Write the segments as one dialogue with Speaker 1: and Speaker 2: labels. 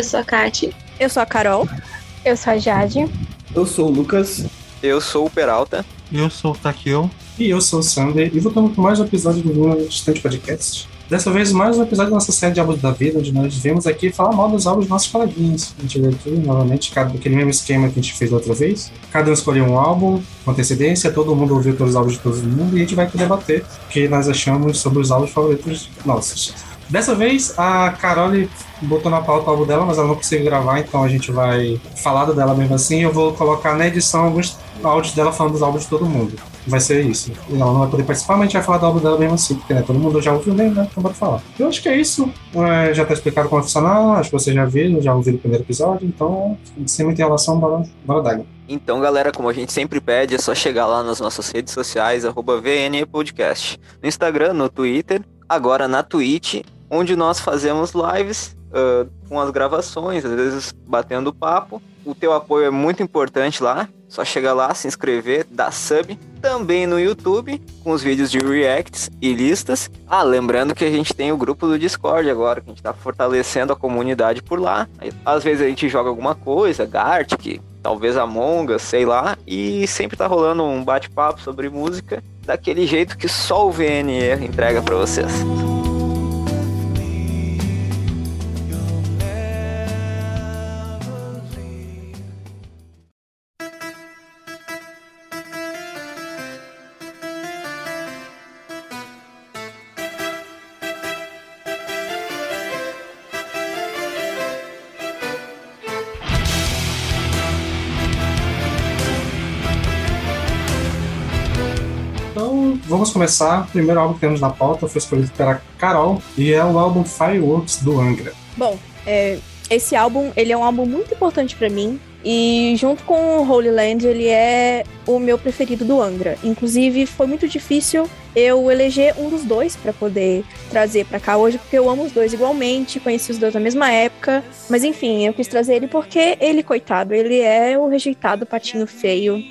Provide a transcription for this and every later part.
Speaker 1: Eu sou a Kati.
Speaker 2: Eu sou a Carol.
Speaker 3: Eu sou a Jade.
Speaker 4: Eu sou o Lucas.
Speaker 5: Eu sou o Peralta.
Speaker 6: Eu sou o Takeo.
Speaker 7: E eu sou o Sander. E voltamos com mais um episódio do Luna Distante Podcast. Dessa vez, mais um episódio da nossa série de álbuns da vida, onde nós viemos aqui falar mal dos álbuns dos nossos coleguinhas. A gente veio aqui, novamente, cada, aquele mesmo esquema que a gente fez da outra vez. Cada um escolheu um álbum com antecedência, todo mundo ouviu todos os álbuns de todo mundo e a gente vai aqui debater o que nós achamos sobre os álbuns favoritos nossos. Dessa vez, a Carole botou na pauta o álbum dela, mas ela não conseguiu gravar, então a gente vai falar dela mesmo assim. Eu vou colocar na edição alguns áudios dela falando dos álbuns de todo mundo. Vai ser isso. Ela não vai poder participar, mas a gente vai falar do álbum dela mesmo assim, porque né, todo mundo já ouviu mesmo, né? Então bora falar. Eu acho que é isso. É, já tá explicado como é funcionar, acho que vocês já viram, já ouviram o primeiro episódio, então, sem muita relação, bora, bora dar.
Speaker 5: Então, galera, como a gente sempre pede, é só chegar lá nas nossas redes sociais, arroba Podcast. No Instagram, no Twitter, agora na Twitch, onde nós fazemos lives uh, com as gravações, às vezes batendo papo. O teu apoio é muito importante lá. Só chegar lá, se inscrever, dar sub. Também no YouTube, com os vídeos de reacts e listas. Ah, lembrando que a gente tem o grupo do Discord agora, que a gente tá fortalecendo a comunidade por lá. Às vezes a gente joga alguma coisa, Gartic, talvez Among Us, sei lá. E sempre tá rolando um bate-papo sobre música, daquele jeito que só o VNE entrega para vocês.
Speaker 7: Vamos começar. O primeiro álbum que temos na pauta foi escolhido pela Carol e é o álbum Fireworks do Angra.
Speaker 2: Bom, é, esse álbum ele é um álbum muito importante para mim e junto com o Holy Land ele é o meu preferido do Angra. Inclusive foi muito difícil eu eleger um dos dois para poder trazer para cá hoje porque eu amo os dois igualmente, conheci os dois na mesma época, mas enfim eu quis trazer ele porque ele coitado ele é o rejeitado patinho feio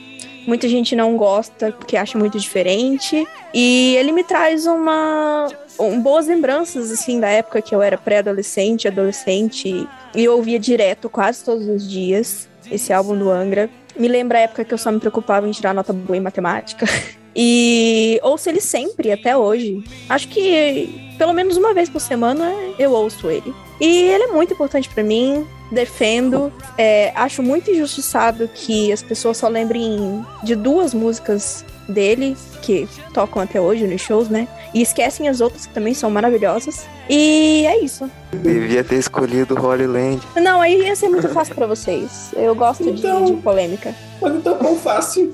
Speaker 2: Muita gente não gosta porque acha muito diferente. E ele me traz uma um, boas lembranças assim da época que eu era pré-adolescente, adolescente e eu ouvia direto quase todos os dias esse álbum do Angra. Me lembra a época que eu só me preocupava em tirar nota boa em matemática. E ouço ele sempre, até hoje. Acho que pelo menos uma vez por semana eu ouço ele. E ele é muito importante para mim. Defendo. É, acho muito injustiçado que as pessoas só lembrem de duas músicas dele, que tocam até hoje nos shows, né? E esquecem as outras que também são maravilhosas. E é isso.
Speaker 5: Devia ter escolhido Holy Land.
Speaker 2: Não, aí ia ser muito fácil para vocês. Eu gosto
Speaker 4: Então-
Speaker 2: de, de polêmica.
Speaker 4: Mas então tão fácil.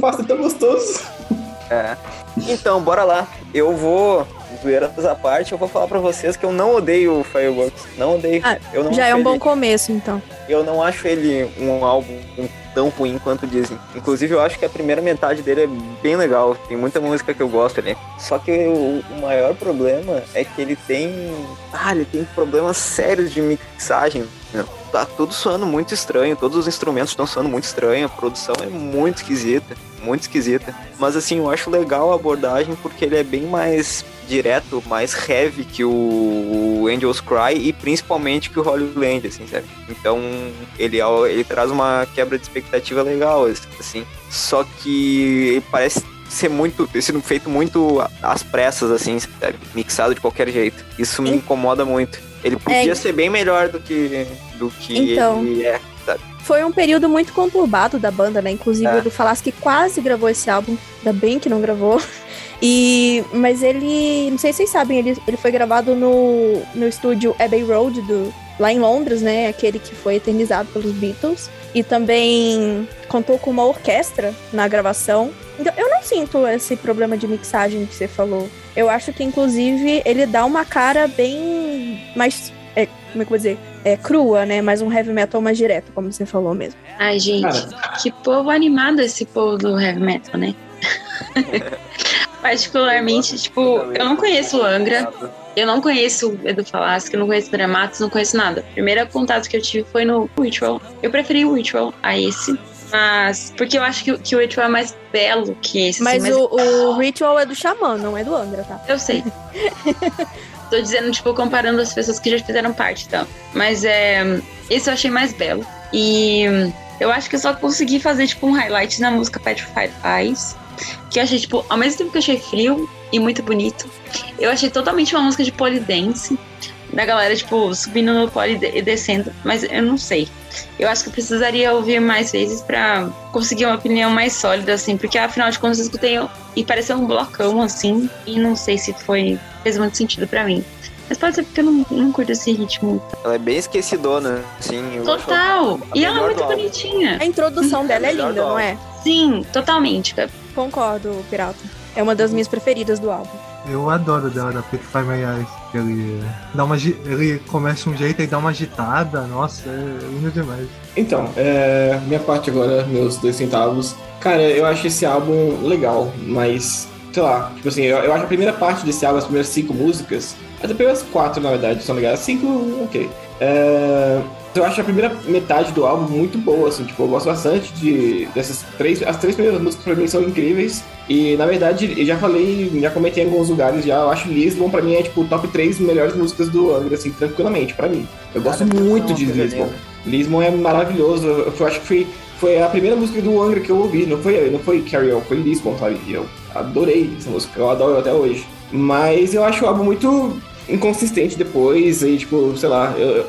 Speaker 4: Fácil, tão gostoso.
Speaker 5: É. Então, bora lá. Eu vou, zoeiras à parte, eu vou falar pra vocês que eu não odeio o Fireworks. Não odeio.
Speaker 2: Ah,
Speaker 5: eu não
Speaker 2: Já é um bom
Speaker 5: ele-
Speaker 2: começo, então.
Speaker 5: Eu não acho ele um álbum tão ruim quanto dizem. Inclusive, eu acho que a primeira metade dele é bem legal. Tem muita música que eu gosto ali. Só que o, o maior problema é que ele tem. Ah, ele tem problemas sérios de mixagem. meu. Tá tudo soando muito estranho. Todos os instrumentos estão soando muito estranho. A produção é muito esquisita. Muito esquisita. Mas assim, eu acho legal a abordagem porque ele é bem mais direto, mais heavy que o Angels Cry e principalmente que o Holy Land, assim, sabe? Então ele, ele traz uma quebra de expectativa legal, assim. Só que ele parece ser muito, ter sido feito muito às pressas, assim, sabe? Mixado de qualquer jeito. Isso me
Speaker 2: En-
Speaker 5: incomoda muito. Ele podia
Speaker 2: É.
Speaker 5: ser bem melhor do que, do que
Speaker 2: Então.
Speaker 5: ele é?
Speaker 2: Foi um período muito conturbado da banda, né? Inclusive,
Speaker 5: É.
Speaker 2: o Falaschi quase gravou esse álbum. Ainda bem que não gravou. E, mas ele, não sei se vocês sabem, ele, ele foi gravado no, no estúdio Abbey Road, do, lá em Londres, né? Aquele que foi eternizado pelos Beatles. E também contou com uma orquestra na gravação. Então, eu não sinto esse problema de mixagem que você falou. Eu acho que, inclusive, ele dá uma cara bem mais. É, como é que eu vou dizer? É crua, né? Mais um heavy metal mais direto, como você falou mesmo.
Speaker 1: Ai, gente,
Speaker 4: Cara.
Speaker 1: que povo animado esse povo do heavy metal, né? Particularmente, tipo, eu não conheço o Angra, eu não conheço o Edu Falasco, eu não conheço o Dramatis, não conheço nada. O primeiro contato que eu tive foi no Ritual. Eu preferi o Ritual a esse. Mas, porque eu acho que, que o Ritual é mais belo que esse.
Speaker 2: Mas,
Speaker 1: assim,
Speaker 2: o, o Ritual é do Xamã, não é do Angra, tá?
Speaker 1: Eu sei. Tô dizendo, tipo, comparando as pessoas que já fizeram parte, então. Mas é. Esse eu achei mais belo. E eu acho que eu só consegui fazer, tipo, um highlight na música Petrified Eyes. Que eu achei, tipo, ao mesmo tempo que eu achei frio e muito bonito, eu achei totalmente uma música de polydance. Da galera, tipo, subindo no pole e descendo. Mas eu não sei. Eu acho que eu precisaria ouvir mais vezes pra conseguir uma opinião mais sólida, assim. Porque afinal de contas eu escutei e pareceu um blocão, assim. E não sei se foi. fez muito sentido pra mim. Mas pode ser porque eu não, não curto esse ritmo.
Speaker 5: Ela é bem esquecidona, assim. acho
Speaker 1: Total! E ela é muito bonitinha.
Speaker 2: A introdução dela é linda, não é?
Speaker 1: Sim, totalmente.
Speaker 2: Concordo, Pirata. É uma das minhas preferidas do álbum.
Speaker 3: Eu adoro dela, da Petrify My Eyes. Ele, dá uma, ele começa um jeito e dá uma agitada. Nossa, é lindo demais.
Speaker 4: Então, é, minha parte agora, meus dois centavos. Cara, eu acho esse álbum legal, mas, sei lá, tipo assim, eu, eu acho a primeira parte desse álbum, as primeiras cinco músicas, as primeiras quatro, na verdade, são legais. Cinco, ok. É, eu acho a primeira metade do álbum muito boa, assim, tipo, eu gosto bastante de, dessas três, as três primeiras músicas pra mim são incríveis. E, na verdade, eu já falei, já comentei em alguns lugares já, eu acho Lisbon pra mim é, tipo, o top 3 melhores músicas do Angra, assim, tranquilamente, pra mim. Eu gosto
Speaker 5: Cara,
Speaker 4: muito
Speaker 5: não,
Speaker 4: de Lisbon. Lisbon é maravilhoso. Eu, eu acho que foi, foi a primeira música do Angra que eu ouvi. Não foi, não foi Carry On, foi Lisbon, sabe? E eu adorei essa música. Eu adoro até hoje. Mas eu acho o álbum muito inconsistente depois. E, tipo, sei lá, eu,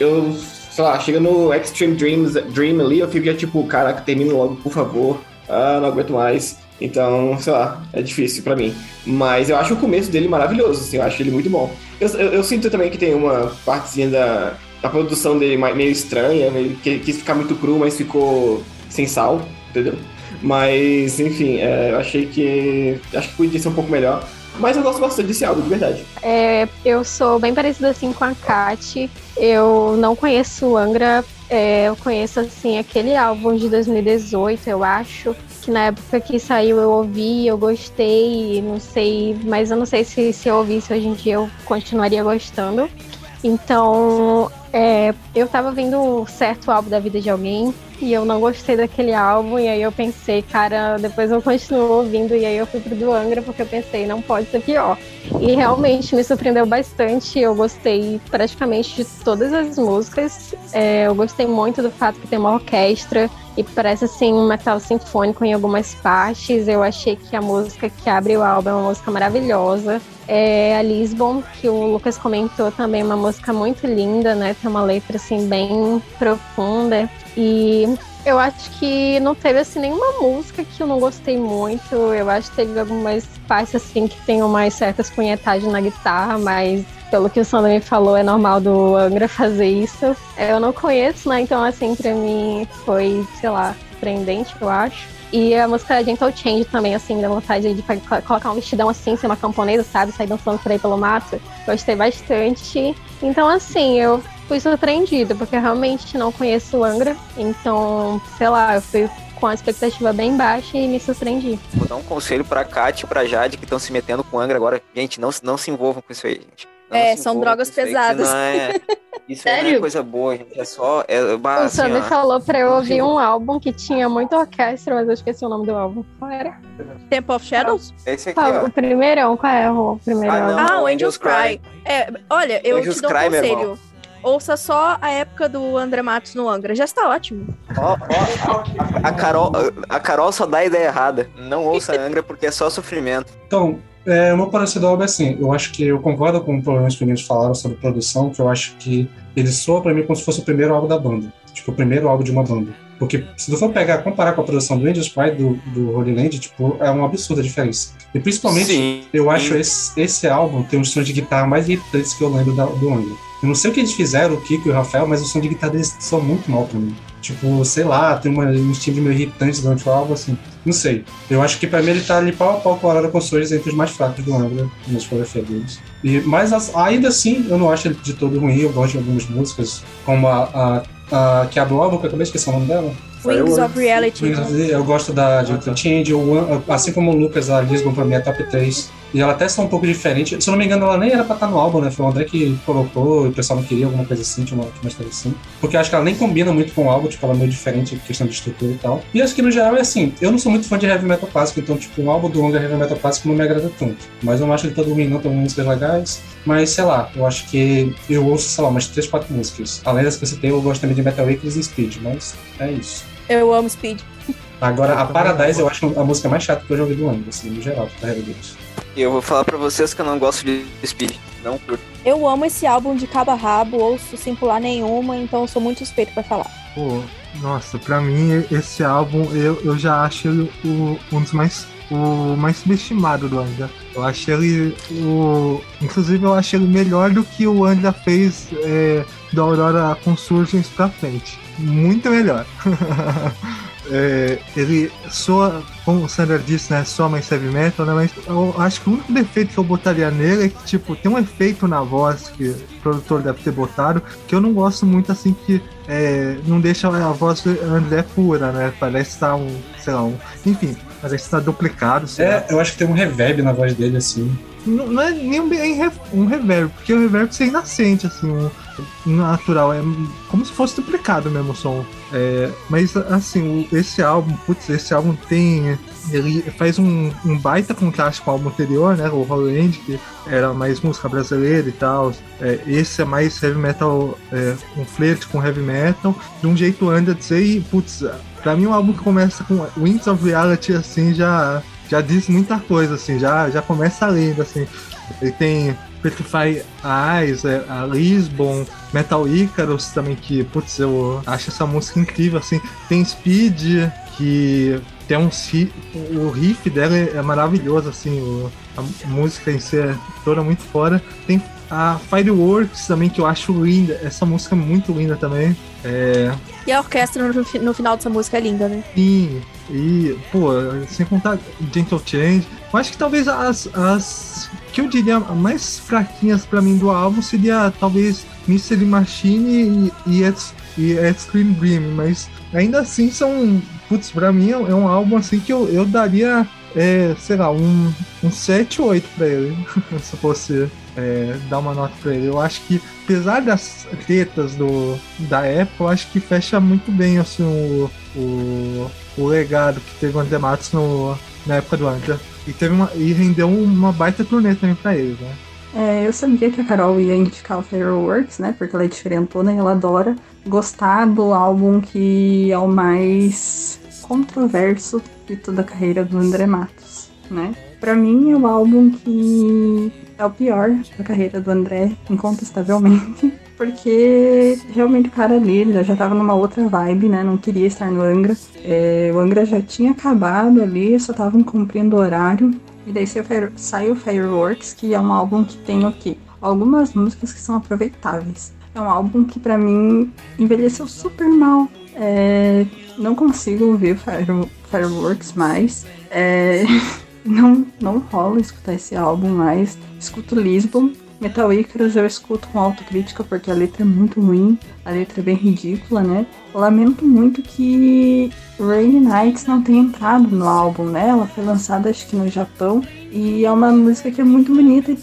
Speaker 4: eu, sei lá, chega no Extreme Dreams, Dream ali, eu fico já tipo, caraca, termina logo, por favor. Ah, não aguento mais. Então, sei lá, é difícil pra mim. Mas eu acho o começo dele maravilhoso, assim, eu acho ele muito bom. Eu, eu, eu sinto também que tem uma partezinha da, a produção dele meio estranha, meio, que quis ficar muito cru, mas ficou sem sal, entendeu? Mas, enfim, é, eu achei que. Acho que podia ser um pouco melhor. Mas eu gosto bastante desse álbum, de verdade.
Speaker 6: É, eu sou bem parecida assim com a Kat. Eu não conheço o Angra. é, eu conheço assim aquele álbum de 2018, eu acho. Que na época que saiu eu ouvi, eu gostei, não sei, mas eu não sei se, se eu ouvisse hoje em dia eu continuaria gostando. Então, é, eu tava vendo um certo álbum da vida de alguém e eu não gostei daquele álbum, e aí eu pensei, cara, depois eu continuo ouvindo, e aí eu fui pro do Angra porque eu pensei, não pode ser pior. E realmente me surpreendeu bastante, eu gostei praticamente de todas as músicas. É, eu gostei muito do fato que tem uma orquestra e parece assim um metal sinfônico em algumas partes. Eu achei que a música que abre o álbum é uma música maravilhosa. É a Lisbon, que o Lucas comentou também, uma música muito linda, né? Tem uma letra assim bem profunda. E eu acho que não teve assim nenhuma música que eu não gostei muito. Eu acho que teve algumas partes assim que tem umas certas punhetagens na guitarra, mas pelo que o Sandro me falou, é normal do Angra fazer isso. Eu não conheço, né? Então assim, pra mim foi, sei lá, surpreendente, eu acho. E a música Gentle Change também, assim, dá vontade de co- colocar um vestidão assim, ser uma camponesa, sabe? Sair dançando por aí pelo mato. Gostei bastante. Então, assim, eu fui surpreendida, porque eu realmente não conheço o Angra. Então, sei lá, eu fui com a expectativa bem baixa e me surpreendi.
Speaker 5: Vou dar um conselho pra Kátia e pra Jade que estão se metendo com Angra agora. Gente, não, se- não se envolvam com isso aí, gente. Não
Speaker 2: É, são drogas
Speaker 5: aí,
Speaker 2: pesadas.
Speaker 5: Isso, não é, isso aí não é
Speaker 1: Sério?
Speaker 5: coisa boa, gente. É só. É, bah,
Speaker 6: o
Speaker 5: assim,
Speaker 6: Sandro
Speaker 5: ó,
Speaker 6: falou pra eu ouvir um álbum que tinha muita orquestra, mas eu esqueci o nome do álbum. Qual era?
Speaker 2: Temple of Shadows?
Speaker 5: esse aqui,
Speaker 6: Qual,
Speaker 5: ó.
Speaker 6: o primeirão, qual é o primeiro
Speaker 5: Ah,
Speaker 6: álbum?
Speaker 5: não.
Speaker 2: ah, o
Speaker 5: Angels
Speaker 2: Angels Cry. É, olha, eu
Speaker 5: Angels
Speaker 2: te dou um
Speaker 5: Cry,
Speaker 2: conselho. Ouça só a época do André Matos no Angra. Já está ótimo.
Speaker 5: Ó, ó, a, a Carol, a Carol só dá a ideia errada. Não ouça Angra porque é só sofrimento.
Speaker 7: Então, é, o meu parecer do álbum é assim, eu acho que eu concordo com problemas que os meninos falaram sobre produção, que eu acho que ele soa pra mim como se fosse o primeiro álbum da banda. Tipo, o primeiro álbum de uma banda. Porque se tu for pegar, comparar com a produção do Angels Cry, do, do Holy Land, tipo, é uma absurda diferença. E principalmente,
Speaker 5: Sim.
Speaker 7: eu acho esse, esse álbum tem um som de guitarra mais irritantes que eu lembro da- do Angra. Eu não sei o que eles fizeram, o Kiko e o Rafael, mas o som de guitarra deles soa muito mal pra mim. Tipo, sei lá, tem uma, uns timbres meio irritantes durante o álbum, assim. Não sei. Eu acho que pra mim ele tá ali pau a pau com a Arara Construções entre os mais fracos do Angra, na discografia deles. E, mas as- ainda assim, eu não acho ele de todo ruim, eu gosto de algumas músicas, como a, a, a que abre o álbum, que eu acabei de esquecer o nome dela.
Speaker 2: Wings of Reality.
Speaker 7: Eu gosto da de Ultra Change, o- assim como o Lucas, a Lisbon pra mim é top 3. E ela até está um pouco diferente. Se eu não me engano, ela nem era pra estar no álbum, né? Foi o André que colocou e o pessoal não queria alguma coisa assim, tinha uma, tinha uma assim. Porque eu acho que ela nem combina muito com o álbum, tipo, ela é meio diferente questão de estrutura e tal. E acho que no geral é assim, eu não sou muito fã de heavy metal clássico, então, tipo, o álbum do Angra Heavy Metal clássico não me agrada tanto. Mas eu não acho ele todo ruim, não, tem músicas legais. Mas sei lá, eu acho que eu ouço, sei lá, umas 3, 4 músicas. Além das que eu citei, eu gosto também de Metal Acres e Speed, mas é isso.
Speaker 2: Eu amo Speed.
Speaker 7: Agora,
Speaker 3: Eu
Speaker 7: a Paradise eu acho a música mais chata que eu já ouvi do Angra, assim, no geral, da carreira deles.
Speaker 5: E eu vou falar pra vocês que eu não gosto de Speed. Não curto.
Speaker 2: Eu amo esse álbum de cabo a rabo, ouço sem pular nenhuma, então eu sou muito suspeito pra falar.
Speaker 3: Pô, nossa, pra mim esse álbum eu, eu já acho ele o, um dos mais o mais subestimado do Angra. Eu acho ele o. Inclusive eu acho ele melhor do que o Angra fez é, da Aurora Consurgence pra frente. Muito melhor. É, ele soa, como o Sandra disse, né? Soa mais heavy metal, né? Mas eu acho que o único defeito que eu botaria nele é que, tipo, tem um efeito na voz que o produtor deve ter botado, que eu não gosto muito assim que é, não deixa a voz do André pura, né? Parece estar um, sei lá, um. Enfim, parece estar duplicado. sei lá.
Speaker 7: É, eu acho que tem um reverb na voz dele, assim.
Speaker 3: Não, não é nem um, um reverb, porque o reverb você ainda sente, assim, um natural. É como se fosse duplicado mesmo o som. É, mas, assim, o- esse álbum, putz, esse álbum tem. Ele faz um, um baita contraste com o álbum anterior, né? O Holland, que era mais música brasileira e tal. É, esse é mais heavy metal, é, um flerte com heavy metal, de um jeito anda dizer, e, putz, pra mim um álbum que começa com Wings of Reality, assim, já, já diz muita coisa, assim, já, já começa lendo, assim. Ele tem Petrify Eyes, é, a Lisbon, Metal Icarus também, que, putz, eu acho essa música incrível, assim. Tem Speed, que tem um o riff dela é maravilhoso, assim, o- a música em si é toda muito fora. Tem a Fireworks também, que eu acho linda, essa música é muito linda também. É,
Speaker 2: E a orquestra no, no final dessa música é linda, né?
Speaker 3: Sim, e, pô, sem contar Gentle Change, eu acho que talvez as, as que eu diria mais fraquinhas pra mim do álbum seria talvez Mystery Machine e, e, e Extreme Dream, mas ainda assim são, putz, pra mim é um álbum assim que eu, eu daria, é, sei lá, um, um 7 ou 8 pra ele, se fosse é, dar uma nota pra ele. Eu acho que, apesar das tretas do, da época, eu acho que fecha muito bem assim, o, o, o legado que teve o André Matos no, na época do Angra. E, teve uma, e rendeu uma baita turnê também pra ele, né?
Speaker 8: É, eu sabia que a Carol ia indicar o Fireworks, né? Porque ela é diferentona e ela adora gostar do álbum que é o mais controverso de toda a carreira do André Matos, né? Pra mim é o álbum que é o pior da carreira do André, incontestavelmente. Porque realmente o cara ali ele já tava numa outra vibe, né? Não queria estar no Angra. É, o Angra já tinha acabado ali, só estavam cumprindo o horário. E daí saiu saiu Fireworks, que é um álbum que tem o quê? Algumas músicas que são aproveitáveis. É um álbum que pra mim envelheceu super mal. É, não consigo ouvir Fire- Fireworks mais. É, não, não rola escutar esse álbum mais. Escuto Lisbon. Metal Icarus eu escuto com autocrítica porque a letra é muito ruim, a letra é bem ridícula, né? Lamento muito que Rainy Nights não tenha entrado no álbum, né? Ela foi lançada acho que no Japão e é uma música que é muito bonita e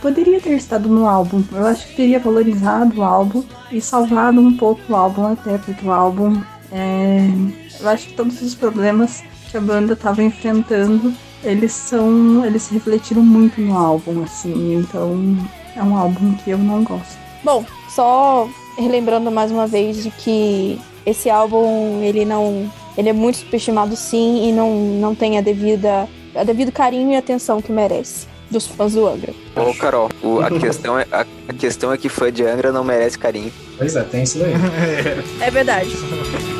Speaker 8: poderia ter estado no álbum. Eu acho que teria valorizado o álbum e salvado um pouco o álbum até, porque o álbum é... Eu acho que todos os problemas que a banda estava enfrentando eles são. Eles se refletiram muito no álbum, assim, então é um álbum que eu não gosto.
Speaker 2: Bom, só relembrando mais uma vez de que esse álbum, ele não. Ele é muito superestimado sim e não, não tem a devida. a devido carinho e atenção que merece dos fãs do Angra.
Speaker 5: Ô, Carol, o- a, questão é, a, a questão é que fã de Angra não merece carinho.
Speaker 7: Pois é, tem isso daí.
Speaker 2: É verdade.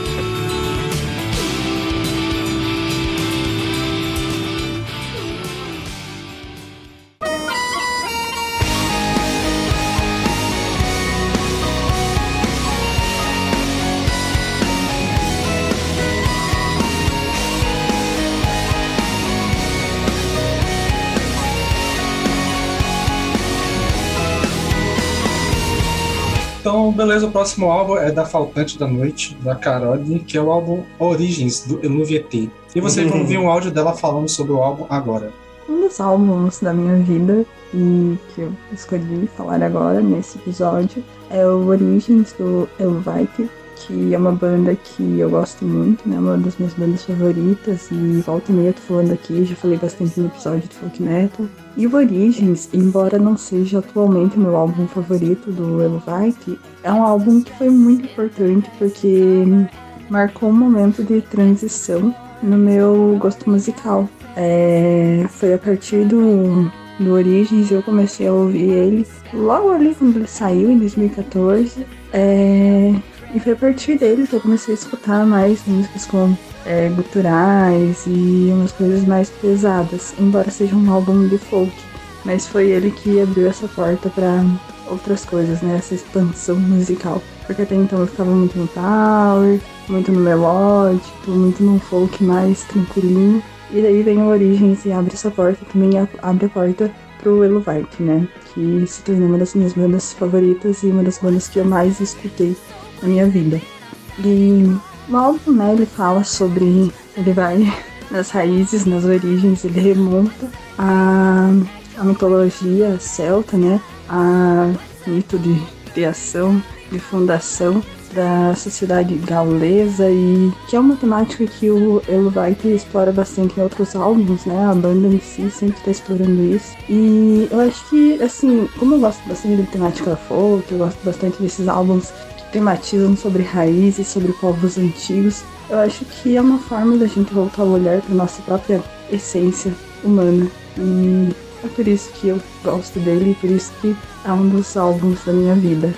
Speaker 7: Então, beleza, o próximo álbum é da Faltante da Noite, da Caroline, que é o álbum Origins, do Eluvietê. E vocês vão ouvir um áudio dela falando sobre o álbum agora.
Speaker 8: Um dos álbuns da minha vida e que eu escolhi falar agora nesse episódio é o Origins do Elvite, que é uma banda que eu gosto muito, né? Uma das minhas bandas favoritas. E volta e meia tô falando aqui, já falei bastante no episódio de folk metal. E o Origins, embora não seja atualmente meu álbum favorito do Elvite, é um álbum que foi muito importante porque marcou um momento de transição no meu gosto musical. É, foi a partir do, do Origins eu comecei a ouvir ele logo ali quando ele saiu, em 2014. É, e foi a partir dele que eu comecei a escutar mais músicas com é, guturais e umas coisas mais pesadas, embora seja um álbum de folk. Mas foi ele que abriu essa porta para outras coisas, né? Essa expansão musical. Porque até então eu ficava muito no power, muito no melódico, muito no folk mais tranquilinho. E daí vem o Origins e abre essa porta, também abre a porta pro Eluvite, né? Que se tornou uma das minhas bandas favoritas e uma das bandas que eu mais escutei na minha vida. E álbum, né, ele fala sobre. Ele vai nas raízes, nas origens, ele remonta a, a mitologia celta, né? A mito de criação, de fundação da sociedade gaulesa e que é uma temática que o Eluvite explora bastante em outros álbuns, né? A banda em si sempre está explorando isso. E eu acho que, assim, como eu gosto bastante de temática folk, eu gosto bastante desses álbuns tematizam sobre raízes, sobre povos antigos. Eu acho que é uma forma da gente voltar o olhar para nossa própria essência humana. E é por isso que eu gosto dele por isso que é um dos álbuns da minha vida.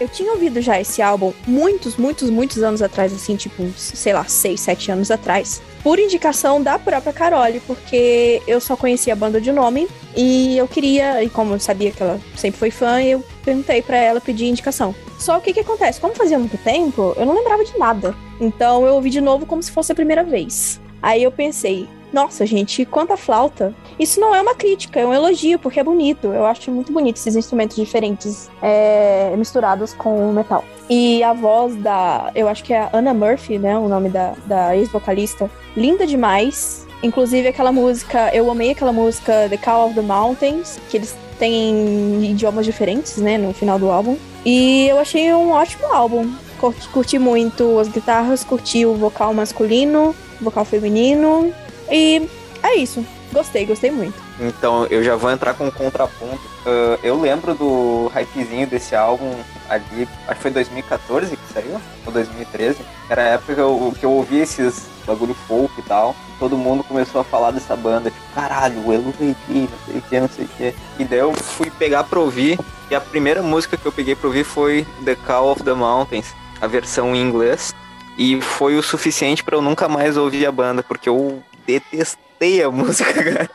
Speaker 2: Eu tinha ouvido já esse álbum muitos, muitos, muitos anos atrás, assim, tipo, sei lá, seis, sete anos atrás. Por indicação da própria Carole, porque eu só conhecia a banda de nome e eu queria, e como eu sabia que ela sempre foi fã, eu perguntei para ela pedir indicação. Só o que que acontece? Como fazia muito tempo, eu não lembrava de nada. Então eu ouvi de novo como se fosse a primeira vez. Aí eu pensei, nossa, gente, quanta flauta. Isso não é uma crítica, é um elogio, porque é bonito. Eu acho muito bonito esses instrumentos diferentes é, misturados com metal. E a voz da. Eu acho que é a Anna Murphy, né? O nome da, da ex-vocalista. Linda demais. Inclusive aquela música, eu amei aquela música The Call of the Mountains, que eles têm idiomas diferentes, né, no final do álbum. E eu achei um ótimo álbum. Curti, curti muito as guitarras, curti o vocal masculino, vocal feminino. E é isso. Gostei, gostei muito.
Speaker 5: Então, eu já vou entrar com um contraponto. Uh, eu lembro do hypezinho desse álbum ali, acho que foi 2014 que saiu, ou 2013. Era a época que eu, que eu ouvi esses bagulho folk e tal. Todo mundo começou a falar dessa banda, tipo, caralho, o Elu não sei o que, não sei o que. E daí eu fui pegar pra ouvir, e a primeira música que eu peguei pra ouvir foi The Call of the Mountains, a versão em inglês. E foi o suficiente para eu nunca mais ouvir a banda, porque eu detestei a música, cara.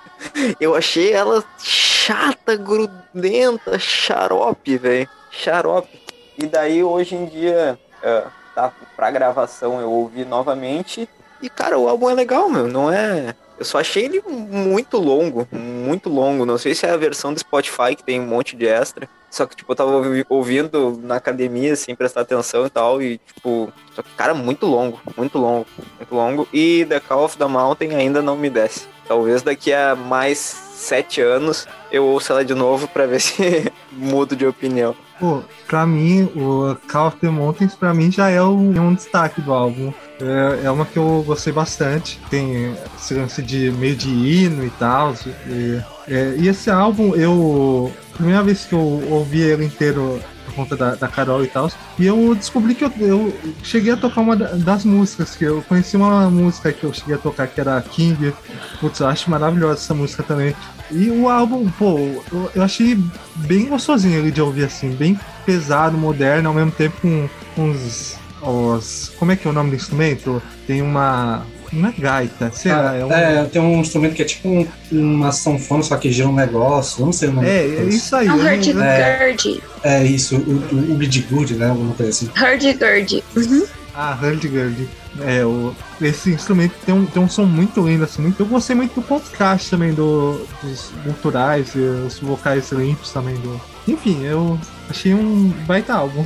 Speaker 5: Eu achei ela chata, grudenta, xarope, velho. Xarope. E daí hoje em dia, uh, tá pra gravação eu ouvi novamente. E cara, o álbum é legal, meu. Não é. Eu só achei ele muito longo, muito longo. Não sei se é a versão do Spotify que tem um monte de extra. Só que, tipo, eu tava ouvindo na academia, sem prestar atenção e tal. E, tipo, só que, cara, muito longo, muito longo, muito longo. E The Call of the Mountain ainda não me desce. Talvez daqui a mais sete anos eu ouça ela de novo para ver se mudo de opinião.
Speaker 3: Pô, pra mim, o Call of the Mountains pra mim já é um, um destaque do álbum. É, é, uma que eu gostei bastante. Tem esse lance de meio de hino e tal. E, é, e esse álbum, eu. Primeira vez que eu ouvi ele inteiro por conta da, da Carol e tal. E eu descobri que eu, eu, cheguei a tocar uma das músicas, que eu conheci uma música que eu cheguei a tocar que era King. Putz, eu acho maravilhosa essa música também. E o álbum, pô, eu, eu achei bem gostosinho ele de ouvir assim, bem pesado, moderno, ao mesmo tempo com uns os. Como é que é o nome do instrumento? Tem uma. Uma gaita, será?
Speaker 7: Ah, é, um... é, tem um instrumento que é tipo um, uma sanfona, só que gira um negócio, não sei o nome.
Speaker 3: É, é isso aí.
Speaker 1: É um hurdy-gurdy.
Speaker 7: É, é, isso, o, o, o né? Alguma coisa assim.
Speaker 1: Hurdy-gurdy. Uhum.
Speaker 3: Ah, hurdy-gurdy. É, o, esse instrumento tem um, tem um som muito lindo, assim. Muito, eu gostei muito do contraste também do, dos culturais e os vocais limpos também do. Enfim, eu achei um baita álbum.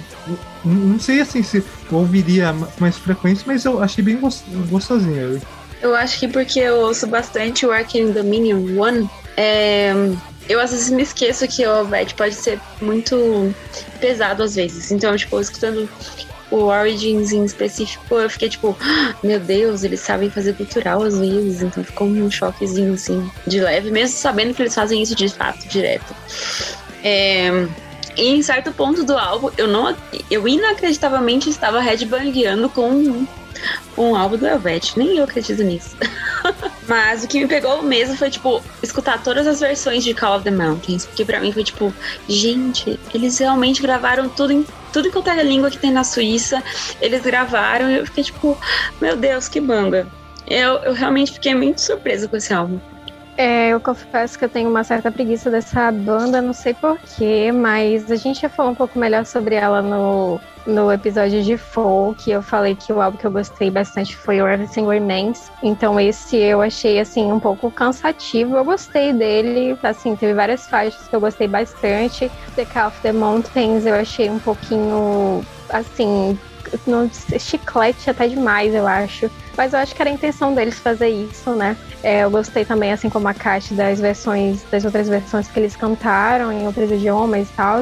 Speaker 3: Não, sei assim se ouviria mais frequência, mas eu achei bem gos- gostosinho.
Speaker 1: Eu acho que porque eu ouço bastante o Arcane Dominion One, é, eu às vezes me esqueço que o Ovete pode ser muito pesado às vezes. Então, tipo, escutando o Origins em específico, eu fiquei tipo, "Ah, meu Deus, eles sabem fazer cultural às vezes. Então ficou um choquezinho assim, de leve, mesmo sabendo que eles fazem isso de fato, direto. É, e em certo ponto do álbum, eu não. Eu inacreditavelmente estava headbangueando com um, um álbum do Helvet. Nem eu acredito nisso. Mas o que me pegou mesmo foi, tipo, escutar todas as versões de Call of the Mountains. Porque pra mim foi tipo, gente, eles realmente gravaram tudo em tudo quanto é língua que tem na Suíça. Eles gravaram e eu fiquei tipo, meu Deus, que banda. Eu, eu realmente fiquei muito surpresa com esse álbum.
Speaker 6: É, eu confesso que eu tenho uma certa preguiça dessa banda, não sei porquê, mas a gente já falou um pouco melhor sobre ela no, no episódio de Folk. Eu falei que o álbum que eu gostei bastante foi o Everything Remains. Então esse eu achei assim um pouco cansativo. Eu gostei dele, assim, teve várias faixas que eu gostei bastante. The Call of the Mountains eu achei um pouquinho assim, no chiclete até demais, eu acho. Mas eu acho que era a intenção deles fazer isso, né? É, eu gostei também, assim como a Kat, das versões, das outras versões que eles cantaram em outros idiomas e tal.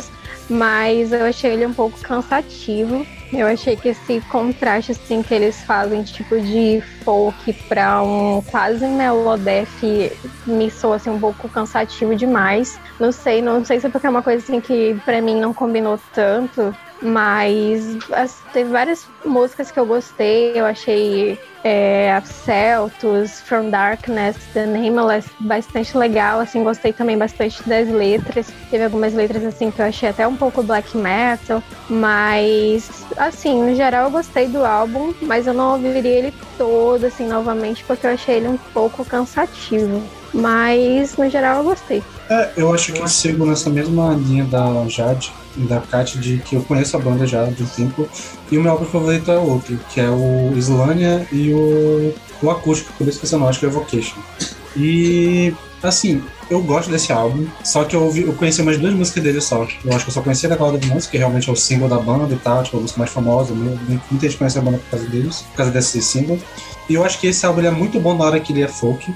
Speaker 6: Mas eu achei ele um pouco cansativo. Eu achei que esse contraste, assim, que eles fazem, tipo, de folk pra um quase melodef, me soa, assim, um pouco cansativo demais. Não sei, não sei se é porque é uma coisa, assim, que pra mim não combinou tanto. Mas as, teve várias músicas que eu gostei. Eu achei é, Celtus, From Darkness, The Nameless bastante legal. Assim, gostei também bastante das letras. Teve algumas letras assim que eu achei até um pouco black metal. Mas, assim, no geral eu gostei do álbum, mas eu não ouviria ele todo assim novamente porque eu achei ele um pouco cansativo. Mas no geral eu gostei.
Speaker 7: É, eu acho que eu sigo nessa mesma linha da Jade e da Kat, de que eu conheço a banda já de um tempo. E o meu álbum favorito é outro, que é o Islânia e o, o acústico, por isso que você não que é Evocation. E, assim, eu gosto desse álbum, só que eu, ouvi, eu conheci umas duas músicas dele só. Eu acho que eu só conhecia da Cloud Monsters, que realmente é o single da banda e tal, tipo, a música mais famosa. Muita gente conhece a banda por causa deles, por causa desse single. E eu acho que esse álbum é muito bom na hora que ele é folk.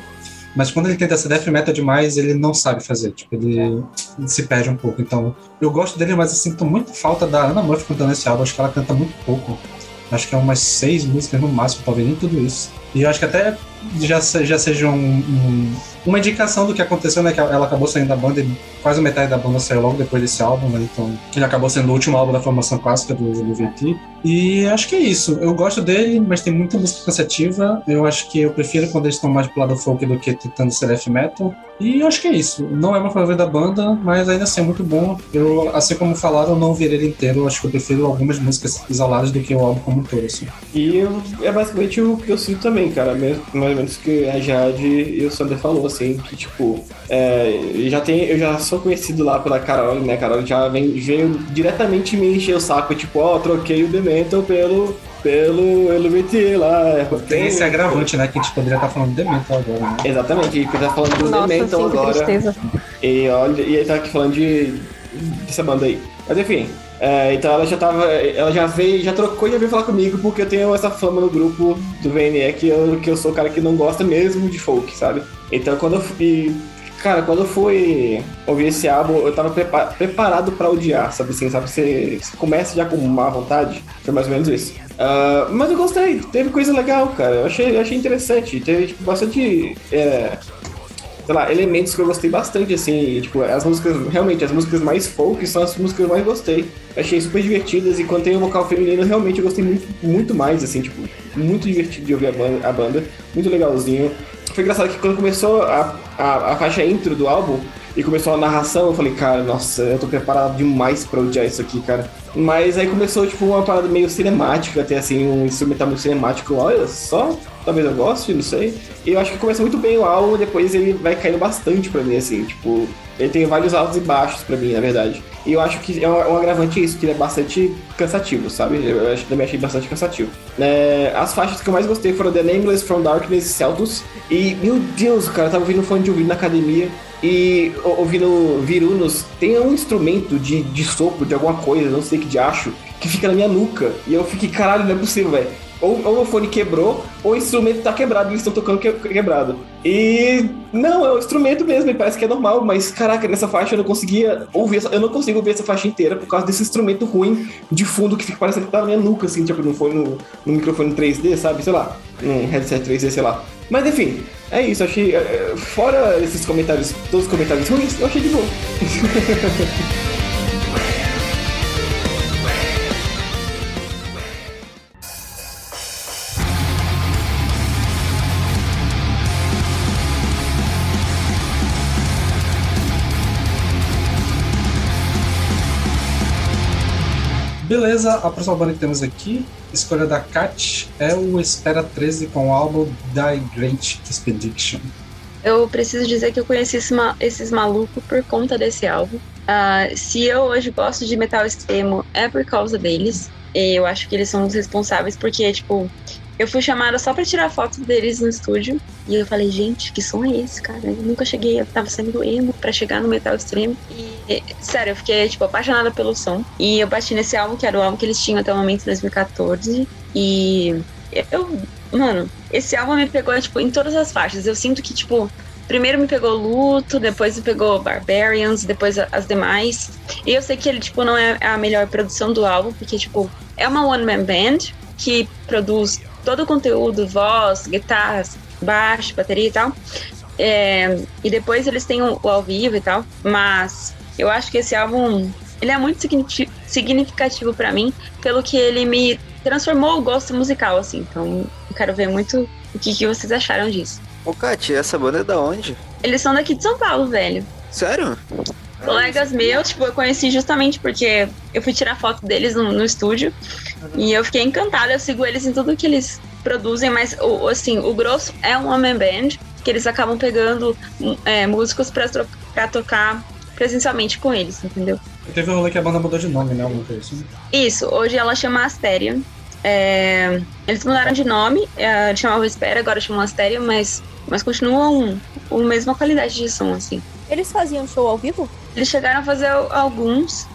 Speaker 7: Mas quando ele tenta ser death metal demais, ele não sabe fazer. Tipo, ele, se perde um pouco. Então, eu gosto dele, mas eu sinto muito falta da Ana Murphy cantando esse álbum. Acho que ela canta muito pouco. Acho que é umas seis músicas no máximo, talvez nem tudo isso. E eu acho que até já, já seja um, um, uma indicação do que aconteceu, né? Que ela acabou saindo da banda e quase metade da banda saiu logo depois desse álbum, né? Então, ele acabou sendo o último álbum da formação clássica do, do VT. E acho que é isso. Eu gosto dele, mas tem muita música cansativa. Eu acho que eu prefiro quando eles estão mais pro lado folk do que tentando ser death metal. E acho que é isso. Não é uma favorita da banda, mas ainda assim é muito bom. Eu, assim como falaram, eu não ouvirei ele inteiro. Eu acho que eu prefiro algumas músicas isoladas do que o álbum como um todo, assim.
Speaker 4: E eu, é basicamente o que eu sinto também, cara. Mesmo, mais ou menos que a Jade e o Sander falou, assim, que tipo, é, já tem, eu já sou conhecido lá pela Carol, né? A Carol já vem, veio diretamente me encher o saco, tipo, ó, troquei o Pelo. Pelo LBT lá.
Speaker 7: Tem esse agravante, né? Que a gente poderia estar falando do Dementor agora, né?
Speaker 4: Exatamente, a gente tá falando do
Speaker 6: Nossa,
Speaker 4: Dementor
Speaker 6: sim, que
Speaker 4: agora.
Speaker 6: tristeza.
Speaker 4: E olha, e ele tá aqui falando de dessa banda aí. Mas enfim, é, então ela já tava. Ela já veio, já trocou e já veio falar comigo porque eu tenho essa fama no grupo do VNE que eu, que eu sou o cara que não gosta mesmo de folk, sabe? Então quando eu fui. Cara, quando eu fui ouvir esse álbum, eu tava prepa- preparado pra odiar, sabe assim, sabe? Você, você começa já com má vontade, foi mais ou menos isso. Ah, mas eu gostei, teve coisa legal, cara. Eu achei, achei interessante. Teve tipo, bastante. é, sei lá, elementos que eu gostei bastante, assim, e, tipo, as músicas, realmente, as músicas mais folk são as músicas que eu mais gostei. Achei super divertidas, e quando tem o vocal feminino, realmente eu gostei muito, muito mais, assim, tipo, muito divertido de ouvir a banda, a banda muito legalzinho. Foi engraçado que quando começou a, a, a faixa intro do álbum, e começou a narração, eu falei, cara, nossa, eu tô preparado demais pra odiar isso aqui, cara. Mas aí começou, tipo, uma parada meio cinemática, até assim, um instrumental meio cinemático. Olha só, talvez eu goste, não sei. E eu acho que começa muito bem o álbum, depois ele vai caindo bastante pra mim, assim, tipo, ele tem vários altos e baixos pra mim, na verdade. E eu acho que é um, um agravante isso, que ele é bastante cansativo, sabe? Eu acho, também achei bastante cansativo. É, as faixas que eu mais gostei foram The Nameless, From Darkness e Celtus. E, meu Deus, cara, eu tava ouvindo fone de ouvido na academia e ouvindo Virunos. Tem um instrumento de, de sopro, de alguma coisa, não sei que de acho, que fica na minha nuca. E eu fiquei, caralho, não é possível, velho. Ou, ou o fone quebrou, ou o instrumento tá quebrado eles estão tocando que, quebrado. E não, é o instrumento mesmo, parece que é normal, mas caraca, nessa faixa eu não conseguia ouvir, essa, eu não consigo ouvir essa faixa inteira por causa desse instrumento ruim de fundo que fica parecendo que tá na minha nuca, assim, tipo, no, fone, no, no microfone 3D, sabe? Sei lá, um headset 3D, sei lá. Mas enfim, é isso, achei. é, Fora esses comentários, todos os comentários ruins, eu achei de boa.
Speaker 7: Beleza, a próxima banda que temos aqui, escolha da Kat, é o Espera 13 com o álbum Die Great Expedition.
Speaker 1: Eu preciso dizer que eu conheci esse ma- esses malucos por conta desse álbum. Ah, se eu hoje gosto de metal extremo, é por causa deles. Eu acho que eles são os responsáveis, porque, tipo, eu fui chamada só pra tirar foto deles no estúdio. E eu falei, gente, que som é esse, cara? Eu nunca cheguei, eu tava sendo emo pra chegar no metal extremo. E, sério, eu fiquei, tipo, apaixonada pelo som. E eu bati nesse álbum, que era o álbum que eles tinham até o momento, em 2014. E eu, mano, esse álbum me pegou, tipo, em todas as faixas. Eu sinto que, tipo, primeiro me pegou Luto, depois me pegou Barbarians, depois as demais. E eu sei que ele, tipo, não é a melhor produção do álbum, porque, tipo, é uma one-man band que produz todo o conteúdo, voz, guitarras, baixo, bateria e tal. É, e depois eles têm o, o ao vivo e tal. Mas eu acho que esse álbum ele é muito signifi- significativo pra mim, pelo que ele me transformou o gosto musical, assim. Então eu quero ver muito o que, que vocês acharam disso.
Speaker 5: Ô, Kat, essa banda é da onde?
Speaker 1: Eles são daqui de São Paulo, velho.
Speaker 5: Sério?
Speaker 1: Colegas meus, tipo, eu conheci justamente porque eu fui tirar foto deles no, no estúdio e eu fiquei encantada. Eu sigo eles em tudo que eles produzem, mas o, assim, o grosso é um homem band que eles acabam pegando é, músicos pra, tro- pra tocar presencialmente com eles, entendeu?
Speaker 7: Teve um rolê que a banda mudou de nome, né? Alguma coisa assim.
Speaker 1: Isso, hoje ela chama Asterion. É, eles mudaram de nome, é, chamava Espera, agora chamam Asterion, mas, mas continuam a mesma qualidade de som, assim.
Speaker 2: Eles faziam show ao vivo?
Speaker 1: Eles chegaram a fazer alguns,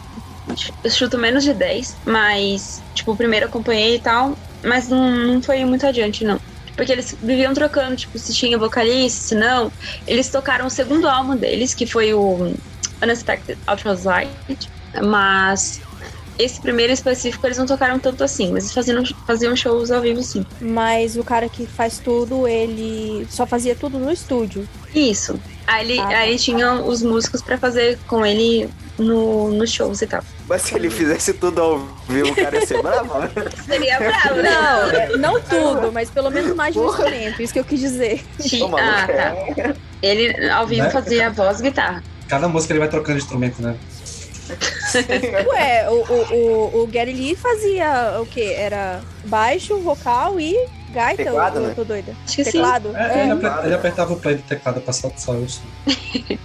Speaker 1: eu chuto menos de 10, mas, tipo, o primeiro acompanhei e tal, mas não, não foi muito adiante, não. Porque eles viviam trocando, tipo, se tinha vocalista, se não. Eles tocaram o segundo álbum deles, que foi o Unexpected Ultralight, mas esse primeiro específico eles não tocaram tanto assim, mas eles faziam, faziam shows ao vivo sim.
Speaker 2: Mas o cara que faz tudo, ele só fazia tudo no estúdio.
Speaker 1: Isso. Aí, ele,
Speaker 2: Ah, tá.
Speaker 1: aí tinham os músicos pra fazer com ele no, nos shows e tal.
Speaker 5: Mas se ele fizesse tudo ao vivo, o cara ia ser bravo?
Speaker 1: Seria bravo, né?
Speaker 2: Não, é, não tudo, mas pelo menos mais de um instrumento, isso que eu quis dizer.
Speaker 5: Ô, maluco,
Speaker 1: Ah, tá. Ele ao vivo
Speaker 7: Né?
Speaker 1: fazia voz e guitarra.
Speaker 7: Cada música ele vai trocando de instrumento, né?
Speaker 2: Ué, o, o, o, o Gary Lee fazia o quê? Era baixo, vocal e gaita?
Speaker 5: Teclado,
Speaker 2: eu, eu
Speaker 5: né?
Speaker 2: tô doida.
Speaker 1: Acho que sim.
Speaker 7: É, Ele, aper- ele apertava o play do teclado pra só, só isso.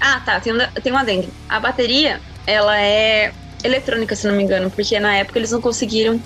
Speaker 1: Ah, tá. Tem um, tem um adendo. A bateria, ela é eletrônica, se não me engano, porque na época eles não conseguiram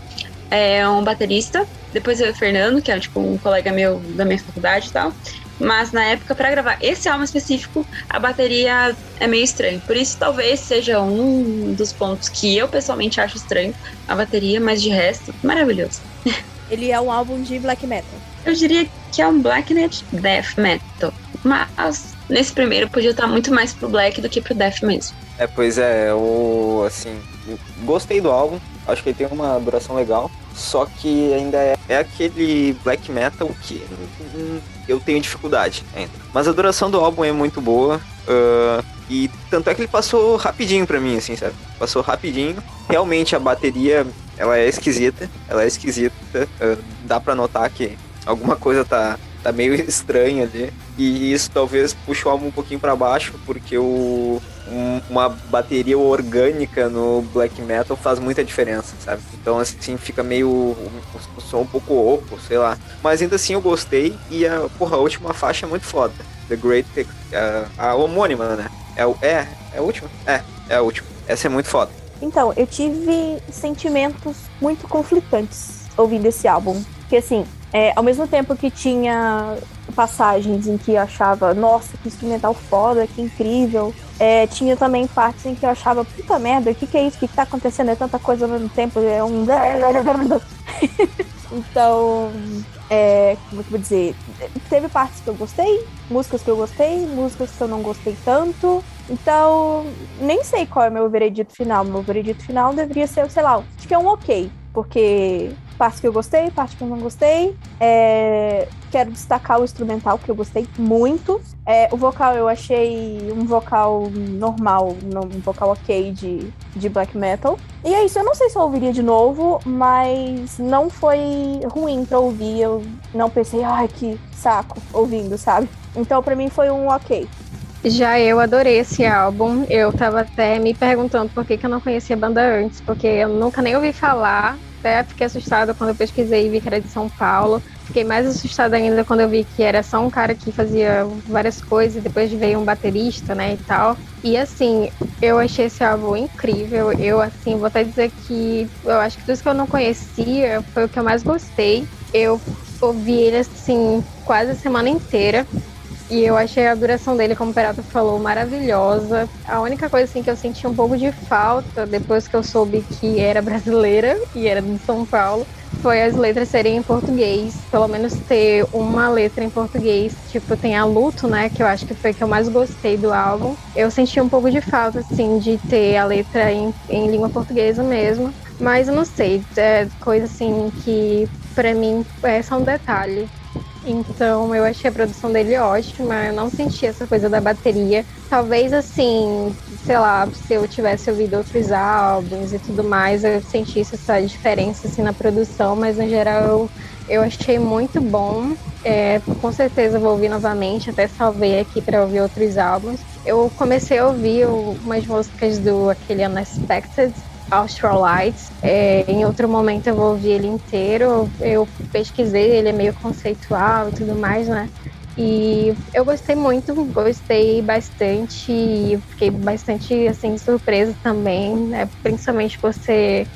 Speaker 1: é, um baterista. Depois veio o Fernando, que é tipo um colega meu da minha faculdade e tal. Mas na época, pra gravar esse álbum específico, a bateria é meio estranha. Por isso, talvez seja um dos pontos que eu pessoalmente acho estranho a bateria, mas de resto, maravilhoso.
Speaker 2: Ele é um álbum de black metal.
Speaker 1: Eu diria que é um Blacknet Death Metal. Mas nesse primeiro podia estar muito mais pro Black do que pro Death mesmo.
Speaker 5: É, pois é, o assim, gostei do álbum, acho que ele tem uma duração legal, só que ainda é, é aquele black metal que hum, eu tenho dificuldade ainda. Mas a duração do álbum é muito boa, ah, e tanto é que ele passou rapidinho pra mim, assim, sabe? Passou rapidinho. Realmente a bateria, ela é esquisita, ela é esquisita, ah, dá pra notar que alguma coisa tá, tá meio estranha ali. E isso talvez puxe o álbum um pouquinho pra baixo, porque o, uma bateria orgânica no black metal faz muita diferença, sabe? Então, assim, fica meio. o som um pouco oco, sei lá. Mas ainda assim eu gostei e a, porra, a última faixa é muito foda. The Great. A, a homônima, né? É, é, é a última? É, é a última. Essa é muito foda.
Speaker 2: Então, eu tive sentimentos muito conflitantes ouvindo esse álbum. Porque, assim, é, ao mesmo tempo que tinha passagens em que eu achava, nossa, que instrumental foda, que incrível, é, tinha também partes em que eu achava, puta merda, o que, que é isso? O que, que tá acontecendo? É tanta coisa ao mesmo tempo, é um. então, é, como é que eu vou dizer? Teve partes que eu gostei, músicas que eu gostei, músicas que eu não gostei tanto. Então, nem sei qual é o meu veredito final. Meu veredito final deveria ser, sei lá, acho que é um ok. Porque parte que eu gostei, parte que eu não gostei. É, Quero destacar o instrumental, que eu gostei muito. É, o vocal eu achei um vocal normal, um vocal ok de, de black metal. E é isso, eu não sei se eu ouviria de novo, mas não foi ruim pra ouvir. Eu não pensei, ai, que saco ouvindo, sabe? Então pra mim foi um ok.
Speaker 6: Já eu adorei esse álbum. Eu tava até me perguntando por que, que eu não conhecia a banda antes, porque eu nunca nem ouvi falar. Até fiquei assustada quando eu pesquisei e vi que era de São Paulo. Fiquei mais assustada ainda quando eu vi que era só um cara que fazia várias coisas e depois veio um baterista, né, e tal. E assim, eu achei esse álbum incrível. Eu, assim, vou até dizer que eu acho que dos que eu não conhecia foi o que eu mais gostei. Eu ouvi ele, assim, quase a semana inteira. E eu achei a duração dele, como o Perato falou, maravilhosa. A única coisa assim que eu senti um pouco de falta depois que eu soube que era brasileira e era de São Paulo, foi as letras serem em português. Pelo menos ter uma letra em português. Tipo, tem a Luto, né? Que eu acho que foi que eu mais gostei do álbum. Eu senti um pouco de falta, assim, de ter a letra em, em língua portuguesa mesmo. Mas eu não sei, é coisa assim que pra mim é só um detalhe. Então eu achei a produção dele ótima, eu não senti essa coisa da bateria. Talvez assim, sei lá, se eu tivesse ouvido outros álbuns e tudo mais, eu sentisse essa diferença assim na produção, mas no geral eu, eu achei muito bom. É, com certeza vou ouvir novamente, até salvei aqui para ouvir outros álbuns. Eu comecei a ouvir umas músicas do aquele Unexpected, Austral Lights. É, em outro momento eu vou ouvir ele inteiro. Eu pesquisei, ele é meio conceitual e tudo mais, né? E eu gostei muito, gostei bastante e fiquei bastante assim surpresa também, né? Principalmente por ser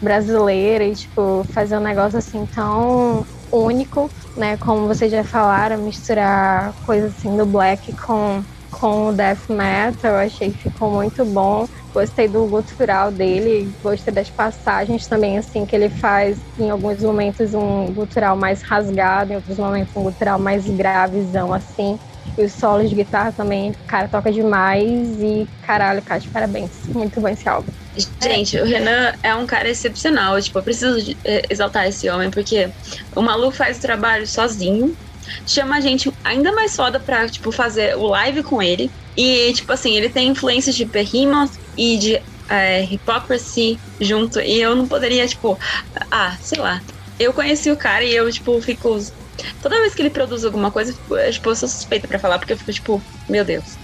Speaker 6: brasileira e tipo fazer um negócio assim tão único, né? Como vocês já falaram, misturar coisas assim do black com com o death metal, eu achei que ficou muito bom. Gostei do gutural dele, gostei das passagens também, assim, que ele faz em alguns momentos um gutural mais rasgado, em outros momentos um gutural mais gravezão, assim. E os solos de guitarra também, cara toca demais e caralho, Kátia, parabéns. Muito bom esse álbum.
Speaker 1: Gente, o Renan é um cara excepcional. Tipo, eu preciso de- eh, exaltar esse homem, porque o Malu faz o trabalho sozinho. Chama a gente ainda mais foda pra, tipo, fazer o live com ele. E, tipo assim, ele tem influências de Behemoth e de é, Hypocrisy junto. E eu não poderia, tipo, ah, sei lá. Eu conheci o cara e eu, tipo, fico. Toda vez que ele produz alguma coisa, eu, tipo, eu sou suspeita pra falar, porque eu fico, tipo, meu Deus.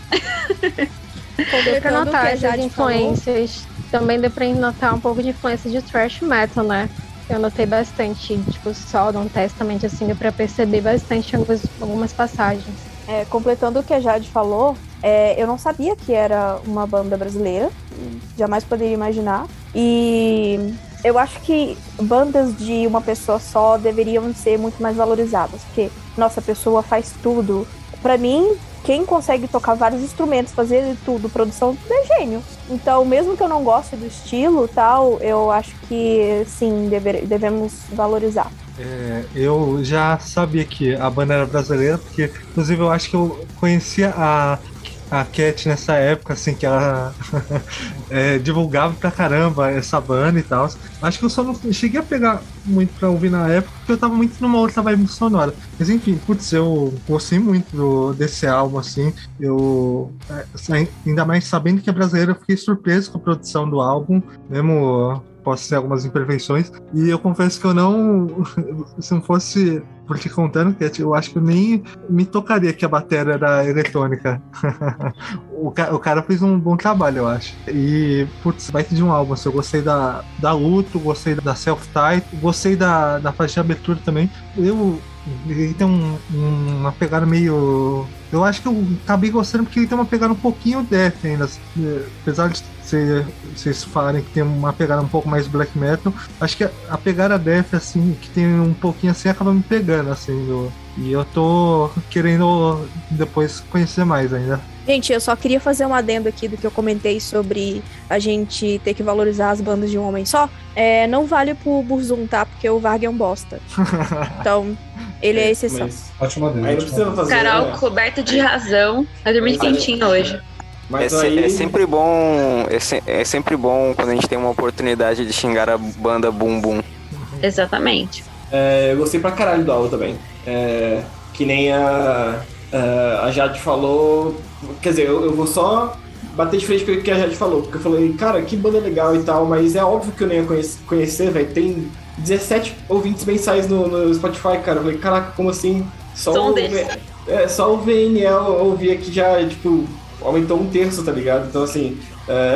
Speaker 6: Deu pra notar essas
Speaker 2: Jade falou.
Speaker 6: influências. Também deu pra notar um pouco de influência de thrash metal, né? Eu notei bastante, tipo, Sodom, Testament, assim, deu pra perceber bastante algumas, algumas passagens.
Speaker 2: É, completando o que a Jade falou, é, eu não sabia que era uma banda brasileira, jamais poderia imaginar. E eu acho que bandas de uma pessoa só deveriam ser muito mais valorizadas, porque nossa a pessoa faz tudo. Pra mim, quem consegue tocar vários instrumentos, fazer tudo, produção, tudo é gênio. Então, mesmo que eu não goste do estilo tal, eu acho que sim, dever- devemos valorizar.
Speaker 3: É, eu já sabia que a banda era brasileira, porque inclusive eu acho que eu conhecia a, a Cat nessa época, assim, que ela é, divulgava pra caramba essa banda e tal. Acho que eu só não cheguei a pegar muito pra ouvir na época, porque eu tava muito numa outra vibe sonora. Mas enfim, putz, eu gostei muito do- desse álbum, assim. Eu, é, ainda mais sabendo que é brasileiro, eu fiquei surpreso com a produção do álbum, mesmo posso ter algumas imperfeições. E eu confesso que eu não. Se não fosse por te contando, Cat, eu acho que eu nem me tocaria que a bateria era eletrônica. o, ca o, cara fez um bom trabalho, eu acho. E, putz, vai de um álbum. Assim, eu gostei da, da Luto, gostei da Self-Title, gostei da, da faixa de abertura também. Eu ele tem um, um, uma pegada meio. Eu acho que eu acabei gostando porque ele tem uma pegada um pouquinho death ainda. Apesar de vocês falarem que tem uma pegada um pouco mais black metal, acho que a, a pegada death, assim, que tem um pouquinho assim, acaba me pegando, assim. Do, e eu tô querendo depois conhecer mais ainda.
Speaker 2: Gente, eu só queria fazer um adendo aqui do que eu comentei sobre a gente ter que valorizar as bandas de um homem só. É, não vale pro Burzum, tá? Porque o Varg é um bosta. Então, ele é, é exceção.
Speaker 7: Ótimo adendo.
Speaker 1: Aí precisa fazer, Carol, né? coberta de razão. Vai dormir quentinho hoje.
Speaker 5: Mas é, aí... é, sempre bom é, se, é, sempre bom quando a gente tem uma oportunidade de xingar a banda Bum Bum.
Speaker 1: Exatamente.
Speaker 4: É, eu gostei pra caralho do álbum também. É, que nem a, a, Jade falou. Quer dizer, eu, eu, vou só bater de frente com o que a Jade falou. Porque eu falei, cara, que banda legal e tal, mas é óbvio que eu nem ia conhecer, conhecer velho. Tem 17 ouvintes mensais no, no Spotify, cara. Eu falei, caraca, como assim?
Speaker 1: Só o,
Speaker 4: é, só o VNL ouvir aqui já, tipo, aumentou um terço, tá ligado? Então, assim. É...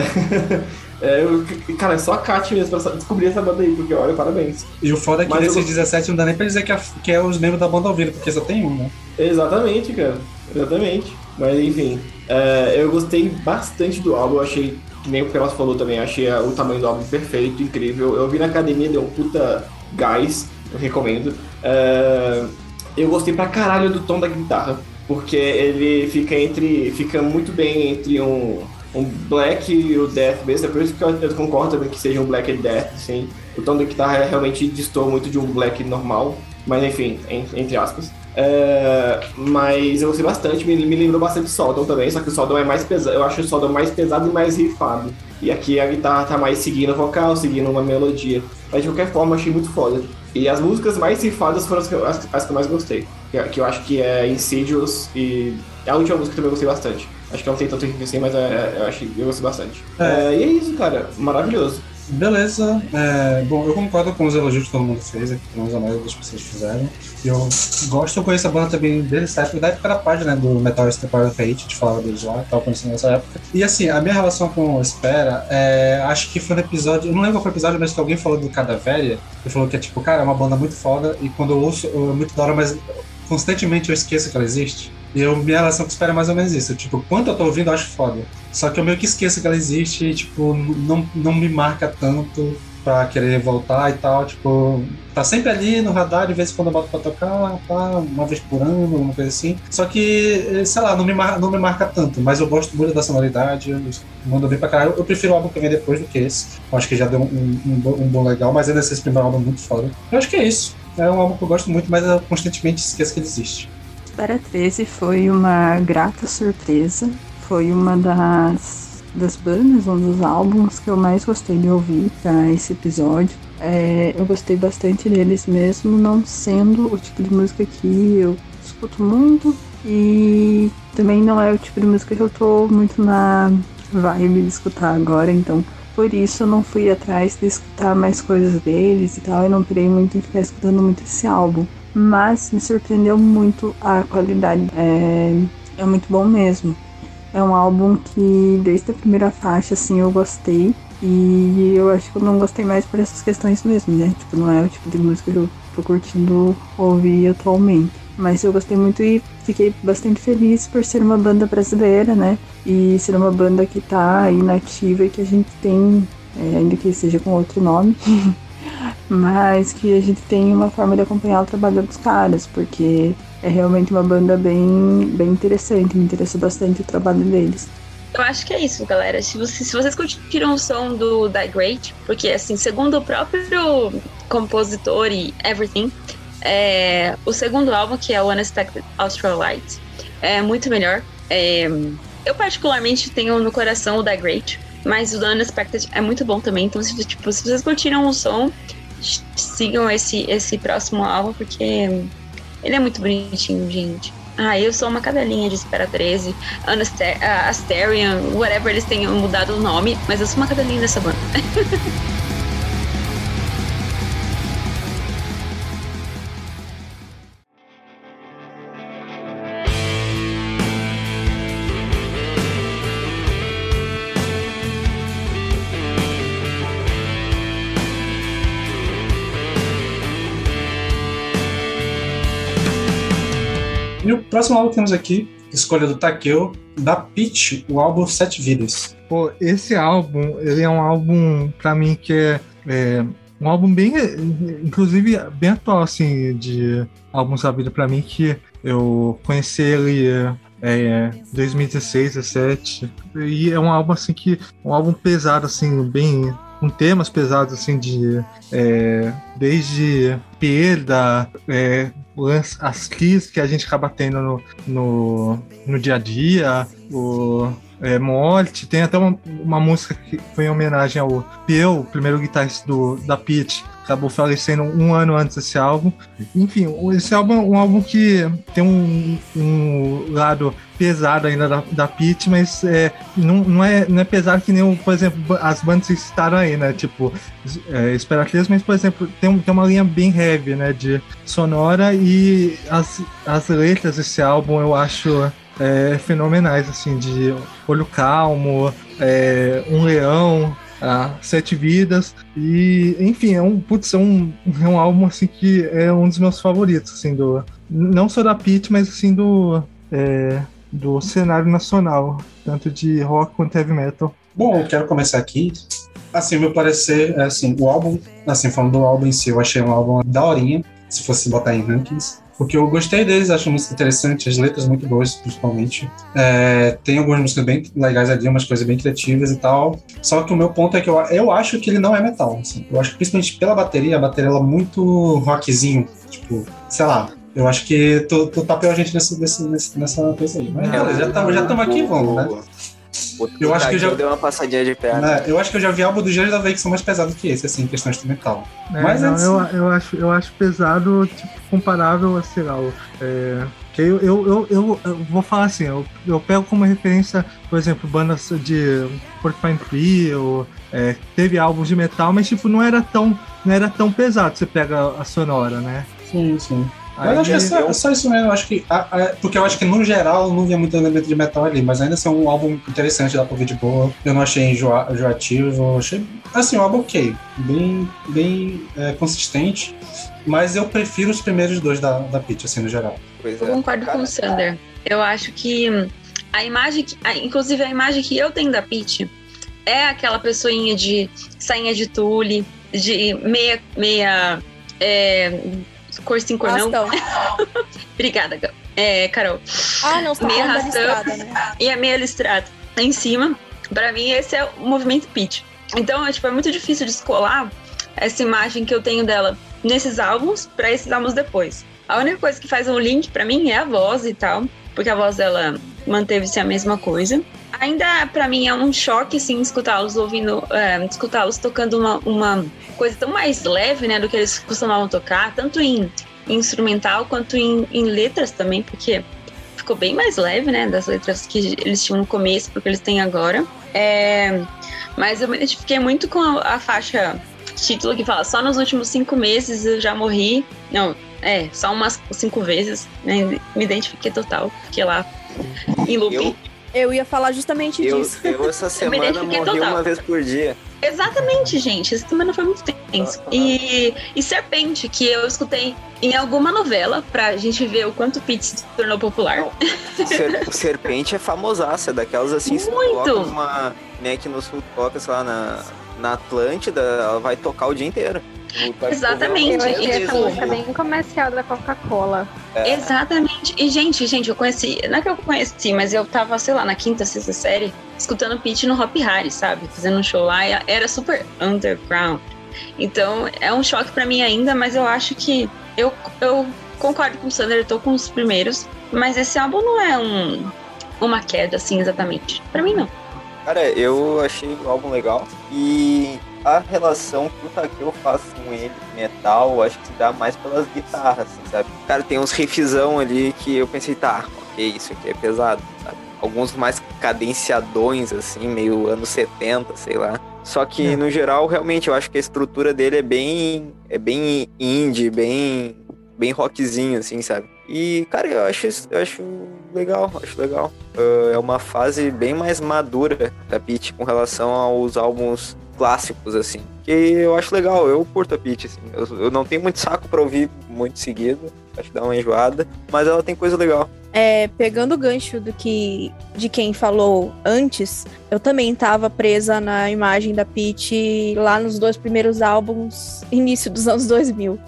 Speaker 4: é, eu, cara, é só a Kat mesmo pra descobrir essa banda aí, porque olha, parabéns.
Speaker 7: E o foda é que Mas desses eu... 17 não dá nem pra dizer que é, que é os membros da banda vivo, porque só tem um, né?
Speaker 4: Exatamente, cara. Exatamente. Mas enfim, é, eu gostei bastante do álbum, eu achei, que nem o Pelas falou também, achei o tamanho do álbum perfeito, incrível. Eu vi na academia, deu um puta gás, eu recomendo. É, eu gostei pra caralho do tom da guitarra porque ele fica entre fica muito bem entre um, um black e o death mesmo, é por isso que eu, eu concordo também que seja um black e death, sim. O tom da guitarra realmente distor muito de um black normal, mas enfim, entre aspas. É, mas eu gostei bastante, me, me lembrou bastante Sodom também, só que o Sodom é mais pesado, eu acho o Sodom mais pesado e mais rifado. E aqui a guitarra tá mais seguindo o vocal, seguindo uma melodia. Mas de qualquer forma, achei muito foda. E as músicas mais rifadas foram as que, eu, as, as que eu mais gostei. Que, que, eu acho que é Insidious e é a última música que eu gostei bastante. Acho que não tem tanto riff assim, mas é, é, eu, acho, eu gostei bastante. É. É, e é isso, cara. Maravilhoso.
Speaker 7: Beleza. É, bom, eu concordo com os elogios que todo mundo fez, aqui, pelo menos a maioria das pessoas fizeram. Eu gosto, eu conheço a banda também dessa época, da época da página né, do Metal Stepper of Hate, a gente falava deles lá, tava conhecendo nessa época. E assim, a minha relação com Espera, é, acho que foi no episódio, eu não lembro qual foi o episódio, mas que alguém falou do Cadavéria, e falou que é tipo, cara, é uma banda muito foda, e quando eu ouço, é muito da hora, mas constantemente eu esqueço que ela existe. E eu, minha relação com Espera é mais ou menos isso. Tipo, quando eu tô ouvindo, eu acho foda. Só que eu meio que esqueço que ela existe e, tipo, não, não me marca tanto pra querer voltar e tal. Tipo, tá sempre ali no radar, de vez em quando eu boto pra tocar, tá, uma vez por ano, alguma coisa assim. Só que, sei lá, não me, mar, não me marca tanto, mas eu gosto muito da sonoridade, mando bem pra caralho. Eu prefiro o álbum que vem depois do que esse. Eu acho que já deu um, um, um bom legal, mas ainda esse primeiro álbum é muito foda. Eu acho que é isso. É um álbum que eu gosto muito, mas eu constantemente esqueço que ele existe.
Speaker 8: Para 13 foi uma grata surpresa. Foi uma das, das bandas, um dos álbuns que eu mais gostei de ouvir para esse episódio. É, eu gostei bastante deles mesmo, não sendo o tipo de música que eu escuto muito. E também não é o tipo de música que eu tô muito na vibe de escutar agora, então por isso eu não fui atrás de escutar mais coisas deles e tal, e não pirei muito em ficar escutando muito esse álbum mas me surpreendeu muito a qualidade. É, é muito bom mesmo. É um álbum que desde a primeira faixa assim eu gostei e eu acho que eu não gostei mais por essas questões mesmo, né? Tipo, não é o tipo de música que eu tô curtindo ouvir atualmente. Mas eu gostei muito e fiquei bastante feliz por ser uma banda brasileira, né? E ser uma banda que tá aí nativa e que a gente tem, é, ainda que seja com outro nome, mas que a gente tem uma forma de acompanhar o trabalho dos caras, porque é realmente uma banda bem, bem interessante, me interessou bastante o trabalho deles.
Speaker 1: Eu acho que é isso, galera. Se, se vocês curtiram o som do Die Great, porque, assim, segundo o próprio compositor e everything, é, o segundo álbum, que é o Unexpected Austral Light, é muito melhor. É, eu, particularmente, tenho no coração o Die Great, mas o do Unexpected é muito bom também. Então, se, tipo, se vocês curtiram o som, sigam esse, esse próximo álbum, porque ele é muito bonitinho, gente. Ah, eu sou uma cadelinha de Espera 13, Anaster Asterion, whatever eles tenham mudado o nome, mas eu sou uma cadelinha dessa banda.
Speaker 7: próximo álbum que temos aqui, escolha do Takeo, da Peach, o álbum Sete Vidas.
Speaker 3: Pô, esse álbum, ele é um álbum, pra mim, que é, é um álbum bem, inclusive, bem atual, assim, de álbuns da vida pra mim, que eu conheci ele é, 2016, 2017, e é um álbum, assim, que, um álbum pesado, assim, bem, com temas pesados, assim, de, é, desde perda, é, as crises que a gente acaba tendo no, no, no dia a dia, o, é, morte. Tem até uma, uma, música que foi em homenagem ao Peu, o primeiro guitarrista do, da Pit, acabou falecendo um ano antes desse álbum. Enfim, esse álbum é um álbum que tem um, um lado pesado ainda da, da Pit, mas é, não, não, é, não é pesado que nem, por exemplo, as bandas que citaram aí, né? Tipo, é, Esperatriz, mas, por exemplo, tem, tem uma linha bem heavy, né? De sonora e as, as letras desse álbum eu acho é, fenomenais, assim, de Olho Calmo, é, Um Leão, ah, Sete Vidas, e enfim, é um, putz, é um, é um álbum assim que é um dos meus favoritos, assim, do, não só da Pete, mas assim do, é, do cenário nacional, tanto de rock quanto heavy metal.
Speaker 7: Bom, eu quero começar aqui. Assim, meu parecer, é assim, o álbum, assim, falando do álbum em si, eu achei um álbum daorinha, se fosse botar em rankings. Porque eu gostei deles, acho música interessante, as letras muito boas, principalmente. É, tem algumas músicas bem legais ali, umas coisas bem criativas e tal. Só que o meu ponto é que eu, eu acho que ele não é metal. Assim. Eu acho que principalmente pela bateria, a bateria ela é muito rockzinho. Tipo, sei lá, eu acho que tu, tu tapeou a gente nesse, nesse, nessa coisa aí. Mas é, já estamos já aqui, vamos, né?
Speaker 5: Eu acho que eu já deu uma passadinha de perna.
Speaker 7: É, eu acho que eu já vi álbum do Gênesis da que são mais pesados que esse, assim, em questão instrumental.
Speaker 3: É, Mas não, eu, eu, acho, eu acho pesado, tipo, comparável a, sei lá, é, eu, eu, eu, eu, eu, vou falar assim, eu, eu pego como referência, por exemplo, bandas de Porcupine Tree, ou, é, teve álbuns de metal, mas tipo, não era tão, não era tão pesado, você pega a sonora, né?
Speaker 7: Sim, sim. Mas eu acho que é só, é só, isso mesmo, eu acho que. A, a, porque eu acho que no geral não via muito elemento de metal ali, mas ainda assim é um álbum interessante, dá pra ouvir de boa. Eu não achei enjoa, enjoativo, achei. Assim, um álbum ok. Bem, bem é, consistente. Mas eu prefiro os primeiros dois da, da Peach, assim, no geral.
Speaker 1: Pois eu é. concordo com o Sander. Eu acho que a imagem, que, a, inclusive a imagem que eu tenho da Peach é aquela pessoinha de sainha de tule, de meia, meia é, cor sim, cor não. Obrigada, é, Carol.
Speaker 2: Ah, não, meia listrada, né?
Speaker 1: E a meia listrada em cima. Pra mim, esse é o movimento pitch. Então, é, tipo, é muito difícil descolar essa imagem que eu tenho dela nesses álbuns para esses álbuns depois. A única coisa que faz um link para mim é a voz e tal, porque a voz dela manteve-se a mesma coisa. Ainda para mim é um choque assim escutá-los ouvindo, é, escutá-los tocando uma, uma coisa tão mais leve, né, do que eles costumavam tocar, tanto em, em instrumental quanto em, em, letras também, porque ficou bem mais leve, né, das letras que eles tinham no começo porque eles têm agora. É, mas eu me identifiquei muito com a, a faixa título que fala só nos últimos cinco meses eu já morri. Não, é, só umas cinco vezes, né? Me identifiquei total, fiquei lá em loop.
Speaker 2: Eu, eu ia falar justamente
Speaker 5: eu,
Speaker 2: disso.
Speaker 5: Eu essa semana morri total. uma vez por dia.
Speaker 1: Exatamente, gente. Essa semana foi muito tenso. E, e Serpente, que eu escutei em alguma novela pra gente ver o quanto Pete se tornou popular.
Speaker 5: Ser, Serpente é famosaça, daquelas assim,
Speaker 1: muito.
Speaker 5: uma né, que no sul toca, sei lá, na, na Atlântida, ela vai tocar o dia inteiro.
Speaker 1: Exatamente. Eu
Speaker 6: achei essa música bem comercial da Coca-Cola.
Speaker 1: É. Exatamente. E, gente, gente, eu conheci. Não é que eu conheci, mas eu tava, sei lá, na quinta, sexta série, escutando Pete no Hop Harry, sabe? Fazendo um show lá. E era super underground. Então, é um choque para mim ainda, mas eu acho que. Eu, eu concordo com o Sander, eu tô com os primeiros. Mas esse álbum não é um, uma queda, assim, exatamente. para mim, não.
Speaker 5: Cara, eu achei o álbum legal. E a relação que o Takeo faz com ele, metal, acho que se dá mais pelas guitarras, assim, sabe? Cara, tem uns riffzão ali que eu pensei, tá, ok, isso aqui é pesado, sabe? Alguns mais cadenciadões, assim, meio anos 70, sei lá. Só que, é. no geral, realmente, eu acho que a estrutura dele é bem, é bem indie, bem, bem rockzinho, assim, sabe? E, cara, eu acho, eu acho legal, acho legal. Uh, é uma fase bem mais madura da Peach com relação aos álbuns clássicos, assim. Que eu acho legal, eu curto a Peach, assim. Eu, eu não tenho muito saco pra ouvir muito seguido, acho que dá uma enjoada, mas ela tem coisa legal.
Speaker 2: É, pegando o gancho do que de quem falou antes, eu também tava presa na imagem da Peach lá nos dois primeiros álbuns, início dos anos 2000.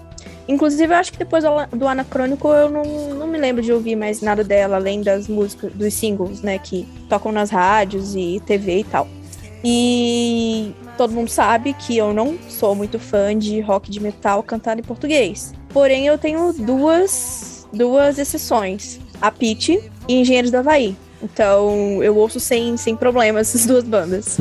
Speaker 2: Inclusive, eu acho que depois do- do Anacrônico eu não, não me lembro de ouvir mais nada dela, além das músicas, dos singles, né, que tocam nas rádios e TV e tal. E todo mundo sabe que eu não sou muito fã de rock de metal cantado em português. Porém, eu tenho duas, duas exceções: a Peach e Engenheiros do Havaí. Então, eu ouço sem, sem problema essas duas bandas.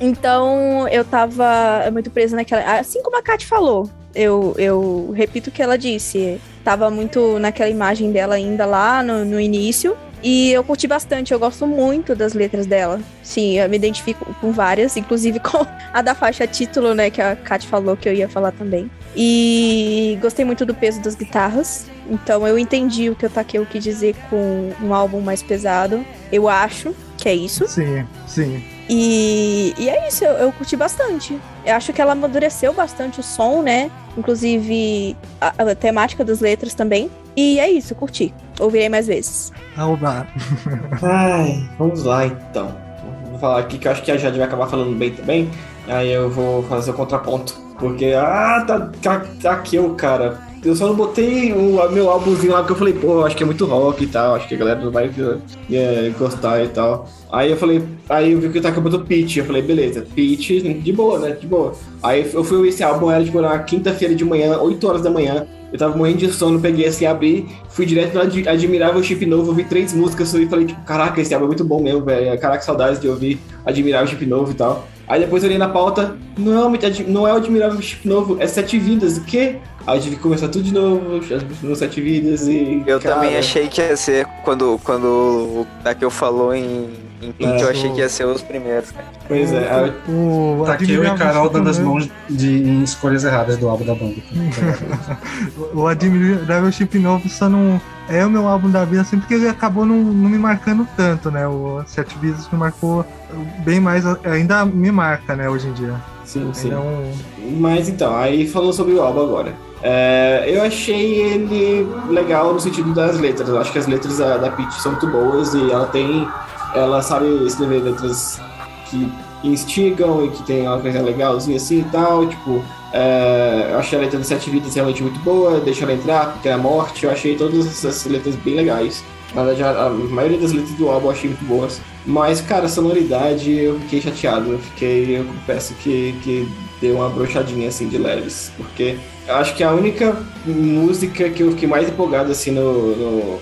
Speaker 2: Então, eu tava muito presa naquela. Assim como a Kat falou, eu, eu repito o que ela disse. Tava muito naquela imagem dela ainda lá no, no início. E eu curti bastante, eu gosto muito das letras dela. Sim, eu me identifico com várias, inclusive com a da faixa título, né, que a Kat falou que eu ia falar também. E gostei muito do peso das guitarras. Então eu entendi o que o Takeo quis dizer com um álbum mais pesado. Eu acho que é isso.
Speaker 3: Sim, sim.
Speaker 2: E, e é isso, eu, eu curti bastante. Eu acho que ela amadureceu bastante o som, né? Inclusive a, a temática das letras também. E é isso, eu curti. Ouvirei mais vezes.
Speaker 3: Oba.
Speaker 4: Ai, vamos lá então. Vou falar aqui que eu acho que a Jade vai acabar falando bem também. Aí eu vou fazer o contraponto. Porque, ah, tá, tá, tá aqui o cara. Eu só não botei o meu álbumzinho lá porque eu falei, pô, acho que é muito rock e tal, acho que a galera não vai é, gostar e tal. Aí eu falei, aí eu vi que o Taka botou Peach, eu falei, beleza, Peach, de boa, né, de boa. Aí eu fui esse álbum, era tipo na quinta-feira de manhã, 8 horas da manhã, eu tava morrendo de sono, peguei assim, abri, fui direto no Ad- Admirável Chip Novo, ouvi três músicas e falei, tipo, caraca, esse álbum é muito bom mesmo, velho. Caraca, saudades de ouvir Admirável Chip Novo e tal. Aí depois eu olhei na pauta, não é, não é o Admirável Chip Novo, é Sete Vidas, o quê? Aí eu tive que começar tudo de novo, no Sete Vidas e.
Speaker 5: Eu
Speaker 4: cara,
Speaker 5: também achei que ia ser, quando, quando o Takeo falou em, em Peach,
Speaker 4: É.
Speaker 5: eu achei que ia ser os primeiros, cara.
Speaker 4: Pois é, aí eu-
Speaker 3: O
Speaker 7: aqui eu e Carol dando as mãos de, em escolhas erradas do álbum da banda.
Speaker 3: O Admirável Chip Novo só não é o meu álbum da vida, assim, porque ele acabou não, não me marcando tanto, né? O Sete Vidas me marcou bem mais, ainda me marca, né, hoje em dia.
Speaker 4: Sim, sim.
Speaker 3: Ainda é
Speaker 4: Mas então, aí falando sobre o álbum agora. É, eu achei ele legal no sentido das letras. Eu acho que as letras da, da Peach são muito boas e ela tem. Ela sabe escrever letras que instigam e que tem uma coisa legalzinha assim e tal. Tipo, é, eu achei a letra de Sete Vidas realmente muito boa, deixa ela entrar, porque é a morte. Eu achei todas essas letras bem legais. Na verdade, a, a maioria das letras do álbum eu achei muito boas. Mas, cara, a sonoridade eu fiquei chateado. Eu fiquei, eu confesso que, que deu uma brochadinha assim de leves. Porque eu acho que a única música que eu fiquei mais empolgado assim no. no-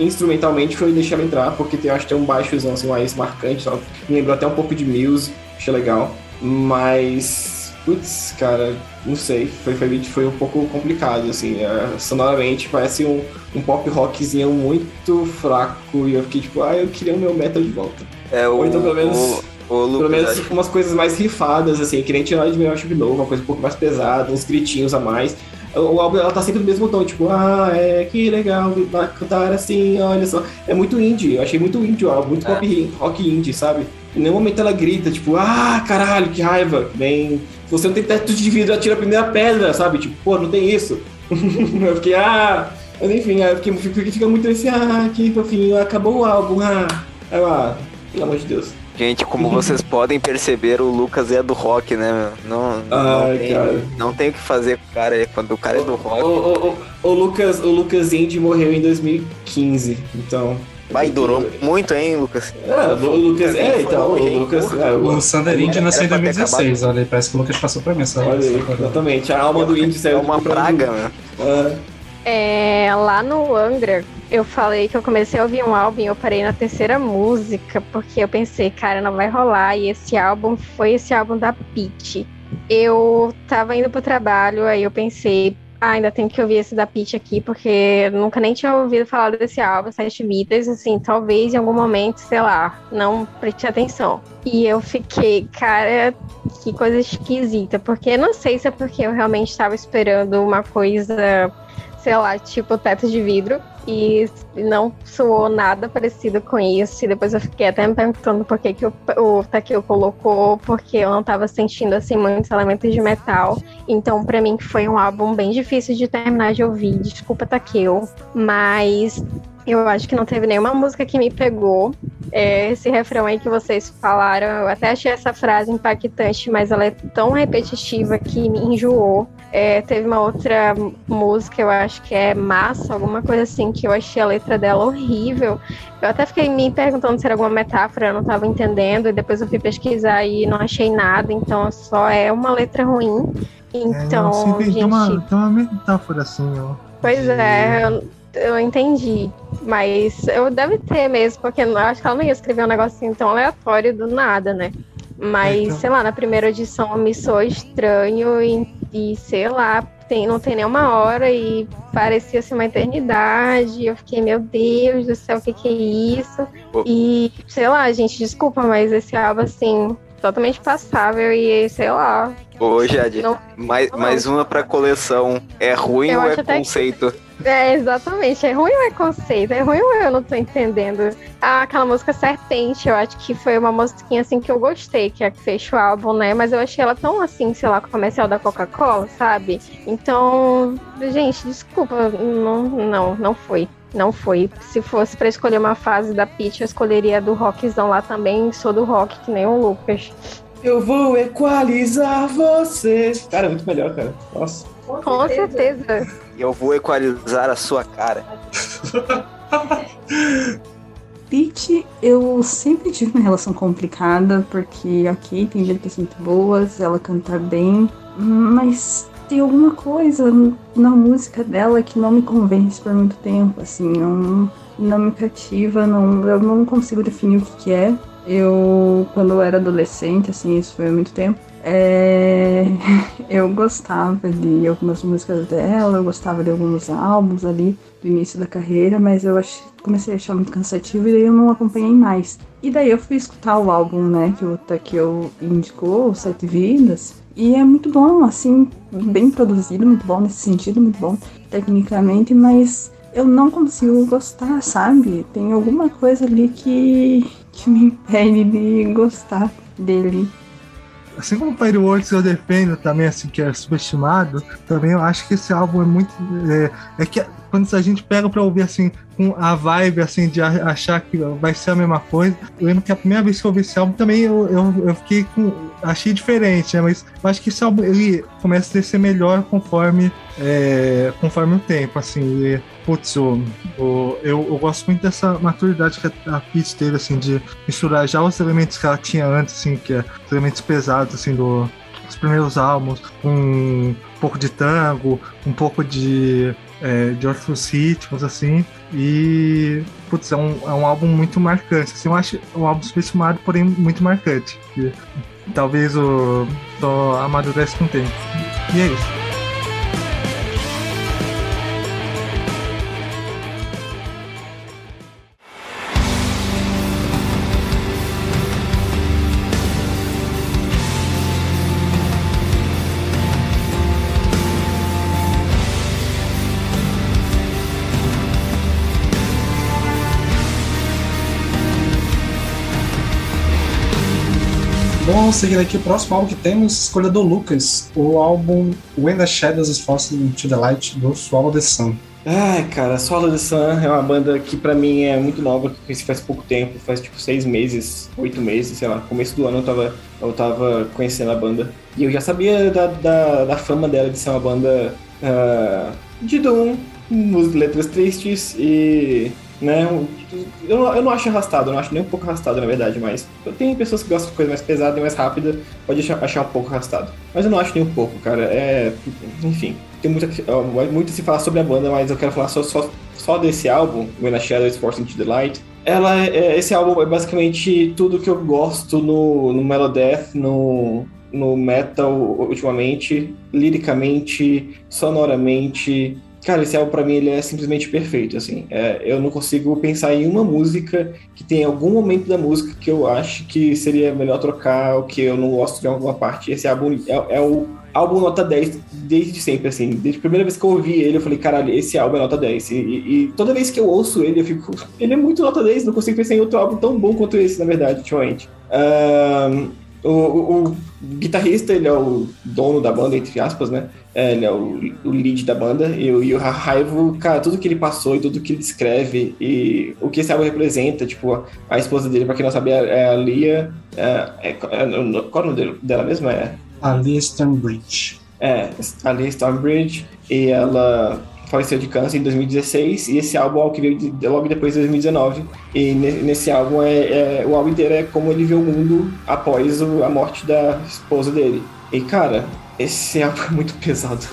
Speaker 4: instrumentalmente foi deixar entrar, porque tem, eu acho que tem um baixozão assim, mais marcante, só. me lembrou até um pouco de Muse, achei legal. Mas, putz, cara, não sei, foi, foi, foi um pouco complicado, assim, é, sonoramente parece um, um pop rockzinho muito fraco, e eu fiquei tipo, ah, eu queria o meu metal de volta.
Speaker 5: É, o,
Speaker 4: Ou então, pelo menos-
Speaker 5: o, o Lucas,
Speaker 4: Pelo menos
Speaker 5: acho-
Speaker 4: umas coisas mais rifadas, assim, que nem tirar de melhor chip novo, uma coisa um pouco mais pesada, uns gritinhos a mais. O álbum, ela tá sempre no mesmo tom, tipo, ah, é, que legal cantar assim, olha só. É muito indie, eu achei muito indie o álbum, muito
Speaker 5: É.
Speaker 4: pop rock indie, sabe? Em nenhum momento ela grita, tipo, ah, caralho, que raiva. Nem. Se você não tem teto de vidro, atira a primeira pedra, sabe? Tipo, pô, não tem isso. eu fiquei, ah. Mas enfim, aí eu fiquei, fica, fica muito esse, ah, que fofinho, acabou o álbum, ah. Aí eu, ah, pelo amor de Deus.
Speaker 5: Gente, como vocês podem perceber, o Lucas é do rock, né, meu? Não, não,
Speaker 4: Ai,
Speaker 5: tem,
Speaker 4: cara.
Speaker 5: não tem o que fazer com o cara quando o cara é do
Speaker 4: O,
Speaker 5: rock.
Speaker 4: o, o, o Lucas, o Lucas Indy morreu em 2015, então.
Speaker 5: Vai, durou muito, hein, Lucas?
Speaker 4: É, o Lucas. É, então, o Lucas. É,
Speaker 7: O
Speaker 4: o,
Speaker 7: Sander Indy nasceu em
Speaker 5: Era pra ter
Speaker 7: 2016, olha aí, parece que o Lucas passou pra mim. Só,
Speaker 4: olha aí, exatamente. A alma do Indy
Speaker 5: É
Speaker 4: saiu
Speaker 5: uma
Speaker 4: do-
Speaker 5: praga, meu.
Speaker 4: É,
Speaker 6: É, lá no Angra, eu falei que eu comecei a ouvir um álbum e eu parei na terceira música, porque eu pensei, cara, não vai rolar. E esse álbum foi esse álbum da Peach. Eu tava indo pro trabalho, aí eu pensei, ah, ainda tenho que ouvir esse da Peach aqui, porque nunca nem tinha ouvido falar desse álbum, Sete Vidas, assim, talvez em algum momento, sei lá, não preste atenção. E eu fiquei, cara, que coisa esquisita, porque não sei se é porque eu realmente estava esperando uma coisa sei lá, tipo teto de vidro. e não soou nada parecido com isso. E depois eu fiquei até me perguntando por que, que o, o Takeo colocou, porque eu não tava sentindo assim muitos elementos de metal. Então, para mim, foi um álbum bem difícil de terminar de ouvir. Desculpa, Takeo, mas eu acho que não teve nenhuma música que me pegou. É, esse refrão aí que vocês falaram, eu até achei essa frase impactante, mas ela é tão repetitiva que me enjoou. É, teve uma outra música, eu acho que é Massa, alguma coisa assim, que eu achei a letra dela horrível. Eu até fiquei me perguntando se era alguma metáfora, eu não estava entendendo, e depois eu fui pesquisar e não achei nada, então só é uma letra ruim. Então,
Speaker 3: é,
Speaker 6: gente...
Speaker 3: tem, uma, tem uma metáfora assim, ó.
Speaker 6: Pois
Speaker 3: de...
Speaker 6: é, eu, eu entendi. Mas eu deve ter mesmo, porque eu acho que ela não ia escrever um negocinho tão aleatório do nada, né? Mas, então... sei lá, na primeira edição me soou estranho e, e sei lá, tem, não tem nenhuma hora e parecia ser uma eternidade. Eu fiquei, meu Deus do céu, o que, que é isso? Oh. E, sei lá, gente, desculpa, mas esse álbum, assim, totalmente passável e sei lá.
Speaker 5: Ô, Jade, não, mais, não. mais uma pra coleção. É ruim eu ou é conceito?
Speaker 6: Que... É, exatamente. É ruim ou é conceito? É ruim ou eu não tô entendendo? Ah, aquela música Serpente, eu acho que foi uma musiquinha assim que eu gostei, que é que fez o álbum, né? Mas eu achei ela tão assim, sei lá, comercial da Coca-Cola, sabe? Então, gente, desculpa, não, não, não foi. Não foi. Se fosse para escolher uma fase da Peach, eu escolheria do rockzão lá também. Sou do rock, que nem o Lucas.
Speaker 4: Eu vou equalizar você. Cara, é muito melhor, cara. Nossa.
Speaker 6: Com certeza.
Speaker 5: Eu vou equalizar a sua cara.
Speaker 8: Peach, eu sempre tive uma relação complicada, porque, ok, tem letras muito boas, ela canta bem, mas tem alguma coisa na música dela que não me convence por muito tempo, assim, não, não me cativa, não, eu não consigo definir o que, que é. Eu, quando eu era adolescente, assim, isso foi há muito tempo, é, eu gostava de algumas músicas dela, eu gostava de alguns álbuns ali do início da carreira, mas eu comecei a achar muito cansativo e daí eu não acompanhei mais. E daí eu fui escutar o álbum, né, que o Takeo indicou, Sete Vidas, e é muito bom, assim, bem produzido, muito bom nesse sentido, muito bom tecnicamente, mas eu não consigo gostar, sabe? Tem alguma coisa ali que, que me impede de gostar dele
Speaker 3: assim como o Fireworks eu defendo também, assim, que é subestimado, também eu acho que esse álbum é muito. É, é que quando a gente pega pra ouvir assim, com a vibe assim, de achar que vai ser a mesma coisa. Eu lembro que a primeira vez que eu ouvi esse álbum também eu, eu, eu fiquei com. achei diferente, né? Mas eu acho que esse álbum ele começa a ser melhor conforme, é, conforme o tempo, assim. E, putz, o, eu, eu gosto muito dessa maturidade que a, Peach teve, assim, de misturar já os elementos que ela tinha antes, assim, que é os elementos pesados, assim, do, dos primeiros álbuns, um pouco de tango, um pouco de é, de outros ritmos, assim. E, putz, é um, é um álbum muito marcante. Assim, eu acho um álbum subestimado, porém muito marcante. Talvez o só amadurece com o tempo. E é isso.
Speaker 7: Vamos seguir aqui o próximo álbum que temos, escolha do Lucas, o álbum When the Shadows is Falling to the Light, do Swallow the Sun.
Speaker 4: Ai, cara, Swallow the Sun é uma banda que pra mim é muito nova, que faz pouco tempo, faz tipo seis meses, oito meses, sei lá. Começo do ano eu tava, eu tava conhecendo a banda. E eu já sabia da, da, da fama dela de ser uma banda uh, de Doom, letras tristes e né? Eu, eu não acho arrastado, eu não acho nem um pouco arrastado, na verdade, mas tem pessoas que gostam de coisa mais pesada e mais rápida, pode achar, achar um pouco arrastado. Mas eu não acho nem um pouco, cara. É. Enfim, tem muito, muito se falar sobre a banda, mas eu quero falar só, só, só desse álbum, When a Shadow is Forced into the Light. Ela, é, esse álbum é basicamente tudo que eu gosto no, no Melodeath, no, no metal ultimamente, liricamente, sonoramente, Cara, esse álbum pra mim ele é simplesmente perfeito, assim. É, eu não consigo pensar em uma música que tem algum momento da música que eu acho que seria melhor trocar ou que eu não gosto de alguma parte. Esse álbum é, é o álbum nota 10 desde sempre, assim. Desde a primeira vez que eu ouvi ele, eu falei, caralho, esse álbum é nota 10. E, e, toda vez que eu ouço ele, eu fico, ele é muito nota 10, não consigo pensar em outro álbum tão bom quanto esse, na verdade, ultimamente. Um, o, o, o, guitarrista, ele é o dono da banda, entre aspas, né? É, ele é o, o lead da banda. E, e o Raivo, cara, tudo que ele passou e tudo que ele descreve e o que esse álbum representa, tipo, a, a esposa dele, pra quem não sabe, é, é a Lia. É, é, é, qual é o nome dela mesmo? É
Speaker 7: a Lia Stonebridge.
Speaker 4: É, a Lia Stonebridge. E ela faleceu de câncer em 2016 e esse álbum é o que veio de, logo depois de 2019 e nesse álbum é, é, o álbum inteiro é como ele vê o mundo após o, a morte da esposa dele e cara esse álbum é muito pesado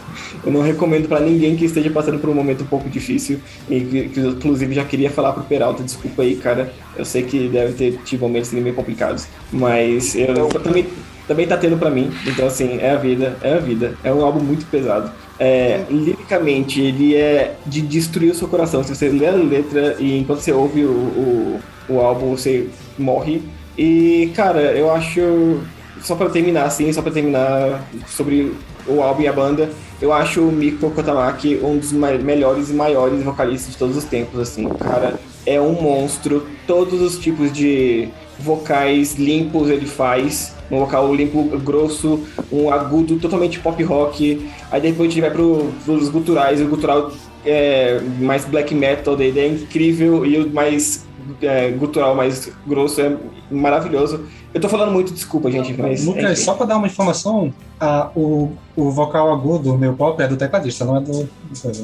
Speaker 4: eu não recomendo para ninguém que esteja passando por um momento um pouco difícil e que, inclusive já queria falar pro Peralta desculpa aí cara eu sei que deve ter tido momentos meio complicados mas eu, eu também também tá tendo para mim. Então, assim, é a vida, é a vida. É um álbum muito pesado. É, liricamente, ele é de destruir o seu coração. Se você lê a letra e enquanto você ouve o, o, o álbum, você morre. E, cara, eu acho. Só para terminar, assim, só para terminar sobre o álbum e a banda, eu acho o Miko Kotamaki um dos melhores e maiores vocalistas de todos os tempos, assim. Cara é um monstro. Todos os tipos de vocais limpos ele faz um vocal limpo, grosso, um agudo totalmente pop rock. Aí depois a gente vai pro, pros guturais, o gutural é, mais black metal dele é incrível e o mais é, gutural mais grosso é maravilhoso. Eu tô falando muito, desculpa, gente, mas.
Speaker 7: Lucas, é só pra dar uma informação, a, o, o vocal agudo, meu pop, é do tecladista, não é do.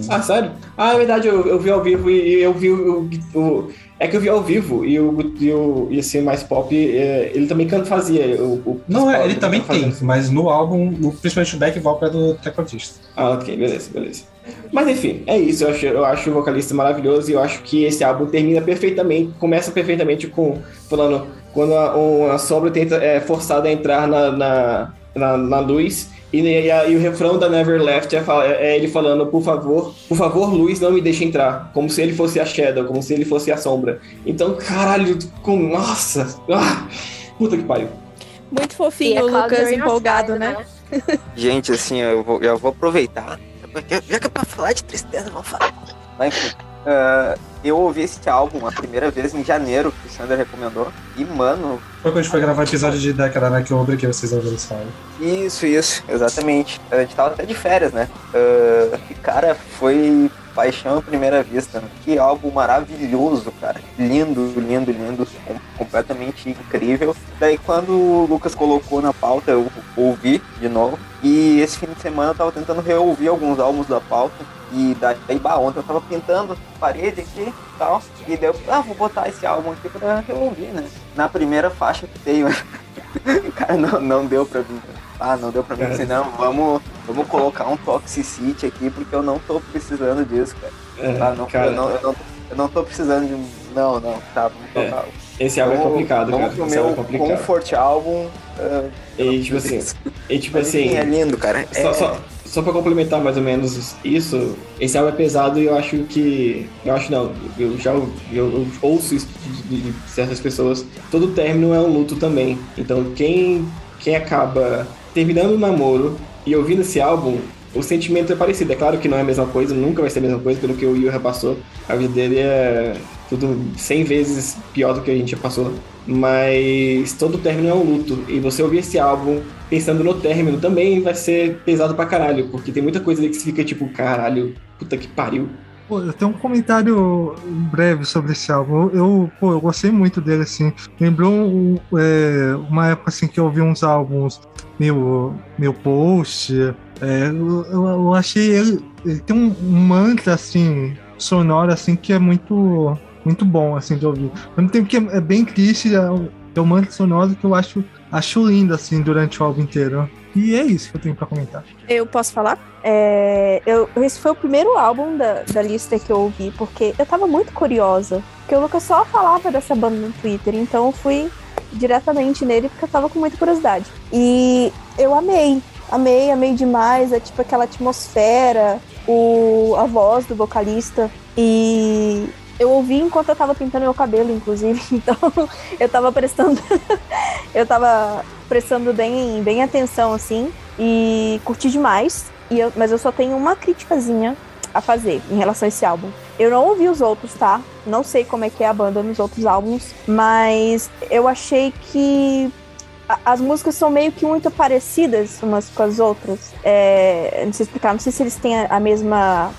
Speaker 4: Ah, sério? Ah, é verdade, eu, eu vi ao vivo e eu vi o, o é que eu vi ao vivo e o, e o e esse mais pop, é, ele também canta, fazia. O, o
Speaker 7: não, é, ele também tem, mas no álbum, principalmente o back vocal é do tecladista.
Speaker 4: Ah, ok, beleza, beleza. Mas enfim, é isso. Eu acho, eu acho o vocalista maravilhoso e eu acho que esse álbum termina perfeitamente, começa perfeitamente com falando quando a, a sombra tenta é forçada a entrar na, na, na, na luz e, e, a, e, o refrão da Never Left é, é, ele falando, por favor, por favor, luz, não me deixe entrar. Como se ele fosse a Shadow, como se ele fosse a sombra. Então, caralho, com. Nossa! Ah, puta que pariu.
Speaker 2: Muito fofinho o Lucas empolgado, né?
Speaker 5: né? Gente, assim, eu vou, eu vou aproveitar. Já que é pra falar de tristeza, vou falar. Enfim. Uh, eu ouvi esse álbum a primeira vez em janeiro, que o Sander recomendou. E, mano.
Speaker 7: Foi quando a gente foi gravar episódio de década, né? Que eu ouvi que vocês ouviram esse álbum.
Speaker 5: Isso, isso, exatamente. A gente tava até de férias, né? Uh, e, cara, foi paixão à primeira vista. Que álbum maravilhoso, cara. Lindo, lindo, lindo. Completamente incrível. Daí, quando o Lucas colocou na pauta, eu ouvi de novo. E esse fim de semana eu tava tentando reouvir alguns álbuns da pauta. E daí, bah, ontem eu tava pintando parede aqui e tal. E daí eu, ah, vou botar esse álbum aqui pra eu ouvir, né? Na primeira faixa que tem, cara, não, não deu pra mim. Ah, não deu pra mim. Assim, não, vamos, vamos colocar um Toxicity aqui, porque eu não tô precisando disso, cara. É, ah, não, cara... Eu, não, eu, não, eu não tô precisando de. Não, não, tá, vamos
Speaker 4: é, tocar. É. Esse álbum é complicado, cara.
Speaker 5: Pro meu
Speaker 4: é
Speaker 5: Comfort álbum. Uh,
Speaker 4: e tipo assim. E tipo assim.
Speaker 5: É lindo, cara.
Speaker 4: Só,
Speaker 5: é...
Speaker 4: só, só pra complementar mais ou menos isso, esse álbum é pesado e eu acho que. Eu acho não, eu já eu, eu ouço isso de, de, certas pessoas. Todo término é um luto também. Então quem, quem acaba terminando o namoro e ouvindo esse álbum, o sentimento é parecido. É claro que não é a mesma coisa, nunca vai ser a mesma coisa, pelo que o Yu passou. A vida dele é tudo 100 vezes pior do que a gente já passou. Mas todo término é um luto. E você ouvir esse álbum pensando no término também vai ser pesado pra caralho, porque tem muita coisa ali que você fica tipo, caralho, puta que pariu.
Speaker 3: Pô, eu tenho um comentário breve sobre esse álbum. Eu, eu, pô, eu gostei muito dele, assim. Lembrou é, uma época assim que eu ouvi uns álbuns meu, meu post. É, eu, eu, achei ele, ele tem um, mantra assim sonoro assim que é muito muito bom assim de ouvir. Ao mesmo tempo que é, é bem triste, é, é um mantra sonoro que eu acho acho lindo assim durante o álbum inteiro. E é isso que eu tenho para comentar.
Speaker 2: Eu posso falar? É, eu, esse foi o primeiro álbum da, da lista que eu ouvi, porque eu tava muito curiosa. Porque o Lucas só falava dessa banda no Twitter, então eu fui diretamente nele porque eu tava com muita curiosidade. E eu amei. amei, amei demais. É tipo aquela atmosfera, o, a voz do vocalista. E eu ouvi enquanto eu tava pintando meu cabelo, inclusive. Então eu tava prestando. eu tava prestando bem, bem atenção, assim. E curti demais. E eu, mas eu só tenho uma criticazinha a fazer em relação a esse álbum. Eu não ouvi os outros, tá? Não sei como é que é a banda nos outros álbuns, mas eu achei que as músicas são meio que muito parecidas umas com as outras. É, não sei explicar, não sei se eles têm a mesma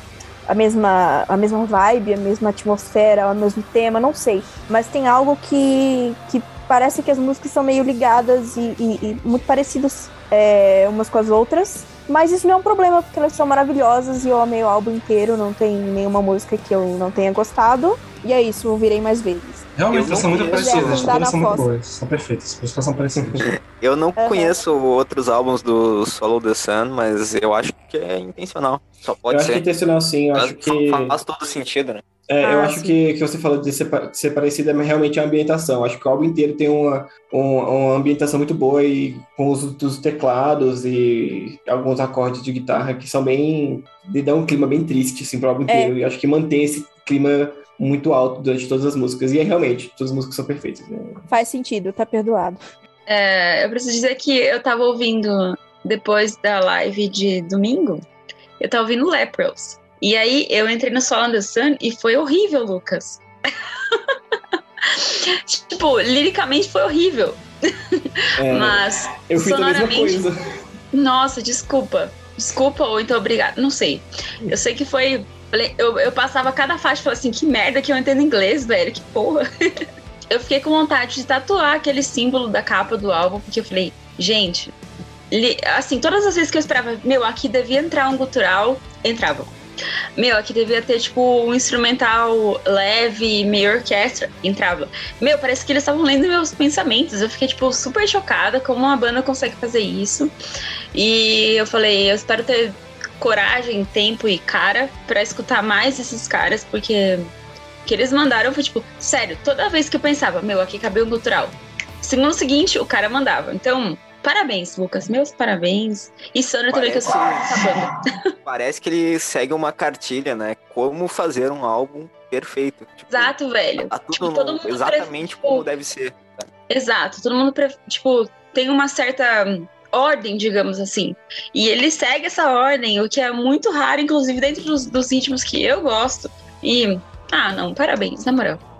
Speaker 2: a mesma a mesma vibe, a mesma atmosfera, o mesmo tema, não sei. Mas tem algo que, que parece que as músicas são meio ligadas e, e- e muito parecidas é, umas com as outras. Mas isso não é um problema, porque elas são maravilhosas e eu amei o álbum inteiro, não tem nenhuma música que eu não tenha gostado. E é isso, ouvirei mais vezes.
Speaker 7: Realmente,
Speaker 5: Eu
Speaker 7: elas são muito parecidas.
Speaker 2: Dá na
Speaker 7: Todas são muito boas. São perfeitas. As são parecidas.
Speaker 5: Eu não
Speaker 2: Aham.
Speaker 5: conheço outros álbuns do Solo the Sun, mas eu acho que é intencional. Só
Speaker 4: eu
Speaker 5: pode
Speaker 4: acho que é
Speaker 5: ser.
Speaker 4: intencional sim, eu acho que.
Speaker 5: faz todo sentido, né?
Speaker 4: É, eu
Speaker 2: Ah,
Speaker 4: acho
Speaker 2: sim.
Speaker 4: que, que você falou de ser, de ser parecido é realmente a ambientação. Eu acho que o álbum inteiro tem uma, um- uma ambientação muito boa e com os dos teclados e alguns acordes de guitarra que são bem. de dar um clima bem triste assim, pro álbum
Speaker 2: É.
Speaker 4: inteiro. E acho que mantém esse clima muito alto durante todas as músicas. E é realmente, todas as músicas são perfeitas. né?
Speaker 2: Faz sentido, tá perdoado.
Speaker 1: É, eu preciso dizer que eu tava ouvindo depois da live de domingo, eu tava ouvindo Lepros. E aí eu entrei no Sol and the Sun e foi horrível, Lucas. tipo, liricamente foi horrível.
Speaker 4: É,
Speaker 1: Mas
Speaker 4: eu fiz a mesma
Speaker 1: sonoramente.
Speaker 4: coisa.
Speaker 1: Nossa, desculpa. Desculpa, ou então obrigada. Não sei. Eu sei que foi. Falei- Eu, eu passava cada faixa e falava assim: que merda que eu entendo inglês, velho. Que porra. Eu fiquei com vontade de tatuar aquele símbolo da capa do álbum, porque eu falei, gente. Assim, todas as vezes que eu esperava, meu, aqui devia entrar um gutural, entrava. Meu, aqui devia ter, tipo, um instrumental leve, meio orquestra, entrava. Meu, parece que eles estavam lendo meus pensamentos. Eu fiquei, tipo, super chocada como uma banda consegue fazer isso. E eu falei, eu espero ter coragem, tempo e cara pra escutar mais esses caras, porque o que eles mandaram foi tipo, sério, toda vez que eu pensava, meu, aqui cabelo natural. Segundo seguinte, o cara mandava. Então, parabéns, Lucas, meus parabéns. E Sandra também, que eu sou
Speaker 5: Parece- que ele segue uma cartilha, né? Como fazer um álbum perfeito. Tipo,
Speaker 1: Exato, velho.
Speaker 5: Tá tudo
Speaker 1: Tipo,
Speaker 5: no-
Speaker 1: todo mundo
Speaker 5: exatamente
Speaker 1: pre-
Speaker 5: como deve ser.
Speaker 1: Exato, todo mundo, pre- tipo, tem uma certa ordem, digamos assim. E ele segue essa ordem, o que é muito raro, inclusive dentro dos, dos que eu gosto. E, ah, não, parabéns, na moral.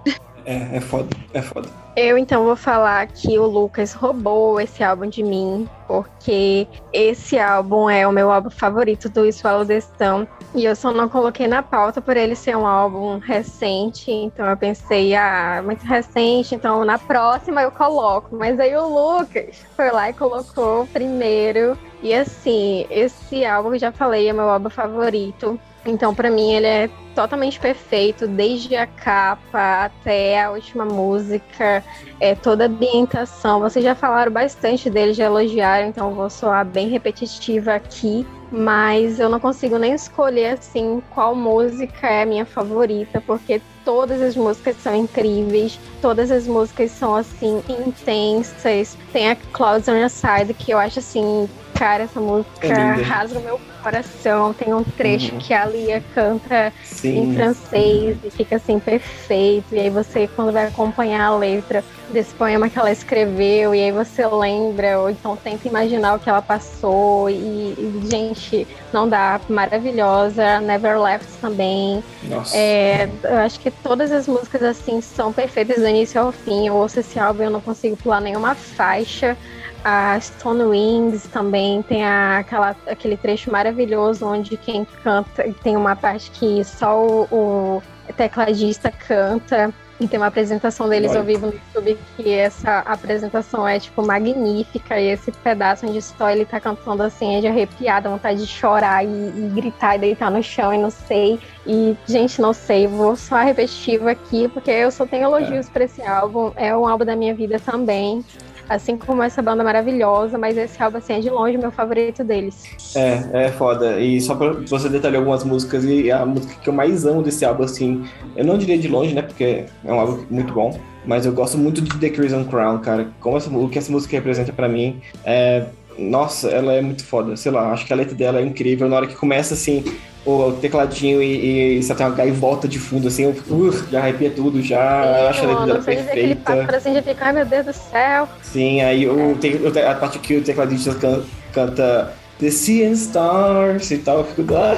Speaker 4: É, é foda, é foda.
Speaker 6: Eu então vou falar que o Lucas roubou esse álbum de mim, porque esse álbum é o meu álbum favorito do Swallow Sun. E eu só não coloquei na pauta por ele ser um álbum recente, então eu pensei, ah, muito recente, então na próxima eu coloco. Mas aí o Lucas foi lá e colocou primeiro. E assim, esse álbum, já falei, é meu álbum favorito. Então, pra mim, ele é totalmente perfeito, desde a capa até a última música, é, toda a ambientação. Vocês já falaram bastante dele, já elogiaram, então vou soar bem repetitiva aqui. Mas eu não consigo nem escolher assim qual música é a minha favorita, porque todas as músicas são incríveis, todas as músicas são assim intensas. Tem a Clouds on Your Side que eu acho assim, cara, essa música
Speaker 4: É
Speaker 6: rasga o meu coração. Tem um trecho
Speaker 4: Uhum.
Speaker 6: que a Lia canta em
Speaker 4: Sim.
Speaker 6: francês e fica assim perfeito. E aí você, quando vai acompanhar a letra desse poema que ela escreveu, e aí você lembra, ou então tenta imaginar o que ela passou. E, e, gente, não dá. Maravilhosa. Never Left também.
Speaker 4: Nossa.
Speaker 6: É, eu acho que todas as músicas assim são perfeitas do início ao fim. Eu ouço esse álbum e eu não consigo pular nenhuma faixa. A Stone Wings também tem a- aquela, aquele trecho maravilhoso onde quem canta tem uma parte que só o, o tecladista canta. E tem uma apresentação deles
Speaker 4: Olha.
Speaker 6: ao vivo no YouTube que essa apresentação é, tipo, magnífica. E esse pedaço onde só ele tá cantando assim é de arrepiar, dá vontade de chorar e, e gritar e deitar no chão e não sei. E, gente, não sei, vou só repetitivo aqui, porque eu só tenho elogios pra esse álbum. É um álbum da minha vida também. Assim como essa banda maravilhosa, mas esse álbum assim, é de longe meu favorito deles.
Speaker 4: É, é foda. E só pra você detalhar algumas músicas, e a música que eu mais amo desse álbum, assim, eu não diria de longe, né? Porque é um álbum muito bom. Mas eu gosto muito de The Crimson Crown, cara. Como essa, o que essa música representa pra mim. É, nossa, ela é muito foda. Sei lá, acho que a letra dela é incrível. Na hora que começa assim, o tecladinho e, e você tem uma gaivota de fundo, assim, eu fico, uh, já arrepia tudo, já
Speaker 6: Sim,
Speaker 4: acho a letra
Speaker 6: papo
Speaker 4: perfeita.
Speaker 6: assim, já fica, ai meu Deus do céu.
Speaker 4: Sim, aí o, tem, o te- a parte que o tecladista can- canta The Sea and Stars e tal, eu fico, ah,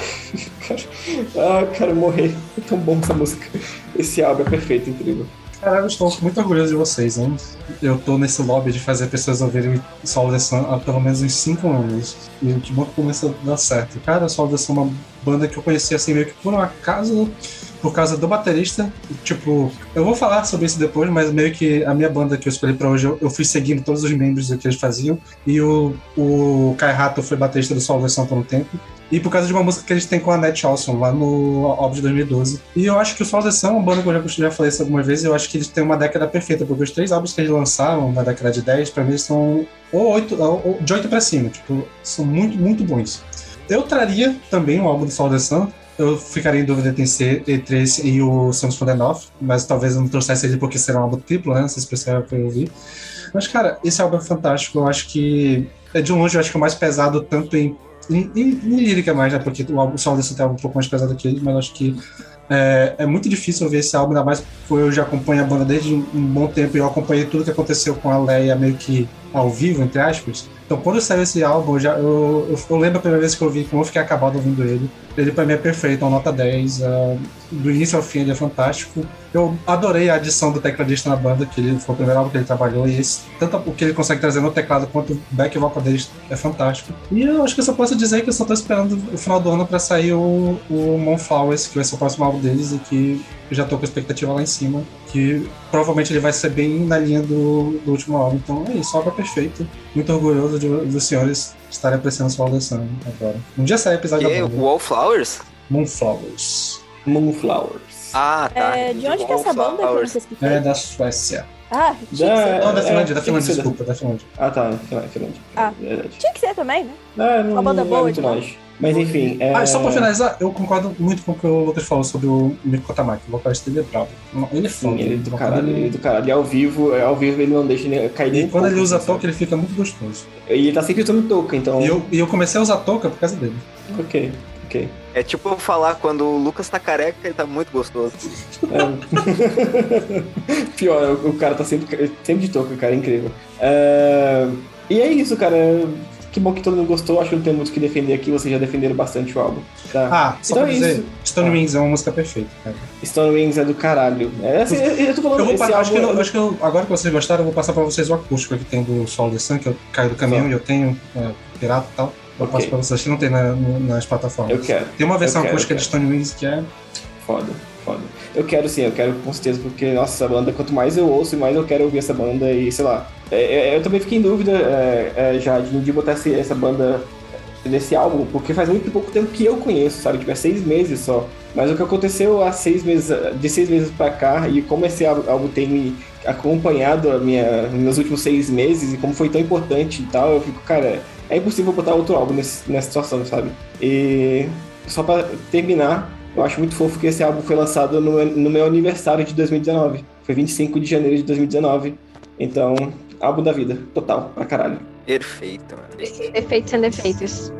Speaker 4: cara, ah, eu quero morrer. É tão bom essa música. Esse álbum é perfeito, incrível.
Speaker 7: Caralho, eu estou muito orgulhoso de vocês, hein? Eu tô nesse lobby de fazer pessoas ouvirem Sol The Sun há pelo menos uns 5 anos. E que bom que começa a dar certo. Cara, Sol The Sun é uma banda que eu conheci assim meio que por um acaso, por causa do baterista. Tipo, eu vou falar sobre isso depois, mas meio que a minha banda que eu escolhi pra hoje, eu, eu fui seguindo todos os membros do que eles faziam. E o, o Kai Hato foi baterista do Sun por um tempo. E por causa de uma música que eles têm com a Nat Olson lá no álbum de 2012. E eu acho que o Sun é uma banda que eu já, já falei isso algumas vezes. Eu acho que eles têm uma década perfeita, porque os três álbuns que eles lançaram na década de 10, pra mim, eles são ou oito, ou de 8 pra cima. Tipo, são muito, muito bons. Eu traria também um álbum do Sun. Eu ficaria em dúvida entre ser entre esse e o Songs from the North, mas talvez eu não trouxesse ele porque será um álbum triplo, né? Se perceberam que eu ouvi. Mas, cara, esse álbum é fantástico. Eu acho que é de longe, eu acho que é o mais pesado, tanto em, em, em- em lírica mais, né? Porque o álbum o Sol desse é um pouco mais pesado que ele, mas eu acho que é, é muito difícil ouvir esse álbum, ainda mais porque eu já acompanho a banda desde um bom tempo e eu acompanhei tudo que aconteceu com a Leia meio que ao vivo, entre aspas. Então, quando saiu esse álbum, eu, já, eu, eu, eu lembro a primeira vez que eu ouvi, como eu fiquei acabado ouvindo ele. Ele, pra mim, é perfeito, é uma nota 10. ah, do início ao fim, ele é fantástico. Eu adorei a adição do tecladista na banda, que ele foi o primeiro álbum que ele trabalhou, e esse, tanto o que ele consegue trazer no teclado quanto o back vocal dele é fantástico. E eu acho que eu só posso dizer que eu só tô esperando o final do ano pra sair o, o Moonflowers, que vai ser o próximo álbum deles, e que eu já tô com a expectativa lá em cima, que provavelmente ele vai ser bem na linha do, do último álbum. Então é isso, o álbum é perfeito. Muito orgulhoso de, dos senhores estarem apreciando o Sol da Sun agora. Um dia sai episódio
Speaker 5: Que?
Speaker 7: da banda.
Speaker 5: Wallflowers?
Speaker 7: Moonflowers.
Speaker 4: Moonflowers.
Speaker 5: Ah, tá.
Speaker 2: É, de onde que é essa banda que pesquisei?
Speaker 7: É da Suécia.
Speaker 2: Ah, tinha que,
Speaker 4: Da-
Speaker 2: ser.
Speaker 7: Não, da
Speaker 4: é,
Speaker 7: Finlândia, da
Speaker 4: tinha que
Speaker 7: Finlândia,
Speaker 4: ser da-
Speaker 7: desculpa, da Finlândia.
Speaker 4: Ah, tá, Finlândia, Finlândia.
Speaker 2: Ah.
Speaker 4: Verdade.
Speaker 2: tinha que ser também, né?
Speaker 4: Ah, não,
Speaker 2: Uma banda
Speaker 4: não
Speaker 2: boa
Speaker 4: é muito. Mas enfim. É...
Speaker 7: Ah, só pra finalizar, eu concordo muito com o que o Lucas falou sobre o Miko Kotamaki. O vocalista dele é bravo. Ele é foda.
Speaker 4: Ele é do caralho, ele é do caralho. E ao vivo, é, ao vivo ele não deixa ele cair nem
Speaker 7: E quando
Speaker 4: pouco,
Speaker 7: ele usa
Speaker 4: assim,
Speaker 7: touca, ele fica muito gostoso.
Speaker 4: E ele tá sempre usando touca, então.
Speaker 7: E eu, e eu comecei a usar touca por causa dele.
Speaker 4: Ok, ok.
Speaker 5: É tipo eu falar quando o Lucas tá careca, ele tá muito gostoso.
Speaker 4: É. Pior, o, cara tá sempre, sempre de touca, cara, é incrível. É, E é isso, cara. Que bom que todo mundo gostou. Acho que não tem muito o que defender aqui. Vocês já defenderam bastante o álbum. Tá?
Speaker 7: Ah, só
Speaker 4: Então
Speaker 7: pra
Speaker 4: é
Speaker 7: dizer,
Speaker 4: isso.
Speaker 7: Stone
Speaker 4: Ah.
Speaker 7: Wings é uma música perfeita, cara.
Speaker 4: Stone Wings é do caralho. É, assim, eu, eu tô falando
Speaker 7: Eu vou
Speaker 4: esse
Speaker 7: pa- acho que, eu, acho que eu- agora que vocês gostaram, eu vou passar pra vocês o acústico que tem do Sol de Sun, que eu caio do caminhão
Speaker 4: Tá.
Speaker 7: e eu tenho é, pirata e tal. Eu
Speaker 4: Ok.
Speaker 7: passo pra vocês que não tem na- nas plataformas.
Speaker 4: Eu quero.
Speaker 7: Tem uma versão
Speaker 4: Eu quero,
Speaker 7: acústica
Speaker 4: eu
Speaker 7: de Stone Wings que é.
Speaker 4: Foda, foda. Eu quero sim, eu quero com certeza, porque, nossa, essa banda, quanto mais eu ouço, mais eu quero ouvir essa banda e, sei lá. É, é, eu também fiquei em dúvida, é, é, já, de, de botar esse- essa banda nesse álbum, porque faz muito pouco tempo que eu conheço, sabe? Tipo, é seis meses só. Mas o que aconteceu há seis meses, de seis meses pra cá, e como esse álbum álbum tem me acompanhado a minha, nos meus últimos seis meses, e como foi tão importante e tal, eu fico, cara, é impossível botar outro álbum nesse- nessa situação, sabe? E só pra terminar, eu acho muito fofo que esse álbum foi lançado no, no meu aniversário de 2019. Foi 25 de janeiro de 2019. Então, álbum da vida, total, pra caralho.
Speaker 5: Perfeito, mano.
Speaker 6: Efeitos sem defeitos.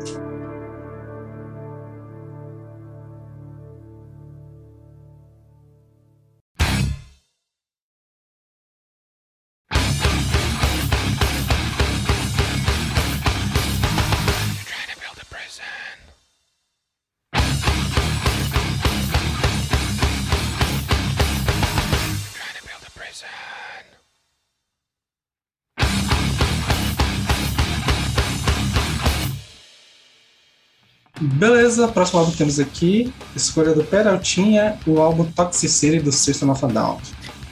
Speaker 7: Beleza, próximo álbum que temos aqui, escolha do Peraltinha, o álbum Toxicity do System of a Down.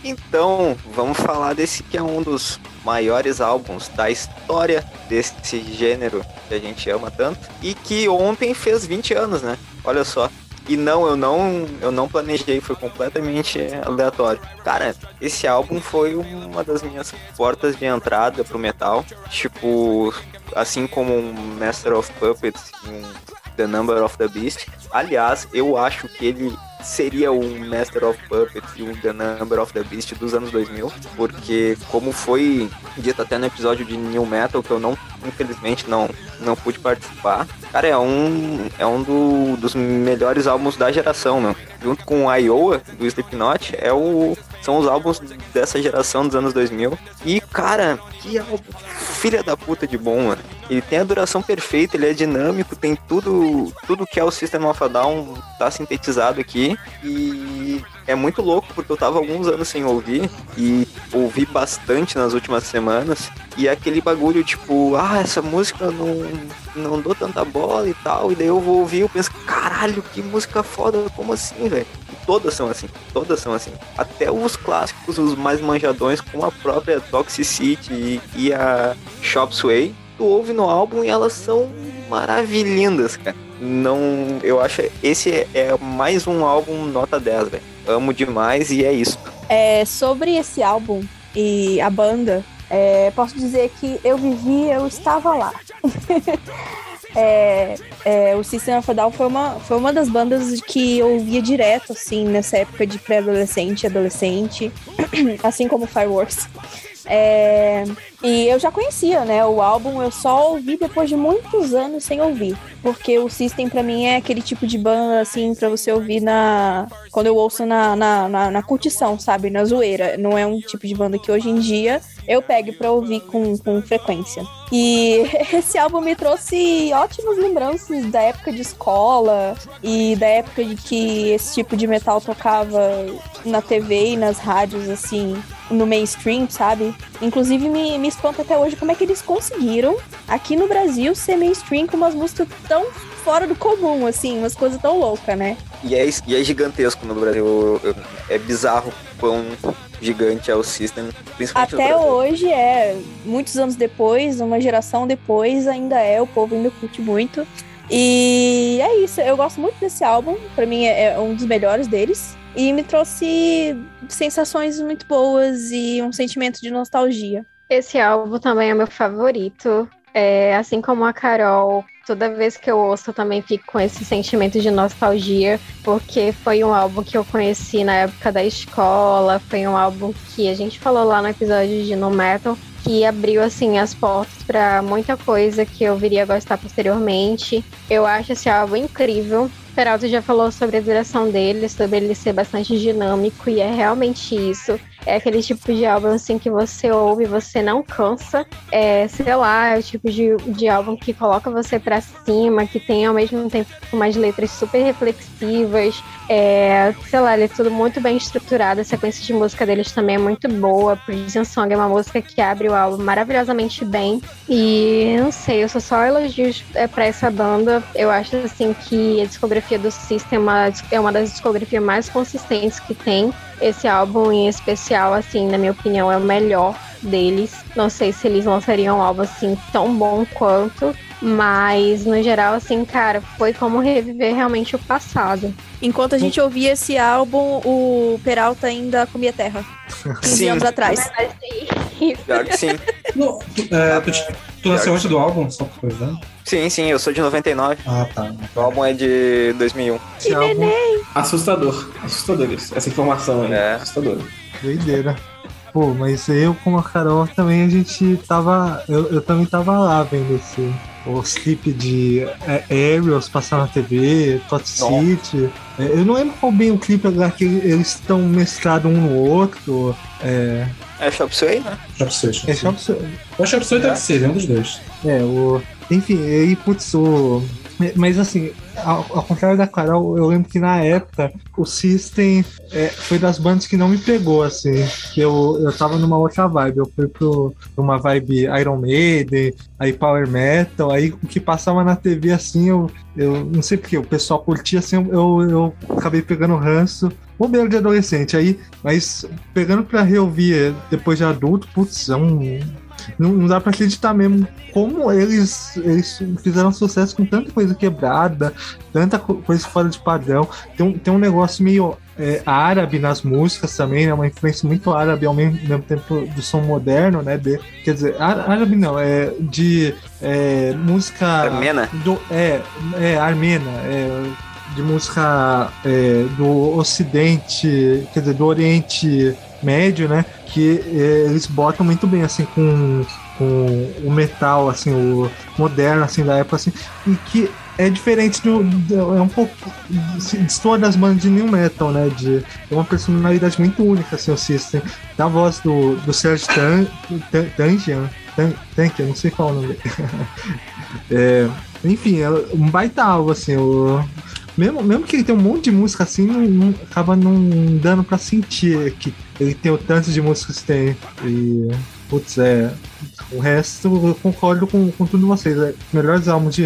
Speaker 5: Então, vamos falar desse que é um dos maiores álbuns da história desse gênero que a gente ama tanto e que ontem fez 20 anos, né? Olha só. E não, eu não, eu não planejei, foi completamente aleatório. Cara, esse álbum foi uma das minhas portas de entrada pro metal. Tipo, assim como um Master of Puppets um The Number of the Beast. Aliás, eu acho que ele seria o Master of Puppets e o The Number of the Beast dos anos 2000, porque como foi dito até no episódio de New Metal, que eu não, infelizmente, não, não pude participar, cara, é um, é um do, dos melhores álbuns da geração, né? Junto com Iowa, do Slipknot, é o, são os álbuns dessa geração dos anos 2000. E, cara, que álbum filha da puta de bom, mano. Ele tem a duração perfeita, ele é dinâmico, tem tudo tudo que é o System of a Down tá sintetizado aqui. E é muito louco porque eu tava alguns anos sem ouvir e ouvi bastante nas últimas semanas. E é aquele bagulho tipo, ah, essa música não, não dou tanta bola e tal. E daí eu vou ouvir e eu penso, caralho, que música foda, como assim, velho? Todas são assim, todas são assim. Até os clássicos, os mais manjadões, como a própria Toxicity e, e a Shop Sway, tu ouve no álbum e elas são maravilhindas, cara. Não, eu acho esse é, mais um álbum nota 10, velho. Amo demais e é isso.
Speaker 2: É, sobre esse álbum e a banda, é, posso dizer que eu vivi, eu estava lá. é, é, o System of a Down foi uma, foi uma das bandas que eu ouvia direto, assim, nessa época de pré-adolescente adolescente, assim como Fireworks. É, e eu já conhecia, né? O álbum eu só ouvi depois de muitos anos sem ouvir. Porque o System para mim é aquele tipo de banda, assim, para você ouvir na. Quando eu ouço na, na, na, na, curtição, sabe? Na zoeira. Não é um tipo de banda que hoje em dia eu pego pra ouvir com, com frequência. E esse álbum me trouxe ótimas lembranças da época de escola e da época de que esse tipo de metal tocava na TV e nas rádios, assim, no mainstream, sabe? Inclusive me, me espanta até hoje como é que eles conseguiram, aqui no Brasil, ser mainstream com umas músicas tão fora do comum, assim, umas coisas tão loucas, né?
Speaker 5: E é, e é gigantesco no Brasil. É bizarro quão gigante é o System.
Speaker 2: Até hoje é, muitos anos depois, uma geração depois, ainda é, o povo ainda curte muito. E é isso, eu gosto muito desse álbum, para mim é, é um dos melhores deles. E me trouxe sensações muito boas e um sentimento de nostalgia.
Speaker 6: Esse álbum também é meu favorito. É, assim como a Carol, toda vez que eu ouço eu também fico com esse sentimento de nostalgia, porque foi um álbum que eu conheci na época da escola, foi um álbum que a gente falou lá no episódio de No Metal, que abriu assim as portas para muita coisa que eu viria a gostar posteriormente. Eu acho esse álbum incrível. Peralta já falou sobre a duração dele, sobre ele ser bastante dinâmico, e é realmente isso. É aquele tipo de álbum assim que você ouve e você não cansa. É, sei lá, é o tipo de, de álbum que coloca você para cima, que tem ao mesmo tempo umas letras super reflexivas. É, sei lá, ele é tudo muito bem estruturado. A sequência de música deles também é muito boa. Prison Song é uma música que abre o álbum maravilhosamente bem. E não sei, eu sou só elogios é, para essa banda. Eu acho assim que a discografia do System é uma das discografias mais consistentes que tem. Esse álbum em especial, assim, na minha opinião, é o melhor deles. Não sei se eles lançariam um álbum assim tão bom quanto, mas no geral, assim, cara, foi como reviver realmente o passado.
Speaker 2: Enquanto a gente ouvia esse álbum, o Peralta ainda comia terra. 15
Speaker 5: Sim.
Speaker 2: anos atrás.
Speaker 5: Pior que sim.
Speaker 7: No, é, tu, tu nasceu antes do álbum, só por coisa?
Speaker 5: Sim, sim, eu sou de 99.
Speaker 7: Ah, tá.
Speaker 5: O álbum é de 2001.
Speaker 3: Esse álbum,
Speaker 4: Assustador. Assustador isso. Essa informação aí.
Speaker 5: É.
Speaker 4: Assustador.
Speaker 3: doideira. Pô, mas eu com a Carol também a gente tava. Eu, eu também tava lá vendo esse. Os clipes de é, Aerials passar na TV, Tot City. É, eu não lembro qual bem o clipe agora que eles estão mesclados um no outro. É,
Speaker 5: É Shop Sway, né?
Speaker 7: Shop Sway.
Speaker 3: é Shop
Speaker 7: Eu acho que Shop deve ser, é um dos dois.
Speaker 3: É, o. Enfim, aí, putz, o. Mas assim, ao, ao contrário da Carol, eu lembro que na época o System é, foi das bandas que não me pegou, assim. Que eu, eu tava numa outra vibe. Eu fui pro, pra uma vibe Iron Maiden, aí Power Metal, aí o que passava na TV assim, eu, eu não sei porque, o pessoal curtia assim, eu, eu acabei pegando ranço. Bobeira de adolescente, aí, mas pegando pra reouvir depois de adulto, putz, é um, não, não dá pra acreditar mesmo como eles, eles fizeram sucesso com tanta coisa quebrada, tanta co- coisa fora de padrão. Tem um, tem um negócio meio é, árabe nas músicas também, né? Uma influência muito árabe ao mesmo, mesmo tempo do som moderno, né? De, quer dizer, árabe não, é de é, música.
Speaker 5: Armena?
Speaker 3: Do, é, é, armena. É, de música é, do Ocidente, quer dizer, do Oriente Médio, né? Que é, eles botam muito bem, assim, com, com o metal, assim, o moderno, assim, da época, assim, e que é diferente do, do é um pouco destoa das bandas de new metal, né? De é uma personalidade muito única, assim, o System. Da voz do, do Serge Tan, Tan, Tangian, Tan, Tank, eu não sei qual o nome é, enfim, é um baita álbum, assim, o, mesmo, mesmo que ele tenha um monte de música assim, não, não- acaba não dando pra sentir que ele tem o tanto de músicas que tem. E, putz, é. O resto eu concordo com, com tudo vocês. É melhores álbuns de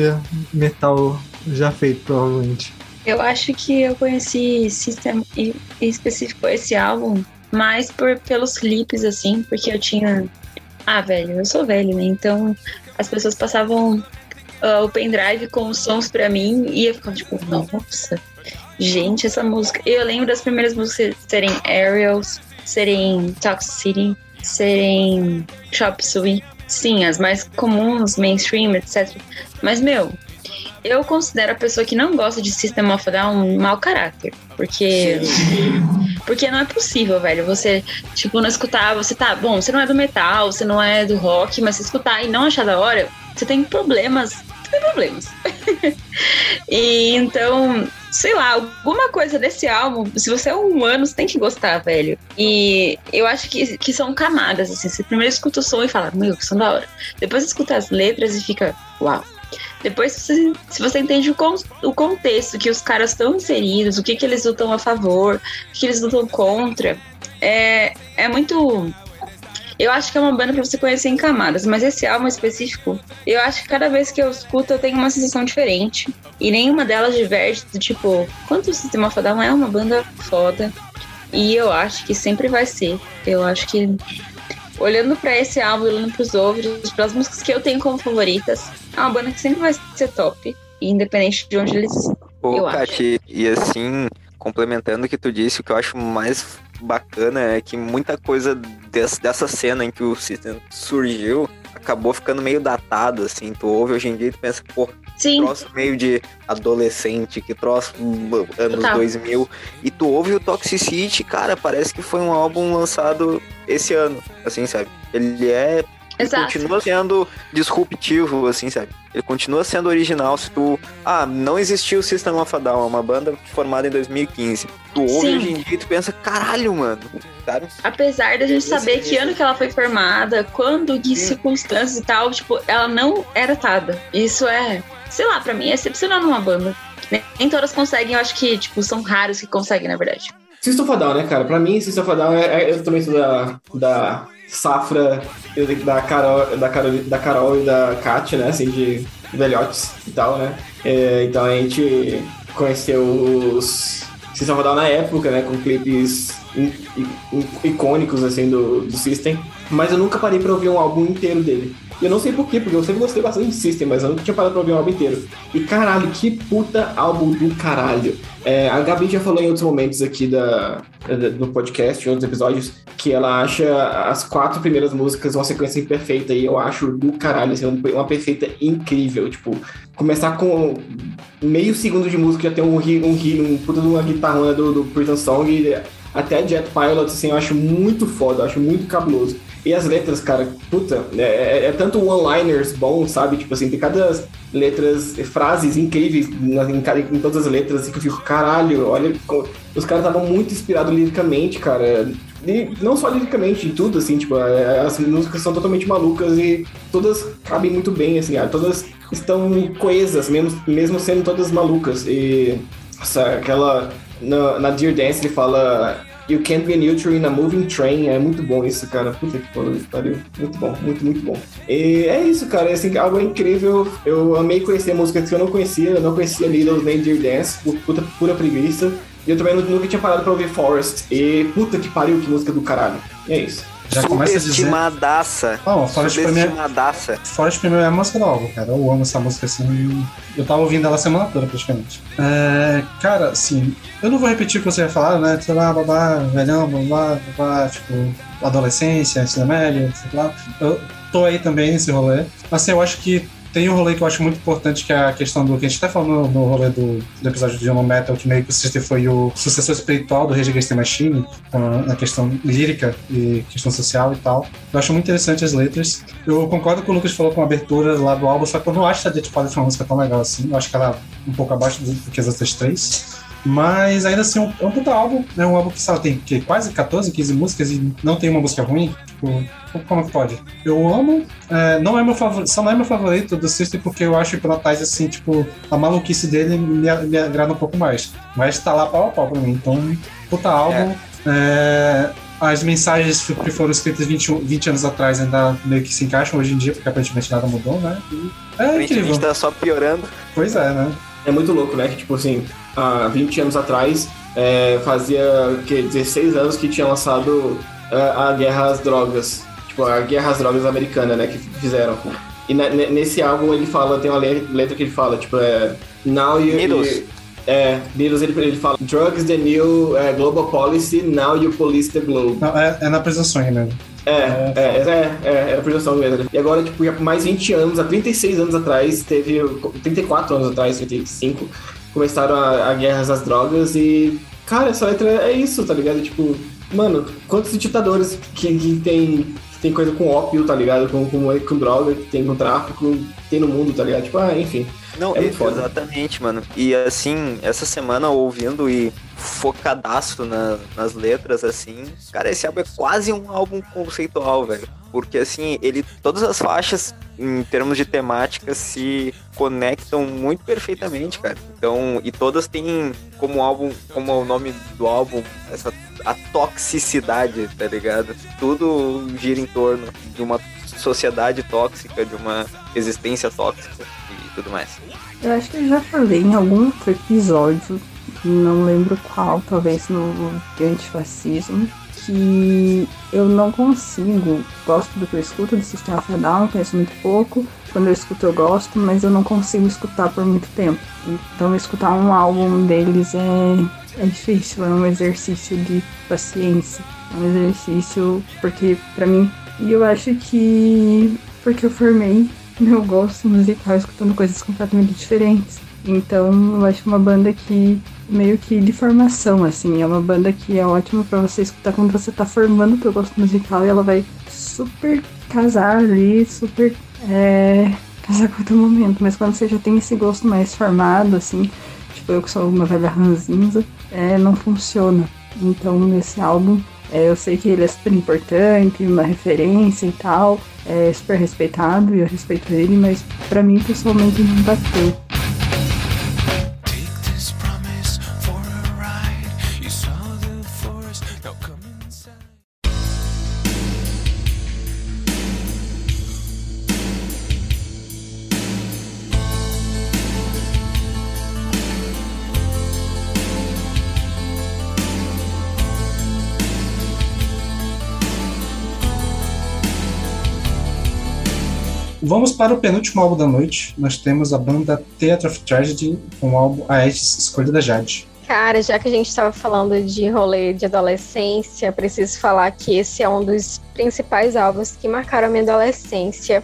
Speaker 3: metal já feito, provavelmente.
Speaker 1: Eu acho que eu conheci System, em específico esse álbum, mais por, pelos clipes, assim, porque eu tinha. Ah, velho, eu sou velho, né? Então as pessoas passavam ah, o pendrive com os sons pra mim e eu ficava tipo, nossa, gente, essa música. Eu lembro das primeiras músicas serem Aerials, serem Toxicity, serem Chop Suey. Sim, as mais comuns, mainstream, etc. Mas, meu, eu considero a pessoa que não gosta de System of Down um mau caráter. Porque. Porque não é possível, velho. Você, tipo, não escutar, você tá. Bom, você não é do metal, você não é do rock, mas se escutar e não achar da hora, você tem problemas. Tem problemas. e então, sei lá, alguma coisa desse álbum, se você é um humano, você tem que gostar, velho. E eu acho que, que são camadas, assim. Você primeiro escuta o som e fala, meu, que som da hora. Depois escuta as letras e fica, uau. Depois, se se você entende o, con- o contexto que os caras estão inseridos, o que, que eles lutam a favor, o que, que eles lutam contra, é, é muito. Eu acho que é uma banda pra você conhecer em camadas, mas esse álbum específico, eu acho que cada vez que eu escuto eu tenho uma sensação diferente. E nenhuma delas diverge do tipo, quanto o Sistema Down é uma banda foda. E eu acho que sempre vai ser. Eu acho que olhando pra esse álbum, olhando pros outros, pelas músicas que eu tenho como favoritas, é uma banda que sempre vai ser top, independente de onde eles.
Speaker 5: Ô,
Speaker 1: Eu acho.
Speaker 5: Kati, e assim, complementando o que tu disse, o que eu acho mais bacana é que muita coisa des- dessa cena em que o System surgiu acabou ficando meio datado, assim. Tu ouve hoje em dia e tu pensa, pô, que
Speaker 1: Sim,
Speaker 5: troço meio de adolescente, que troço anos
Speaker 1: Total.
Speaker 5: 2000. E tu ouve o Toxicity, cara, parece que foi um álbum lançado esse ano, assim, sabe? Ele é
Speaker 1: exato.
Speaker 5: continua sendo disruptivo, assim, sabe? Ele continua sendo original. Se tu. Ah, não existiu o System of a Down, é uma banda formada em 2015. Tu ouve
Speaker 1: Sim.
Speaker 5: hoje em dia e tu pensa, caralho, mano. Sabe?
Speaker 1: Apesar da gente saber que
Speaker 5: esse-
Speaker 1: ano que ela foi formada, quando, de
Speaker 5: Sim.
Speaker 1: circunstâncias e tal, tipo, ela não era tada. Isso é, sei lá, pra mim é excepcional numa banda. Nem- Nem todas conseguem, eu acho que, tipo, são raros que conseguem, na verdade.
Speaker 4: System of a Down, né, cara? Pra mim, System of a Down, é, é- eu também sou da, da safra da Carol, da, Carol, da Carol e da Kátia, né, assim, de velhotes e tal, né? É, então a gente conheceu os System Down na época, né, com clipes icônicos, assim, do, do System. Mas eu nunca parei pra ouvir um álbum inteiro dele. E eu não sei porquê, porque eu sempre gostei bastante de System, mas eu nunca tinha parado pra ouvir um álbum inteiro. E caralho, que puta álbum do caralho. É, a Gabi já falou em outros momentos aqui da, da- do podcast, em outros episódios, que ela acha as quatro primeiras músicas uma sequência perfeita. E eu acho do caralho, assim, um- uma perfeita incrível. Tipo, começar com meio segundo de música já tem um ri, um, ri, um puta de uma do, do Prison Song. E até Jet Pilot, assim, eu acho muito foda, eu acho muito cabuloso. E as letras, cara, puta, é, é- é tanto one-liners bom, sabe? Tipo assim, tem cada letras, frases incríveis em, em todas as letras, que eu fico, caralho, olha, os caras estavam muito inspirados liricamente, cara. E não só liricamente, em tudo, assim, tipo, é- as músicas são totalmente malucas e todas cabem muito bem, assim, cara, todas estão coesas, mesmo, mesmo sendo todas malucas. E aquela. Na, na Dear Dance ele fala. You can't be neutral in a moving train. É muito bom isso, cara. Puta que pariu. Muito bom, muito, muito bom. E é isso, cara. Assim, algo incrível. Eu amei conhecer músicas que eu não conhecia. Eu não conhecia Needles nem Dear Dance. por Puta, pura preguiça. E eu também nunca tinha parado pra ouvir Forest. E puta que pariu, que música do caralho. E é isso.
Speaker 7: Já começa a dizer.
Speaker 5: Subestimadaça.
Speaker 7: Não, Forest mim é-. Forest é a música do álbum, cara. Eu amo essa música assim. Eu tava ouvindo ela a semana toda, praticamente. É, cara, assim, eu não vou repetir o que você ia falar, né? Sei lá, babá, velhão, babá, babá, tipo, adolescência, ensino médio, sei lá. Eu tô aí também nesse rolê. Mas assim, eu acho que tem um rolê que eu acho muito importante, que é a questão do que a gente até falou no, no rolê do, do episódio de Young Metal, que meio que o Sister foi o sucessor espiritual do Rage Against the Machine, na questão lírica e questão social e tal. Eu acho muito interessante as letras. Eu concordo com o Lucas falou com a abertura lá do álbum, só que eu não acho a Dead Father foi uma música tão legal assim. Eu acho que ela é um pouco abaixo do que as outras três. Mas ainda assim, é um puta álbum. É um álbum que sabe, tem que, quase 14, 15 músicas e não tem uma música ruim. Tipo, como que pode? Eu amo. É, não é meu favorito, só não é meu favorito do System porque eu acho o Hypnotize, assim, tipo, a maluquice dele me, me agrada um pouco mais. Mas tá lá pau a pau pra mim. Então, puta álbum. É. É, as mensagens que foram escritas 20, 20 anos atrás ainda meio que se encaixam hoje em dia, porque aparentemente nada mudou, né? E é incrível.
Speaker 5: tá só piorando.
Speaker 7: Pois é, né?
Speaker 4: É muito louco, né? Que, tipo assim, há 20 anos atrás, é, fazia que, 16 anos que tinha lançado a, a Guerra às Drogas. Tipo, a Guerra às Drogas americana, né? Que fizeram. E na, nesse álbum ele fala, tem uma letra que ele fala, tipo, é. Now you.
Speaker 5: Beatles.
Speaker 4: É, Beatles ele, ele fala Drugs the new uh, global policy, now you police the globe.
Speaker 7: Não, é, é na apresentação né?
Speaker 4: É, é, é, é, é, a projeção mesmo. E agora, tipo, mais 20 anos, há 36 anos atrás, teve. 34 anos atrás, 35, começaram a, a guerras às drogas e. Cara, essa letra é isso, tá ligado? Tipo, mano, quantos ditadores que, que tem, que tem coisa com ópio, tá ligado? Com, com, com droga, que tem com tráfico, tem no mundo, tá ligado? Tipo, ah, enfim.
Speaker 5: Não, é exatamente, mano. E assim, essa semana ouvindo e focadaço na, nas letras, assim, cara, esse álbum é quase um álbum conceitual, velho. Porque assim, ele. Todas as faixas, em termos de temática, se conectam muito perfeitamente, cara. Então, e todas têm como álbum, como o nome do álbum, essa a toxicidade, tá ligado? Tudo gira em torno de uma sociedade tóxica, de uma existência tóxica e tudo mais.
Speaker 8: Eu acho que eu já falei em algum episódio, não lembro qual, talvez no de antifascismo, que eu não consigo, gosto do que eu escuto do Sistema Federal, conheço muito pouco, quando eu escuto eu gosto, mas eu não consigo escutar por muito tempo. Então escutar um álbum deles é, é difícil, é um exercício de paciência, é um exercício porque para mim, e eu acho que porque eu formei meu gosto musical escutando coisas completamente diferentes. Então, eu acho uma banda que meio que de formação, assim, é uma banda que é ótima para você escutar quando você tá formando o teu gosto musical e ela vai super casar ali, super é, casar com o teu momento. Mas quando você já tem esse gosto mais formado, assim, tipo eu que sou uma velha ranzinza, é, não funciona. Então, nesse álbum, é, eu sei que ele é super importante, uma referência e tal, é super respeitado e eu respeito ele, mas para mim pessoalmente não bateu.
Speaker 7: Vamos para o penúltimo álbum da noite. Nós temos a banda Theatre of Tragedy com o álbum Aedes, escolha da Jade.
Speaker 6: Cara, já que a gente estava falando de rolê de adolescência, preciso falar que esse é um dos principais álbuns que marcaram a minha adolescência.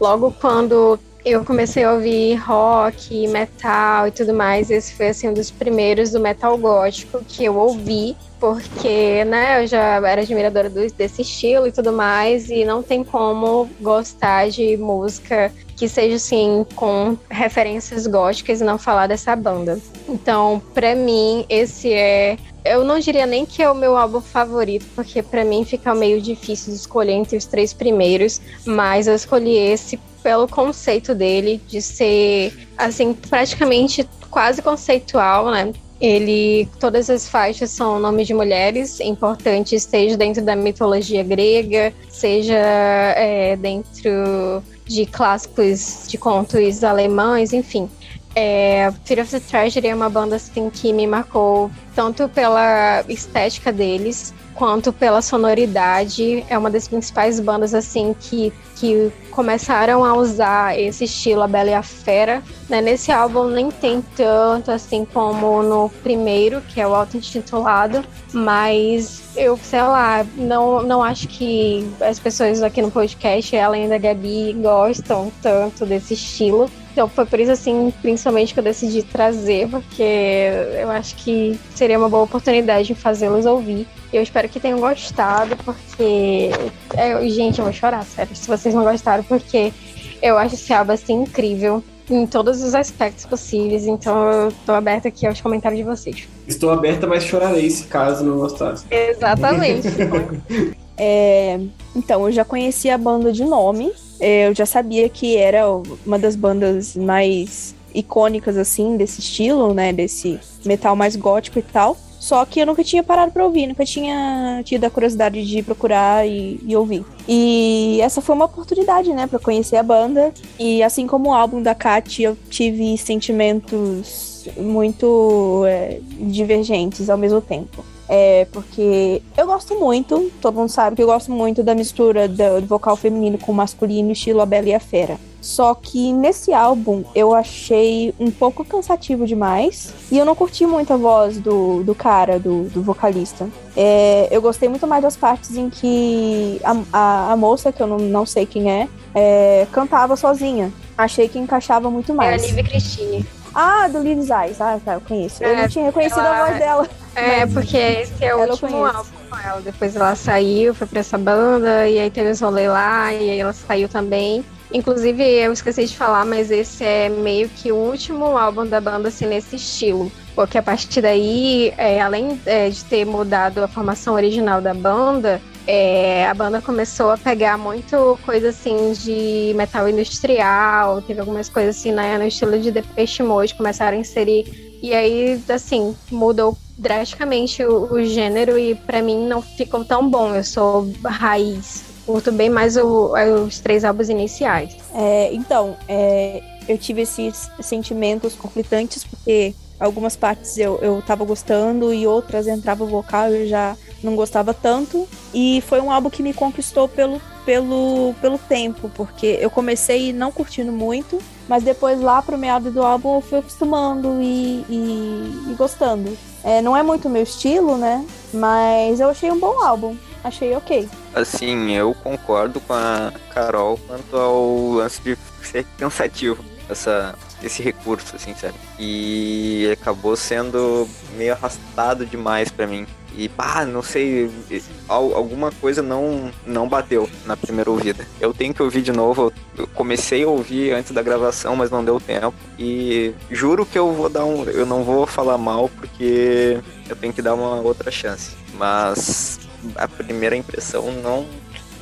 Speaker 6: Logo quando eu comecei a ouvir rock, metal e tudo mais, esse foi assim um dos primeiros do metal gótico que eu ouvi porque, né, eu já era admiradora do, desse estilo e tudo mais, e não tem como gostar de música que seja assim com referências góticas e não falar dessa banda. Então, para mim, esse é eu não diria nem que é o meu álbum favorito, porque para mim fica meio difícil de escolher entre os três primeiros, mas eu escolhi esse pelo conceito dele de ser assim praticamente quase conceitual, né? Ele, todas as faixas são nomes de mulheres importantes, seja dentro da mitologia grega, seja é, dentro de clássicos de contos alemães, enfim. É, Fear of the Tragedy é uma banda assim que me marcou tanto pela estética deles quanto pela sonoridade. É uma das principais bandas assim que, que começaram a usar esse estilo, a Bela e a Fera. Né? Nesse álbum nem tem tanto assim como no primeiro, que é o auto-intitulado, mas eu, sei lá, não, não acho que as pessoas aqui no podcast, ela e a Gabi, gostam tanto desse estilo. Então foi por isso, assim, principalmente que eu decidi trazer, porque eu acho que seria uma boa oportunidade de fazê-los ouvir. Eu espero que tenham gostado, porque. É, gente, eu vou chorar, sério, se vocês não gostaram, porque eu acho esse álbum assim incrível em todos os aspectos possíveis, então eu tô aberta aqui aos comentários de vocês.
Speaker 4: Estou aberta, mas chorarei se caso não gostasse.
Speaker 6: Exatamente.
Speaker 2: é, então, eu já conhecia a banda de nome, eu já sabia que era uma das bandas mais icônicas, assim, desse estilo, né? Desse metal mais gótico e tal. Só que eu nunca tinha parado pra ouvir, nunca tinha tido a curiosidade de procurar e, e ouvir. E essa foi uma oportunidade, né, pra conhecer a banda. E assim como o álbum da Kat, eu tive sentimentos muito é, divergentes ao mesmo tempo. É, porque eu gosto muito, todo mundo sabe que eu gosto muito da mistura do, do vocal feminino com masculino, estilo A Bela e a Fera. Só que nesse álbum eu achei um pouco cansativo demais. E eu não curti muito a voz do, do cara, do, do vocalista. É, eu gostei muito mais das partes em que a, a, a moça, que eu não, não sei quem é, é, cantava sozinha. Achei que encaixava muito mais.
Speaker 6: É a Liv Christine.
Speaker 2: Ah, do Liv Eyes. Ah, tá, eu conheço. É, eu não tinha reconhecido ela... a voz dela.
Speaker 6: É, porque esse é o último álbum com ela. Depois ela saiu, foi pra essa banda, e aí teve os rolê lá, e aí ela saiu também. Inclusive, eu esqueci de falar, mas esse é meio que o último álbum da banda, assim, nesse estilo. Porque a partir daí, é, além é, de ter mudado a formação original da banda, é, a banda começou a pegar muito coisa assim de metal industrial, teve algumas coisas assim né, no estilo de Depeche Mode, começaram a inserir. E aí, assim, mudou drasticamente o, o gênero e para mim não ficou tão bom. Eu sou raiz, curto bem mais o, os três álbuns iniciais.
Speaker 2: É, então, é, eu tive esses sentimentos conflitantes porque algumas partes eu, eu tava gostando e outras entrava o vocal e eu já não gostava tanto. E foi um álbum que me conquistou pelo, pelo, pelo tempo, porque eu comecei não curtindo muito, mas depois lá pro meado do álbum eu fui acostumando e, e, e gostando. É, não é muito meu estilo, né? Mas eu achei um bom álbum. Achei ok.
Speaker 5: Assim, eu concordo com a Carol quanto ao lance de ser cansativo. Essa, esse recurso, assim, sabe? E acabou sendo meio arrastado demais para mim. E pá, não sei, alguma coisa não não bateu na primeira ouvida. Eu tenho que ouvir de novo. Eu comecei a ouvir antes da gravação, mas não deu tempo. E juro que eu vou dar um, eu não vou falar mal porque eu tenho que dar uma outra chance. Mas a primeira impressão não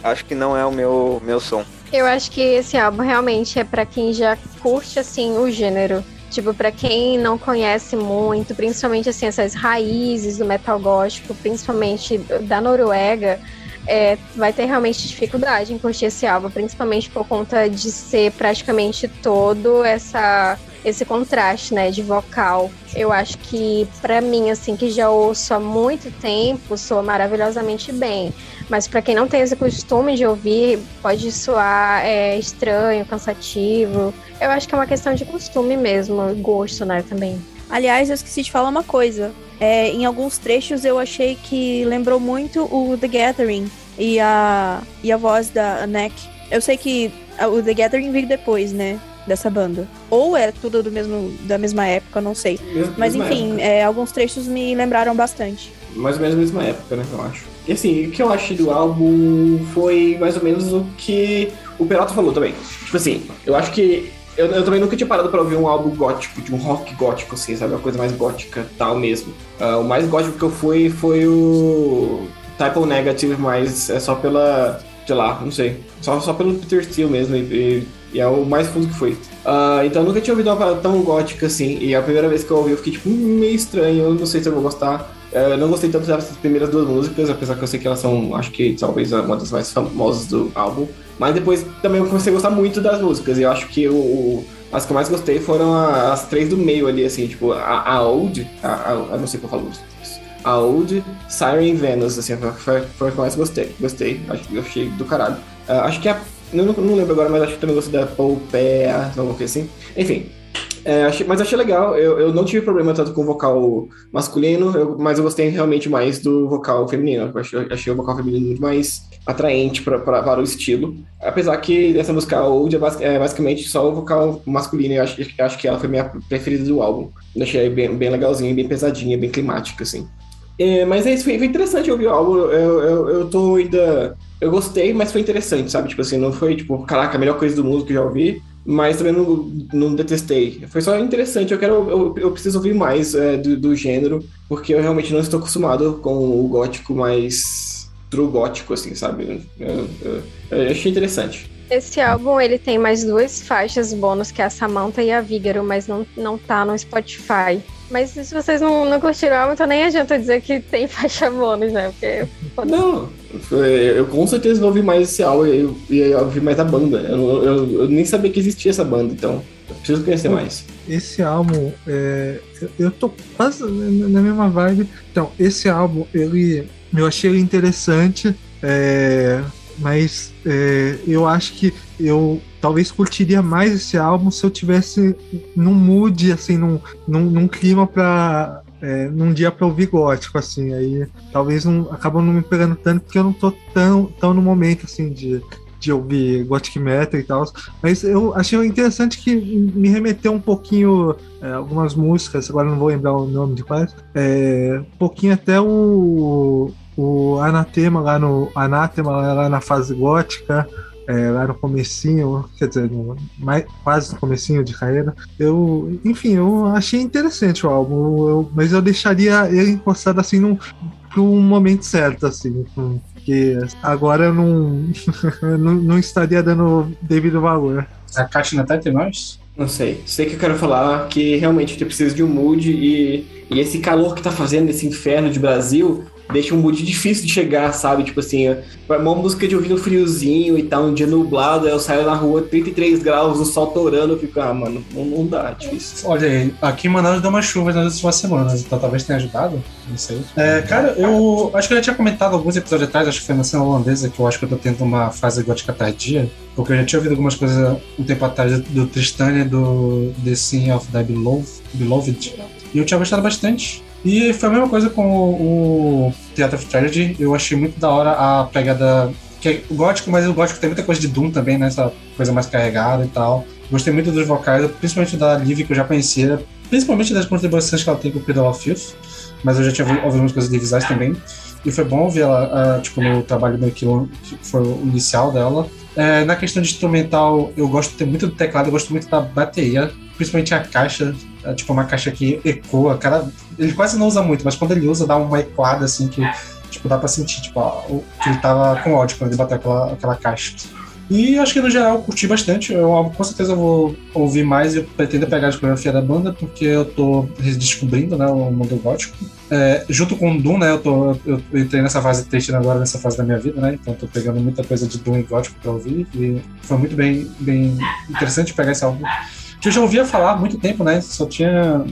Speaker 5: acho que não é o meu meu som.
Speaker 6: Eu acho que esse álbum realmente é para quem já curte assim o gênero. Tipo, para quem não conhece muito, principalmente assim, essas raízes do metal gótico, principalmente da Noruega, é, vai ter realmente dificuldade em curtir esse álbum, principalmente por conta de ser praticamente todo essa esse contraste, né, de vocal. Eu acho que para mim assim que já ouço há muito tempo, soa maravilhosamente bem. Mas para quem não tem esse costume de ouvir, pode soar é, estranho, cansativo. Eu acho que é uma questão de costume mesmo, gosto, né, também.
Speaker 2: Aliás, eu esqueci de falar uma coisa. É, em alguns trechos eu achei que lembrou muito o The Gathering e a, e a voz da Neck. Eu sei que o The Gathering veio depois, né? Dessa banda. Ou é tudo do mesmo, da mesma época, não sei. Mesmo, Mas enfim, é, alguns trechos me lembraram bastante.
Speaker 4: Mais ou menos a mesma época, né? Eu acho. E assim, o que eu achei do álbum foi mais ou menos o que o Perato falou também. Tipo assim, eu acho que eu, eu, também nunca tinha parado pra ouvir um álbum gótico, de um rock gótico, assim, sabe? Uma coisa mais gótica tal mesmo. Uh, o mais gótico que eu fui foi o Type Negative, mas é só pela. sei lá, não sei. Só, só pelo Peter Steele mesmo. E, e, e é o mais fundo que foi. Uh, então eu nunca tinha ouvido uma parada tão gótica assim. E a primeira vez que eu ouvi, eu fiquei tipo meio estranho. Eu não sei se eu vou gostar. É, Eu não gostei tanto das primeiras duas músicas, apesar que eu sei que elas são, acho que talvez uma das mais famosas do álbum. Mas depois também comecei a gostar muito das músicas. E eu acho que o, as que eu mais gostei foram as três do meio ali, assim, tipo, a, a Old, a, a, eu não sei qual eu falo isso. A Old, Siren Venus, assim, foi, foi, a que eu mais gostei. Gostei, acho, eu achei do caralho. Ah, acho que a. Não, não- não lembro agora, mas acho que também gostei da Poupea, alguma coisa assim. Enfim. É, achei- mas achei legal, eu, eu não tive problema tanto com o vocal masculino, eu- mas eu gostei realmente mais do vocal feminino. Eu achei, achei o vocal feminino muito mais atraente pra, pra- para o estilo. Apesar que essa música Old é, é basicamente só o vocal masculino, eu acho, acho que ela foi minha preferida do álbum. Eu achei bem, bem legalzinha, bem pesadinha, bem climática, assim. É, mas é isso, foi, foi interessante ouvir o álbum. Eu, eu, eu tô ainda. Eu gostei, mas foi interessante, sabe? Tipo assim, não foi tipo, caraca, a melhor coisa do mundo que eu já ouvi, mas também não, não detestei. Foi só interessante. Eu quero. Eu, eu preciso ouvir mais é, do, do gênero, porque eu realmente não estou acostumado com o gótico mais true gótico, assim, sabe? Eu, eu- eu achei interessante.
Speaker 6: Esse álbum ele tem mais duas faixas bônus, que é a Samantha e a Vígaro, mas não, não tá no Spotify. Mas se vocês não, não curtiram o álbum, então nem adianta dizer que tem faixa bônus, né? Porque
Speaker 4: Não, eu com certeza vou ouvir mais esse álbum e eu, eu ouvir mais a banda. Eu, eu, eu nem sabia que existia essa banda, então eu preciso conhecer mais.
Speaker 3: Esse álbum, é, eu, tô quase na na mesma vibe. Então, esse álbum, ele, eu achei ele interessante, é, mas é, eu acho que eu talvez curtiria mais esse álbum se eu tivesse num mood, assim, num, num, num clima pra. É, num dia pra ouvir gótico, assim, aí talvez não acabam não me pegando tanto porque eu não tô tão, tão no momento, assim, de, de ouvir gothic metal e tal, mas eu achei interessante que me remeteu um pouquinho é, algumas músicas, agora não vou lembrar o nome de quais, é, um pouquinho até o, o Anatema lá no Anatema lá na fase gótica, é, lá no comecinho, quer dizer, no, mais, quase no comecinho de carreira. Eu, enfim, eu achei interessante o álbum, eu- mas eu deixaria ele encostado assim num, para um momento certo, assim, porque agora eu não, não, não estaria dando devido valor.
Speaker 7: A Kátia ainda tá entre nós?
Speaker 4: Não sei. Sei que eu quero falar que realmente eu preciso de um mood e, e esse calor que tá fazendo, esse inferno de Brasil, deixa um mood difícil de chegar, sabe? Tipo assim, uma música de ouvir no friozinho e tal, um dia nublado, aí eu saio na rua, 33 graus, o sol torando, eu fico, ah, mano, não, não dá, é difícil.
Speaker 7: Olha aí, aqui em Manaus deu uma chuva nas últimas semanas, então talvez tenha ajudado. Não sei. É, cara, eu acho que eu já tinha comentado alguns episódios atrás, acho que foi na cena holandesa, que eu acho que eu tô tendo uma fase gótica tardia, porque eu já tinha ouvido algumas coisas um tempo atrás do Tristan e do The Sin of the Beloved, Beloved, e eu tinha gostado bastante. E foi a mesma coisa com o, o Theatre of Tragedy, eu achei muito da hora a pegada que é gótico, mas o gótico tem muita coisa de Doom também, né? Essa coisa mais carregada e tal. Gostei muito dos vocais, principalmente da Liv, que eu já conhecia, principalmente das contribuições que ela tem com o Pedal of Filth, mas eu já tinha ouvido ouvido umas coisas de visuais também. E foi bom ver ela, ah, tipo, no trabalho meio que foi o inicial dela. É, na questão de instrumental, eu gosto muito do teclado, eu gosto muito da bateria, principalmente a caixa, é, tipo, uma caixa que ecoa. Cara, ele quase não usa muito, mas quando ele usa, dá uma ecoada assim que tipo, dá pra sentir, tipo, ó, que ele tava com ódio quando ele bateu aquela, aquela caixa. E acho que no geral eu curti bastante. É um álbum com certeza eu vou ouvir mais e eu pretendo pegar a discografia da banda, porque eu tô redescobrindo né, o mundo gótico. É, junto com o Doom, né? Eu, tô, eu, eu entrei nessa fase triste agora, nessa fase da minha vida, né? Então tô pegando muita coisa de Doom e gótico pra ouvir. E foi muito bem, bem interessante pegar esse álbum. Que eu já ouvia falar há muito tempo, né? Só tinha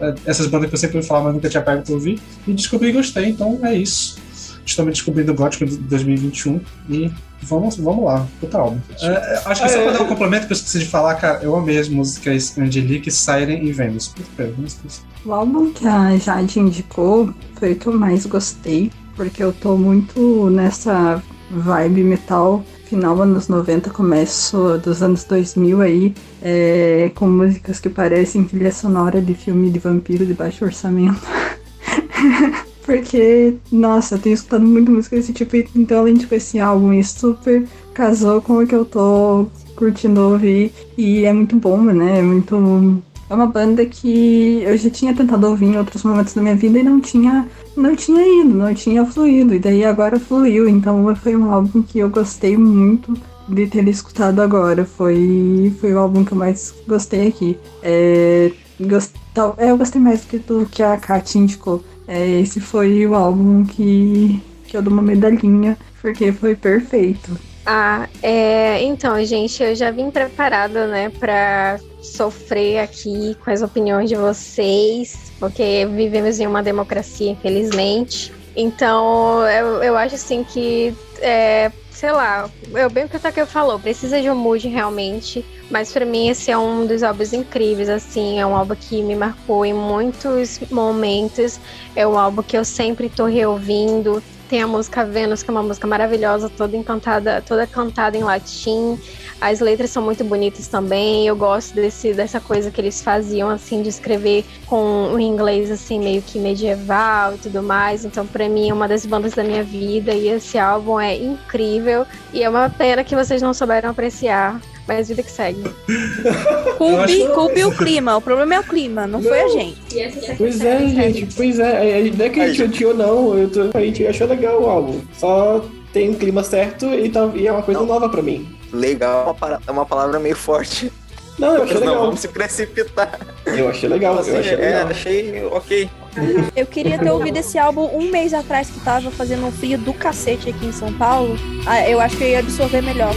Speaker 7: é, essas bandas que eu sempre ouvi falar, mas nunca tinha pego pra ouvir. E descobri e gostei, então é isso. Estou me descobrindo o gótico de 2021 e vamos, vamos lá, puta álbum. É, acho que só
Speaker 4: É.
Speaker 7: pra dar um complemento que eu esqueci de falar, cara, eu amei as músicas Angelique, Siren e Venus. Puta.
Speaker 8: O álbum que a Jade indicou foi o que eu mais gostei, porque eu tô muito nessa vibe metal final anos 90, começo dos anos 2000 aí, é, com músicas que parecem trilha sonora de filme de vampiro de baixo orçamento. Porque, nossa, eu tenho escutado muito música desse tipo, então além de esse álbum, isso super casou com o que eu tô curtindo ouvir. E é muito bom, né? É muito. É uma banda que eu já tinha tentado ouvir em outros momentos da minha vida e não tinha, não tinha ido, não tinha fluído. E daí agora fluiu. Então foi um álbum que eu gostei muito de ter escutado agora. Foi, foi o álbum que eu mais gostei aqui. É, gost- é, eu gostei mais do que, do que a Kat indicou. é, esse foi o álbum que, que eu dou uma medalhinha, porque foi perfeito.
Speaker 6: Ah, é, então, gente, eu já vim preparada, né, pra sofrer aqui com as opiniões de vocês, porque vivemos em uma democracia, infelizmente. Então, eu, eu acho assim que, é, sei lá, eu bem o que o Takeo falou, precisa de um mood realmente, mas para mim esse é um dos álbuns incríveis, assim, é um álbum que me marcou em muitos momentos, é um álbum que eu sempre tô reouvindo, tem a música Vênus, que é uma música maravilhosa, toda encantada, toda cantada em latim. As letras são muito bonitas também. Eu gosto desse, dessa coisa que eles faziam, assim, de escrever com o inglês, assim, meio que medieval e tudo mais. Então, para mim, é uma das bandas da minha vida. E esse álbum é incrível. E é uma pena que vocês não souberam apreciar. Mas vida que segue.
Speaker 2: Culpe, culpe o clima. O problema é o clima, não, foi a gente.
Speaker 4: Pois é, gente, pois é. Não é que a gente odiou, não. Eu tô, a gente achou legal o álbum. Só tem um clima certo e, tá, e é uma coisa nova pra mim.
Speaker 5: Legal é uma, para- é uma palavra meio forte.
Speaker 4: Não, eu achei
Speaker 5: Não,
Speaker 4: legal.
Speaker 5: vamos se precipitar.
Speaker 4: Eu achei legal,
Speaker 5: Assim,
Speaker 4: eu achei
Speaker 5: é,
Speaker 4: legal.
Speaker 5: achei ok.
Speaker 2: Eu queria ter ouvido esse álbum um mês atrás que tava fazendo um frio do cacete aqui em São Paulo. Ah, eu acho que eu ia absorver melhor.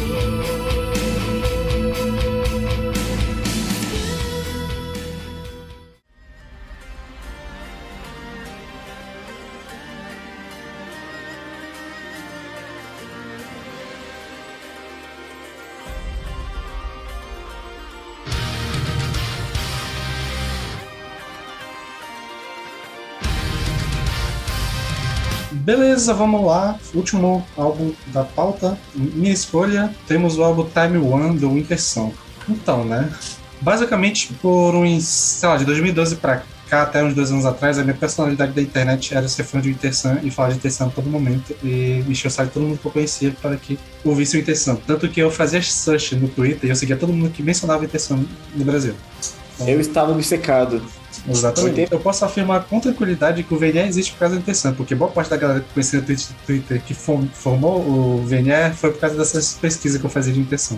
Speaker 7: Beleza, vamos lá. Último álbum da pauta. Minha escolha, temos o álbum Time One do Winter Song. Então, né? Basicamente, por uns, sei lá, de 2012 pra cá, até uns dois anos atrás, a minha personalidade da internet era ser fã de Winter Sun e falar de Winter Sun a todo momento e mexer o site todo mundo que eu conhecia para que ouvisse o Winter Sun. Tanto que eu fazia search no Twitter e eu seguia todo mundo que mencionava Winter Sun no Brasil.
Speaker 4: Eu estava obcecado.
Speaker 7: Exatamente. Eu posso afirmar com tranquilidade que o VNE existe por causa do Intersun, porque boa parte da galera que conhecia no Twitter que form- formou o VNE foi por causa dessas pesquisas que eu fazia de Intersun.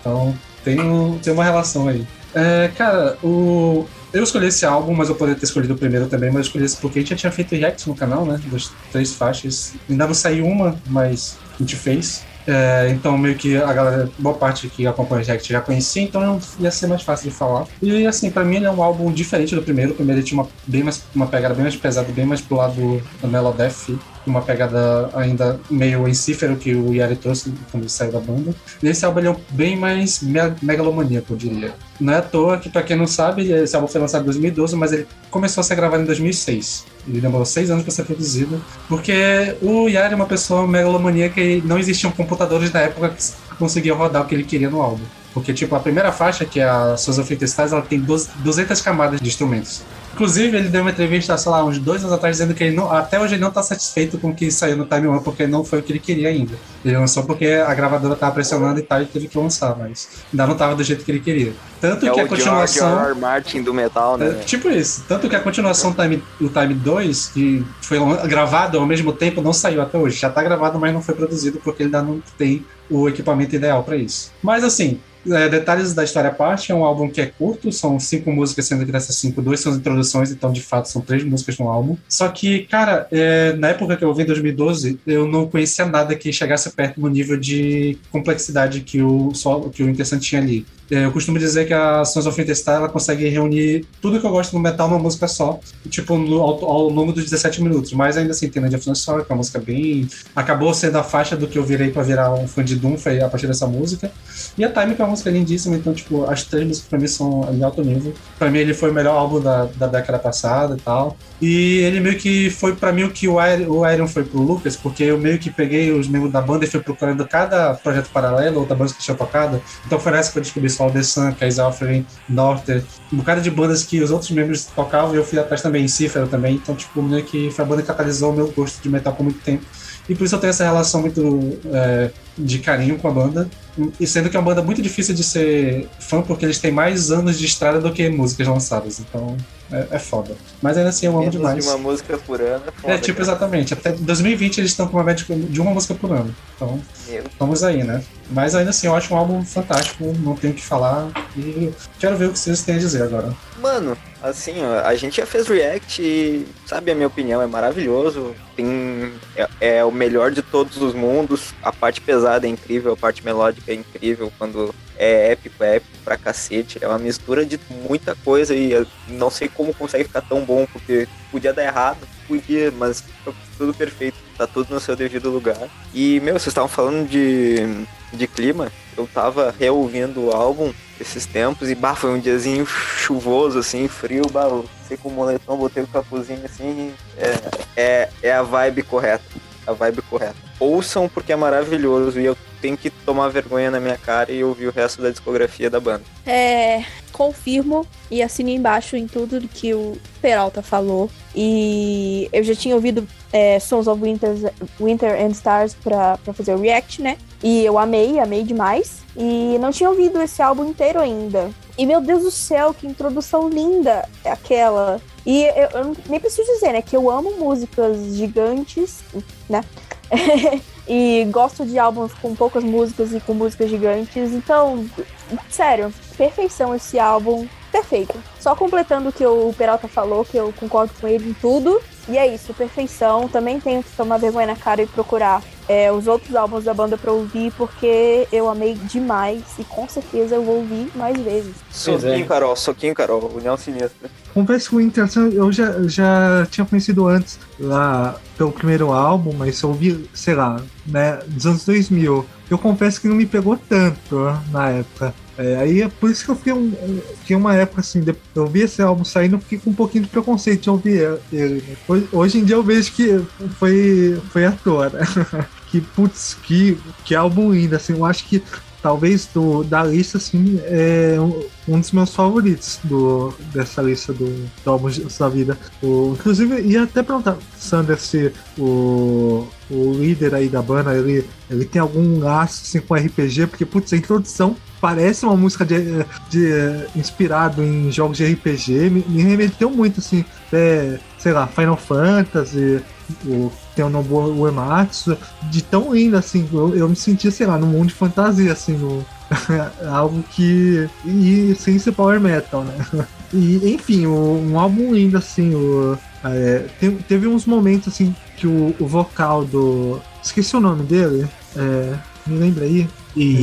Speaker 7: Então tem, um- tem uma relação aí. É, cara, o... eu escolhi esse álbum, mas eu poderia ter escolhido o primeiro também, mas eu escolhi esse porque a gente já tinha feito react no canal, né? Das três faixas. Ainda não saiu uma, mas a gente fez. É, então, meio que a galera, boa parte que acompanha o React já conhecia, então ia ser mais fácil de falar. E assim, pra mim ele é um álbum diferente do primeiro. O primeiro ele tinha uma, bem mais, uma pegada bem mais pesada, bem mais pro lado do Melodef, uma pegada ainda meio encífero que o Yari trouxe quando saiu da banda. Nesse álbum ele é bem mais me megalomaníaco, eu diria. Não é à toa que, pra quem não sabe, esse álbum foi lançado em 2012, mas ele começou a ser gravado em 2006. Ele demorou seis anos para ser produzido, porque o Yari é uma pessoa megalomaníaca e não existiam computadores na época que conseguiam rodar o que ele queria no álbum. Porque, tipo, a primeira faixa, que é a Sons of Stars, ela tem 12 200 camadas de instrumentos. Inclusive, ele deu uma entrevista, sei lá, uns dois anos atrás, dizendo que ele não, até hoje ele não tá satisfeito com o que saiu no Time One, porque não foi o que ele queria ainda. Ele lançou porque a gravadora tava pressionando e tal, e teve que lançar, mas ainda não tava do jeito que ele queria. Tanto
Speaker 5: É
Speaker 7: que a
Speaker 5: George
Speaker 7: continuação.
Speaker 5: R. Martin do metal, né?
Speaker 7: É, tipo isso. Tanto que a continuação Time, o Time 2, que foi gravado ao mesmo tempo, não saiu até hoje. Já tá gravado, mas não foi produzido porque ele ainda não tem o equipamento ideal para isso. Mas assim. é, detalhes da história à parte, é um álbum que é curto, são cinco músicas, sendo que dessas cinco, duas são introduções, então de fato são três músicas no álbum. Só que, cara, é, na época que eu ouvi em 2012, eu não conhecia nada que chegasse perto no nível de complexidade que o, que o Interessante tinha ali. É, Eu costumo dizer que a Sons of Interstar ela consegue reunir tudo que eu gosto no metal numa música só, tipo, no, ao, ao longo dos 17 minutos. Mas ainda assim, tem Land of Sorrow, que é uma música bem. Acabou sendo a faixa do que eu virei pra virar um fã de Doom, foi a partir dessa música. E a Time, que é uma música lindíssima, então, tipo, as três músicas pra mim são em alto nível. Pra mim, ele foi o melhor álbum da, da década passada e tal. E ele meio que foi pra mim o que o Iron, foi pro Lucas, porque eu meio que peguei os membros da banda e fui procurando cada projeto paralelo, outra banda que tinha tocado. Então foi nessa que eu descobri Sol The Sun, Kais Offering, Norther, um bocado de bandas que os outros membros tocavam e eu fui atrás também, Cifra também. Então, tipo, meio que foi a banda que catalisou o meu gosto de metal por muito tempo. E por isso eu tenho essa relação muito é, de carinho com a banda. E sendo que é uma banda muito difícil de ser fã, porque eles têm mais anos de estrada do que músicas lançadas. Então é, é foda. Mas ainda assim eu amo
Speaker 5: Menos
Speaker 7: demais.
Speaker 5: de uma música por ano é foda.
Speaker 7: É, tipo,
Speaker 5: cara.
Speaker 7: exatamente. Até 2020 eles estão com uma média de uma música por ano. Então,
Speaker 5: Meu.
Speaker 7: vamos aí, né? Mas ainda assim, eu acho um álbum fantástico, não tenho o que falar. E quero ver o que vocês têm a dizer agora.
Speaker 5: Mano, assim, ó, a gente já fez react e, sabe, a minha opinião é maravilhoso. Tem, é, é o melhor de todos os mundos. A parte pesada é incrível, a parte melódica é incrível. Quando é épico, é épico pra cacete. É uma mistura de muita coisa e não sei como consegue ficar tão bom, porque podia dar errado, podia, mas ficou tudo perfeito. Tá tudo no seu devido lugar. E, meu, vocês estavam falando de, de clima. Eu tava reouvindo o álbum esses tempos e, bah, foi um diazinho chuvoso, assim, frio, bah, sei com o moletom, botei o capuzinho assim. É, é, é a vibe correta. A vibe correta. Ouçam porque é maravilhoso e eu tenho que tomar vergonha na minha cara e ouvir o resto da discografia da banda.
Speaker 2: É, confirmo e assino embaixo em tudo que o Peralta falou. E eu já tinha ouvido é, Sons of Winter, Winter and Stars pra, pra fazer o react, né? E eu amei, amei demais. E não tinha ouvido esse álbum inteiro ainda. E meu Deus do céu, que introdução linda é aquela. E eu, eu nem preciso dizer, né? Que eu amo músicas gigantes, né? e gosto de álbuns com poucas músicas e com músicas gigantes. Então, sério, perfeição esse álbum. Perfeito. Só completando o que o Peralta falou, que eu concordo com ele em tudo. E é isso, perfeição. Também tenho que tomar vergonha na cara e procurar é, os outros álbuns da banda pra ouvir, porque eu amei demais e com certeza eu vou ouvir mais vezes.
Speaker 5: Soquinho, Carol, soquinho, Carol, União Sinistra.
Speaker 3: Confesso que o Winter Sun eu já, já tinha conhecido antes, lá pelo primeiro álbum, mas eu ouvi, sei lá, né, dos anos 2000. Eu confesso que não me pegou tanto ó, na época. É, aí é por isso que eu fiquei, um, fiquei uma época assim, eu vi esse álbum saindo, fiquei com um pouquinho de preconceito de ouvir ele. né? Hoje, hoje em dia eu vejo que foi, foi à toa, né? que putz, que, que álbum lindo, assim, eu acho que talvez do, da lista, assim, é um, dos meus favoritos do, dessa lista do, do álbum da vida. O, inclusive, ia até perguntar, Sander, se o, o líder aí da banda, ele, ele tem algum laço assim, com RPG, porque, putz, a introdução parece uma música de, de inspirado em jogos de RPG, me, me remeteu muito, assim, até, sei lá, Final Fantasy, o Nobuo Uematsu, de tão lindo, assim, eu, eu me sentia, sei lá, num mundo de fantasia, assim, no, algo que. E sem ser power metal, né? E, enfim, o- um álbum lindo, assim, o, é, te- teve uns momentos, assim, que o, o vocal do. Esqueci o nome dele, é, me lembra aí?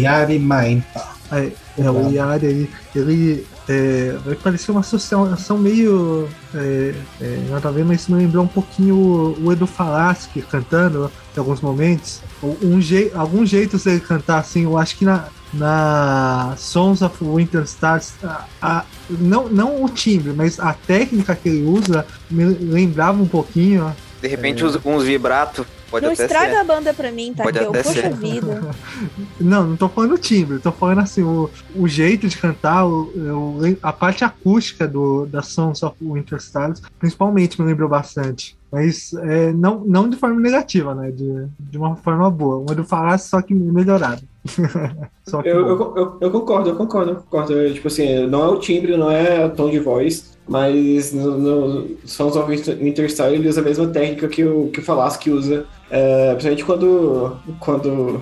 Speaker 7: Yari Main.
Speaker 3: É, é, o Yari, ele, ele é, vai parecer uma associação meio. É, é, nada a ver, mas me lembrou um pouquinho o, o Edu Falaschi cantando em alguns momentos. Um jei, alguns jeitos dele cantar, assim, eu acho que na, na Sons of Winter Stars, a, a- não, não o timbre, mas a técnica que ele usa me lembrava um pouquinho.
Speaker 5: De repente, uns, uns vibrato, pode
Speaker 2: não estraga
Speaker 5: ser.
Speaker 2: a banda pra mim,
Speaker 5: Pode
Speaker 2: Takeo.
Speaker 5: até
Speaker 2: Poxa
Speaker 5: ser.
Speaker 2: vida.
Speaker 3: Não, não tô falando o timbre, tô falando assim, o, o jeito de cantar, o, o- a parte acústica do, da Sons of Winter Stars, principalmente me lembrou bastante. Mas é, não, não de forma negativa, né? De, de uma forma boa. Uma do falar só que melhorado. só que
Speaker 4: Eu, eu, eu, eu concordo, eu concordo, eu concordo. Eu, tipo assim, não é o timbre, não é o tom de voz, mas no, no Sons of Winter- Winter Style ele usa a mesma técnica que o, que o Falaschi usa, é, principalmente quando, quando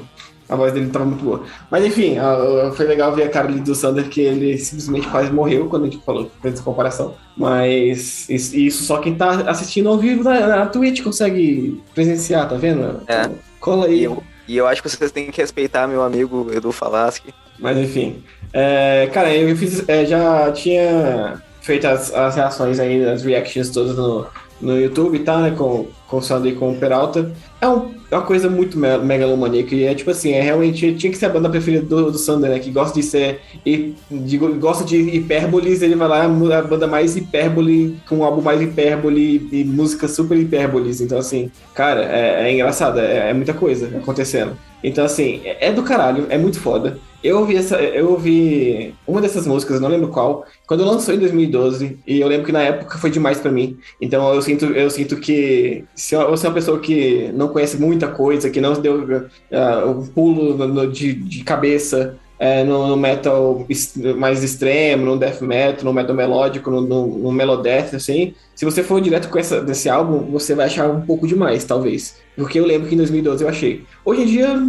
Speaker 4: a voz dele tava muito boa. Mas enfim, foi legal ver a cara do Sander, que ele simplesmente quase morreu quando a gente falou, fez essa comparação. Mas isso, isso só quem tá assistindo ao vivo na, na Twitch consegue presenciar, tá vendo?
Speaker 5: É.
Speaker 4: Então, cola aí.
Speaker 5: E eu, e eu acho que vocês têm que respeitar meu amigo Edu Falaschi.
Speaker 4: Mas enfim. É, cara, eu fiz, é, já tinha feito as, as reações aí, as reactions todas no, no YouTube, tá? Né, com, com o Sandy e com o Peralta. É, um- é uma coisa muito me- megalomaníaca. E é tipo assim, é realmente tinha que ser a banda preferida do, do Sander, né? Que gosta de ser. hi- de- gosta de hipérboles, ele vai lá, é a banda mais hipérbole, com um álbum mais hipérbole e música super hipérboles. Então, assim, cara, é, é engraçado, é, é muita coisa acontecendo. Então, assim, é, é do caralho, é muito foda. Eu ouvi essa, eu ouvi uma dessas músicas, não lembro qual, quando lançou em 2012, e eu lembro que na época foi demais pra mim. Então eu sinto, eu sinto que se você é uma pessoa que não conhece muita coisa, que não deu uh, um pulo no, no, de, de cabeça é, no, no, metal mais extremo, no death metal, no metal melódico, no, no, no melodeath, assim, se você for direto com essa, desse álbum, você vai achar um pouco demais, talvez. Porque eu lembro que em 2012 eu achei. Hoje em dia,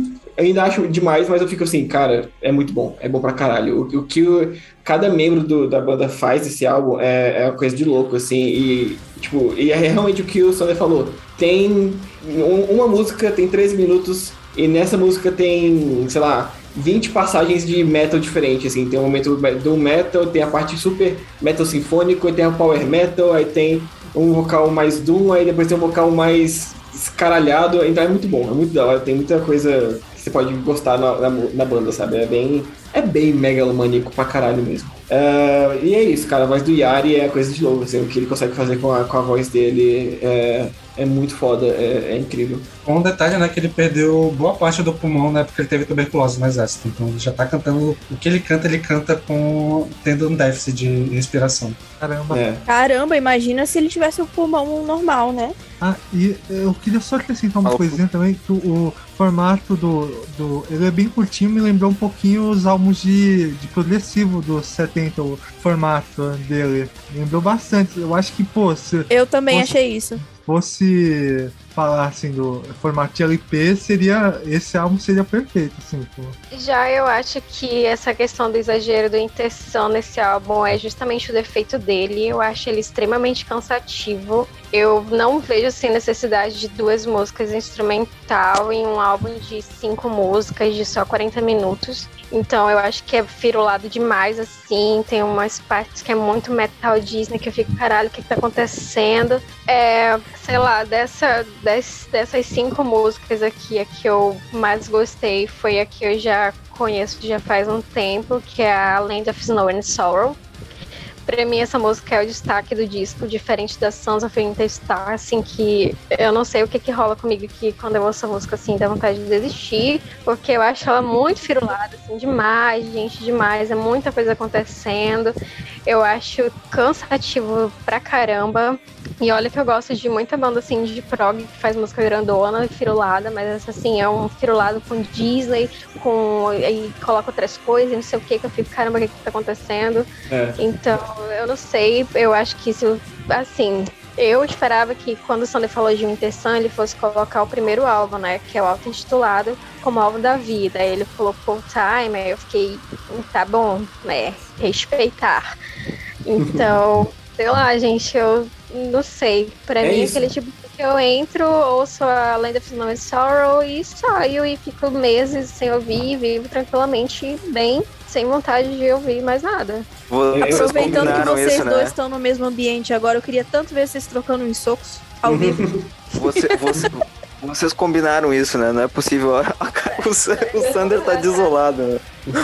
Speaker 4: eu ainda acho demais, mas eu fico assim, cara, é muito bom, é bom pra caralho. O, o que o, cada membro do, da banda faz desse álbum é, é uma coisa de louco, assim, e, tipo, e é realmente o que o Sander falou. Tem um, uma música, tem 13 minutos, e nessa música tem, sei lá, 20 passagens de metal diferente, assim, tem o momento do metal, tem a parte super metal sinfônico, tem a power metal, aí tem um vocal mais doom, aí depois tem um vocal mais escaralhado, então é muito bom, é muito da hora, tem muita coisa você pode gostar na, na, na banda, sabe? É bem, é bem megalomaníaco pra caralho mesmo. Uh, e é isso, cara, a voz do Yari é coisa de louco, assim, o que ele consegue fazer com a, com a voz dele é, é muito foda, é, é, incrível.
Speaker 7: Um detalhe, né, que ele perdeu boa parte do pulmão na época que ele teve tuberculose no exército, então ele já tá cantando, o que ele canta, ele canta com, tendo um déficit de respiração.
Speaker 3: Caramba.
Speaker 4: É.
Speaker 2: Caramba, imagina se ele tivesse o pulmão normal, né?
Speaker 3: Ah, e eu queria só acrescentar uma coisinha também, que o formato do, do. Ele é bem curtinho, me lembrou um pouquinho os álbuns de, de progressivo dos 70, o formato dele. Me lembrou bastante. Eu acho que, pô, se
Speaker 2: Eu também
Speaker 3: Nossa.
Speaker 2: achei isso.
Speaker 3: fosse falar assim do formato de LP, seria. Esse álbum seria perfeito, assim, pô.
Speaker 6: Já eu acho que essa questão do exagero, do intenção nesse álbum é justamente o defeito dele. Eu acho ele extremamente cansativo. Eu não vejo assim necessidade de duas músicas instrumental em um álbum de cinco músicas de só 40 minutos. Então eu acho que é firulado demais assim. Tem umas partes que é muito metal Disney que eu fico, caralho, o que, que tá acontecendo? É, sei lá, dessa, des- dessas cinco músicas aqui, a que eu mais gostei foi a que eu já conheço já faz um tempo, que é a Land of Snow and Sorrow. Pra mim, essa música é o destaque do disco, diferente da Sons of Interstar, assim, que eu não sei o que que rola comigo que quando eu ouço a música, assim, dá vontade de desistir, porque eu acho ela muito firulada, assim, demais, gente, demais, é muita coisa acontecendo. Eu acho cansativo pra caramba. E olha que eu gosto de muita banda assim de prog que faz música grandona e firulada, mas essa assim é um firulado com Disney, com aí coloca outras coisas, não sei o que, que eu fico, caramba, o que, que tá acontecendo?
Speaker 4: É.
Speaker 6: Então, eu não sei, eu acho que isso, assim, eu esperava que quando o Sander falou de Winter Sun, ele fosse colocar o primeiro álbum, né? Que é o auto-intitulado como álbum da vida. Aí ele colocou Time, aí eu fiquei, tá bom, né? Respeitar. Então, sei lá, gente, eu não sei. Pra
Speaker 4: É
Speaker 6: mim, é
Speaker 4: isso.
Speaker 6: aquele tipo que eu entro, ouço a Land of Snow and Sorrow e saio e fico meses sem ouvir, vivo tranquilamente, bem, sem vontade de ouvir mais nada.
Speaker 5: Vocês
Speaker 2: Aproveitando que vocês
Speaker 5: isso,
Speaker 2: dois
Speaker 5: né?
Speaker 2: estão no mesmo ambiente agora, eu queria tanto ver vocês trocando uns socos ao vivo.
Speaker 5: Você, você- vocês combinaram isso, né? Não é possível. O, o Sander tá desolado, né?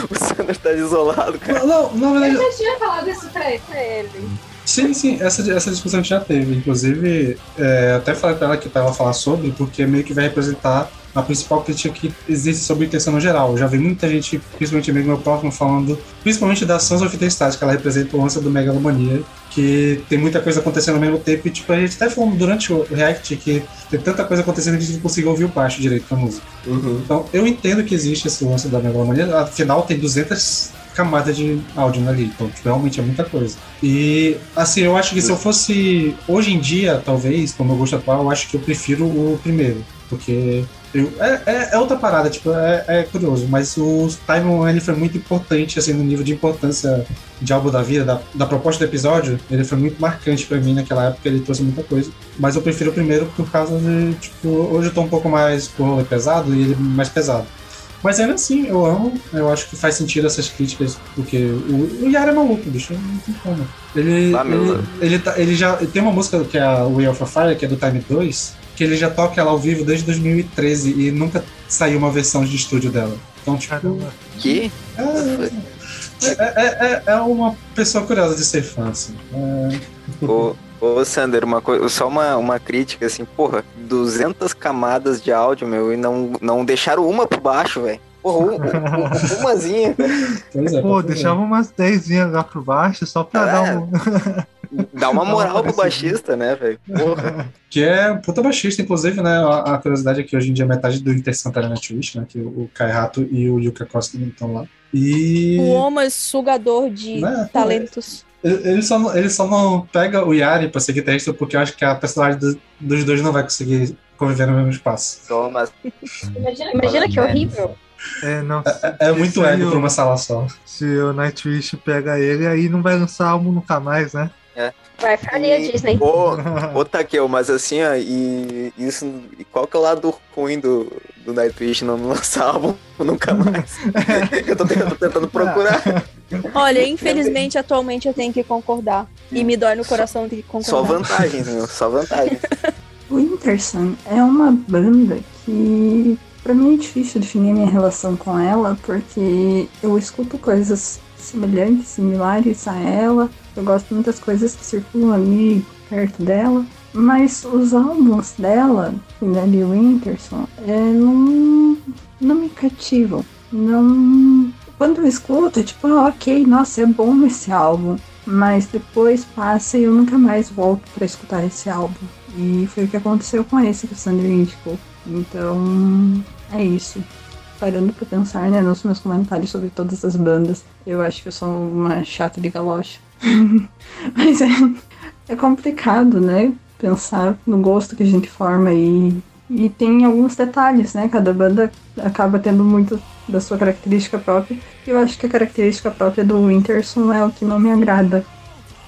Speaker 5: O Sander tá desolado, cara.
Speaker 7: Não, não, na verdade,
Speaker 6: já tinha falado isso pra ele.
Speaker 7: Sim, sim, essa, essa discussão a gente já teve. Inclusive, é, até falei pra ela que tava a falar sobre, porque meio que vai representar a principal crítica que existe sobre intenção no geral. Eu já vi muita gente, principalmente amigo meu próximo, falando, principalmente da Sons of the Stars, que ela representa o lance do Megalomania, que tem muita coisa acontecendo ao mesmo tempo. E, tipo, a gente até falou durante o React que tem tanta coisa acontecendo que a gente não conseguiu ouvir o baixo direito da música.
Speaker 4: Uhum.
Speaker 7: Então, eu entendo que existe esse lance da megalomania. Afinal, tem 200 camadas de áudio ali. Então, tipo, realmente é muita coisa. E, assim, eu acho que se eu fosse. Hoje em dia, talvez, com o meu gosto atual, eu acho que eu prefiro o primeiro. Porque. eu- é, é, é outra parada, tipo, é, é curioso, mas o Time One foi muito importante, assim, no nível de importância de álbum da vida, da, da proposta do episódio, ele foi muito marcante pra mim naquela época, ele trouxe muita coisa. Mas eu prefiro o primeiro por causa de, tipo, hoje eu tô um pouco mais pesado e ele mais pesado. Mas ainda assim, eu amo, eu acho que faz sentido essas críticas, porque o, o Yara é maluco, bicho, não tem como. Ele,
Speaker 5: Ah,
Speaker 7: ele, ele, tá- ele já tem uma música que é a Way of a Fire, que é do Time 2, que ele já toca ela ao vivo desde 2013 e nunca saiu uma versão de estúdio dela. Então, tipo.
Speaker 5: Que?
Speaker 7: é, é, é, é uma pessoa curiosa de ser fã, assim. É,
Speaker 5: Ô, ô Sander, uma coisa, só uma, uma crítica, assim, porra, 200 camadas de áudio, meu, e não, não deixaram uma por baixo, velho. Porra, um, um, umazinha,
Speaker 7: é,
Speaker 3: Pô,
Speaker 7: é.
Speaker 3: deixava umas 10 lá por baixo só pra
Speaker 5: Ah.
Speaker 3: dar um.
Speaker 5: Dá uma moral pro baixista, né, velho?
Speaker 7: Que é puta baixista, inclusive, né? A, a curiosidade é que hoje em dia metade do Inter Santa na Twitch, né? Que o, Kai Rato e o Yuka Costa não estão lá. E.
Speaker 2: O homem sugador de
Speaker 7: Né,
Speaker 2: talentos.
Speaker 7: Ele só, não- ele só não pega o Yari pra ser guitarrista porque eu acho que a personagem do- dos dois não vai conseguir conviver no mesmo espaço.
Speaker 5: Mas
Speaker 6: Imagina, imagina que horrível.
Speaker 3: É, não.
Speaker 7: É, é muito
Speaker 3: Esse aí
Speaker 7: ego pra uma sala só.
Speaker 3: Se o Nightwish pega ele, aí não vai lançar álbum nunca mais, né?
Speaker 6: Vai falir a Disney.
Speaker 5: Ô, ô Takeo, mas assim, ó, e isso. E qual que é o lado ruim do, do Nightwish não lançar álbum nunca mais? eu tô tentando, tentando procurar.
Speaker 2: Olha, infelizmente, atualmente eu tenho que concordar. E me dói no coração ter que
Speaker 5: Só
Speaker 2: concordar.
Speaker 5: vantagens, meu. Só vantagens.
Speaker 8: O Interson é uma banda que pra mim é difícil definir a minha relação com ela, porque eu escuto coisas semelhantes, similares a ela. Eu gosto de muitas coisas que circulam ali perto dela. Mas os álbuns dela, da Lee Winterson, é, não, não me cativam. Não. Quando eu escuto, tipo, ah, ok, nossa, é bom esse álbum. Mas depois passa e eu nunca mais volto pra escutar esse álbum. E foi o que aconteceu com esse que o Sander indicou. Então, é isso. Parando pra pensar, né, nos meus comentários sobre todas as bandas, eu acho que eu sou uma chata de galocha. Mas é, é complicado, né, pensar no gosto que a gente forma e, e tem alguns detalhes, né, cada banda acaba tendo muito da sua característica própria. E eu acho que a característica própria do Winterson é o que não me agrada.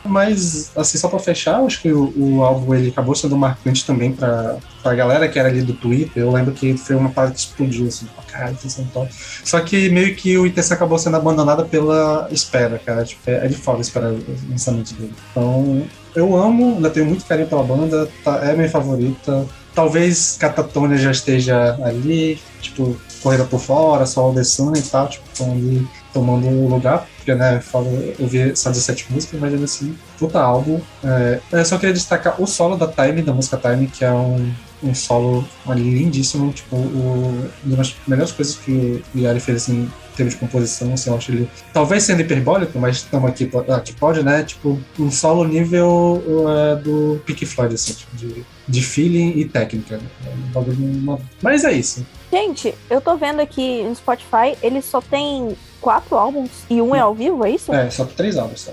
Speaker 7: Mas, assim, só pra fechar, acho que o, o álbum ele acabou sendo marcante também pra, pra galera que era ali do Twitter. Eu lembro que foi uma parada que explodiu, assim, pra caralho, Intenção top. Só que meio que o ITC acabou sendo abandonado pela espera, cara. Tipo, é, é de foda esperar o lançamento dele. Então, eu amo, ainda tenho muito carinho pela banda, tá, é minha favorita. Talvez Catatônia já esteja ali, tipo, corrida por fora, só o The Sun e tal, tipo, estão ali tomando o lugar, porque, né, foda ouvir só 17 músicas, mas ainda assim, puta álbum. É, eu só queria destacar o solo da Time, da música Time, que é um, um solo lindíssimo, tipo, o, uma das melhores coisas que o Yari fez, assim, em termos de composição, assim, eu acho ele, talvez sendo hiperbólico, mas estamos aqui, aqui pode, né, tipo, um solo nível é, do Pink Floyd, assim, tipo, de, de feeling e técnica. né? É um Mas é isso.
Speaker 2: Gente, eu tô vendo aqui no Spotify, ele só tem quatro álbuns e um é ao vivo, é isso?
Speaker 7: É, só três álbuns, só.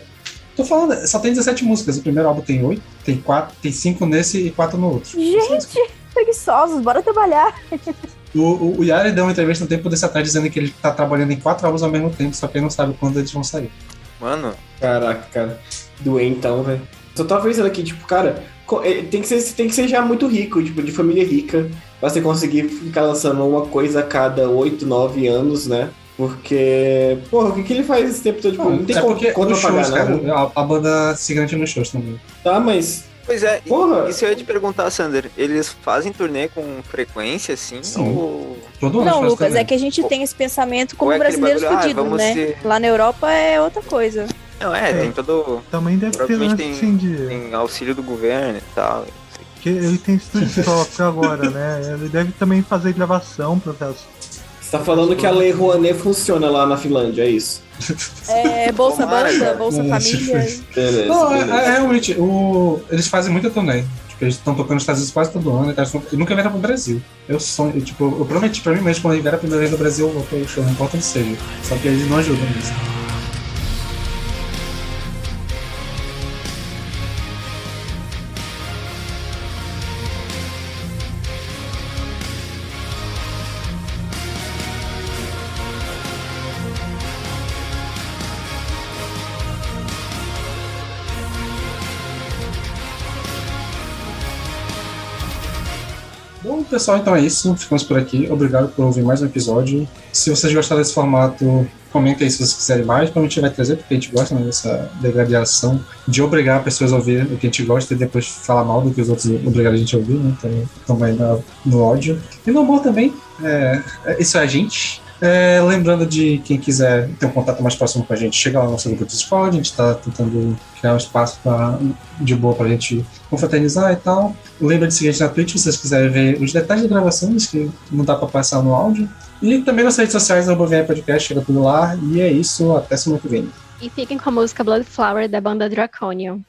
Speaker 7: Tô falando, só tem 17 músicas. O primeiro álbum tem oito, tem quatro, tem cinco nesse e quatro no outro.
Speaker 2: Gente, preguiçosos, bora trabalhar.
Speaker 7: O, o, o Yari deu uma entrevista no tempo desse atrás dizendo que ele tá trabalhando em quatro álbuns ao mesmo tempo, só que ele não sabe quando eles vão sair.
Speaker 5: Mano,
Speaker 4: Caraca, cara. Doentão, velho. Só tava pensando aqui, tipo, cara, tem que, ser, tem que ser já muito rico, tipo, de família rica, pra você conseguir ficar lançando uma coisa a cada 8, 9 anos, né? Porque, porra, o que, que ele faz esse tempo todo? Tipo, não, tem
Speaker 7: é
Speaker 4: conta, pra pagar, não.
Speaker 7: cara, a, a banda se garante nos shows também.
Speaker 4: Tá, mas.
Speaker 5: pois é, e-
Speaker 4: Porra!
Speaker 5: isso eu ia te perguntar, Sander. Eles fazem turnê com frequência, assim?
Speaker 7: Sim.
Speaker 5: Ou...
Speaker 7: Todo ano
Speaker 2: Não, Lucas,
Speaker 7: também.
Speaker 2: é que a gente tem esse pensamento como
Speaker 5: é
Speaker 2: brasileiros
Speaker 5: bagulho, ah,
Speaker 2: né?
Speaker 5: ser-
Speaker 2: Lá na Europa é outra coisa.
Speaker 5: Não, é, tem todo.
Speaker 3: Também deve ter lance
Speaker 5: tem,
Speaker 3: assim de.
Speaker 5: tem auxílio do governo e tal.
Speaker 3: Porque ele tem estúdio próprio agora, né? Ele deve também fazer gravação para as.
Speaker 4: Você tá falando que a Lei Rouanet funciona lá na Finlândia, é isso?
Speaker 2: É Bolsa Banda. Bolsa
Speaker 7: É,
Speaker 2: Família.
Speaker 4: Beleza,
Speaker 7: Não, é,
Speaker 4: beleza.
Speaker 7: é, realmente, o, eles fazem muita turnê. Tipo, eles estão tocando nos Estados Unidos quase todo ano, então, e nunca vieram pro Brasil. Eu sonho, eu, tipo, eu prometi pra mim mesmo, quando eles vieram a primeira vez no Brasil, eu vou pro show, não importa onde seja. Só que eles não ajudam nisso. Pessoal, então é isso. Ficamos por aqui. Obrigado por ouvir mais um episódio. Se vocês gostaram desse formato, comentem aí se vocês quiserem mais. Provavelmente a gente vai trazer, porque a gente gosta né, dessa degradação de obrigar pessoas a ouvir o que a gente gosta e depois falar mal do que os outros obrigaram a gente a ouvir, né? Então, também no, no ódio. E no amor também. É, é- isso é a gente. É, lembrando de quem quiser ter um contato mais próximo com a gente, chega lá no nosso grupo do Discord, a gente está tentando criar um espaço pra, de boa pra gente confraternizar e tal. Lembra de seguir a gente na Twitch se vocês quiserem ver os detalhes da gravações que não dá pra passar no áudio. E também nas redes sociais BVR Podcast, chega tudo lá. E é isso, até semana que vem.
Speaker 6: E fiquem com a música Blood Flower da banda Draconian.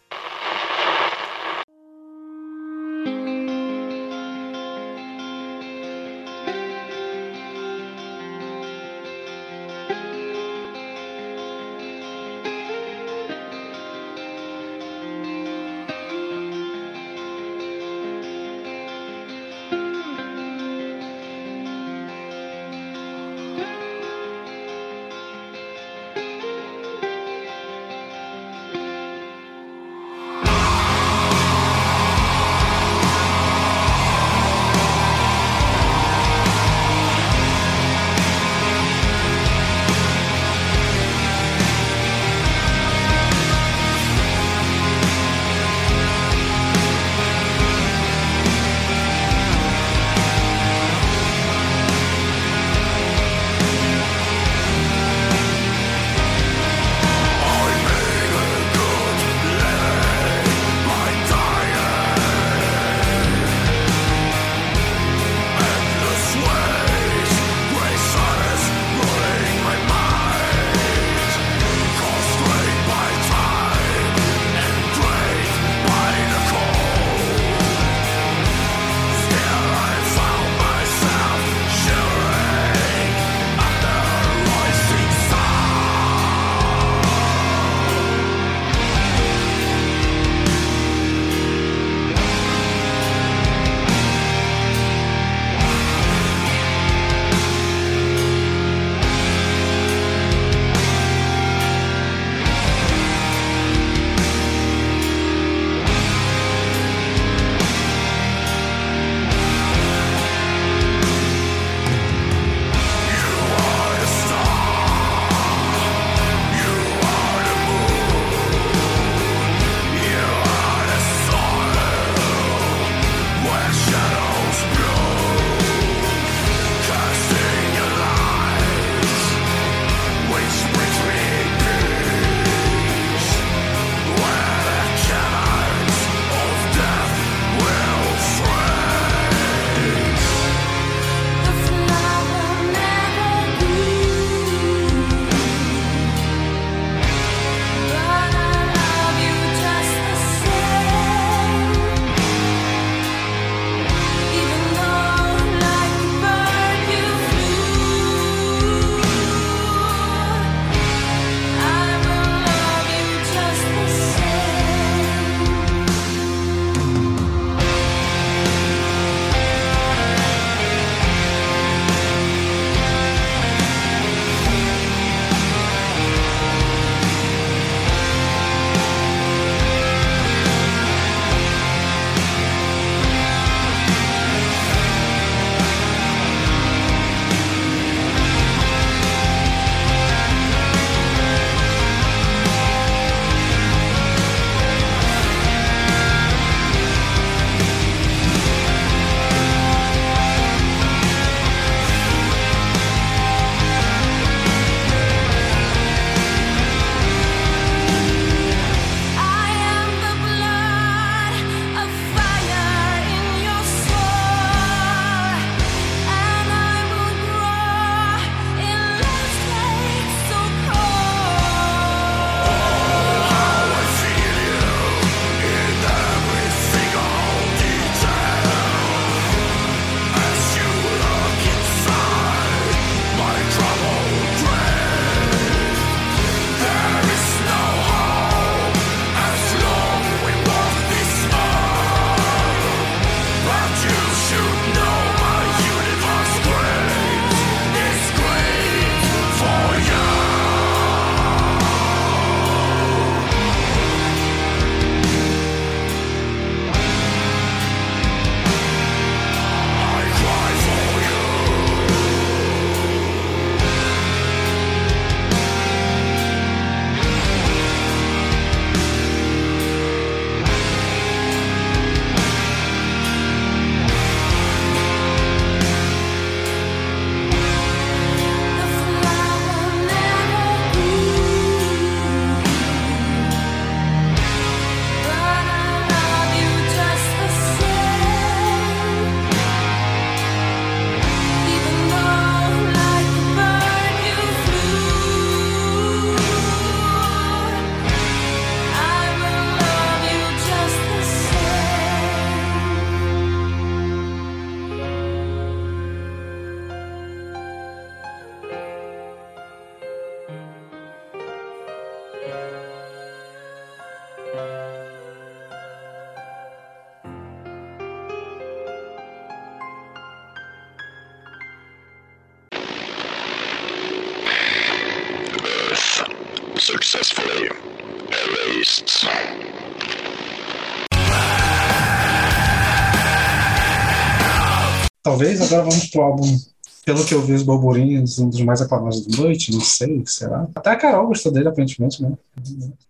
Speaker 7: Talvez agora vamos pro álbum, pelo que eu vi os burburinhos, um dos mais aclamados da noite, não sei, será? Até a Carol gostou dele, aparentemente, né?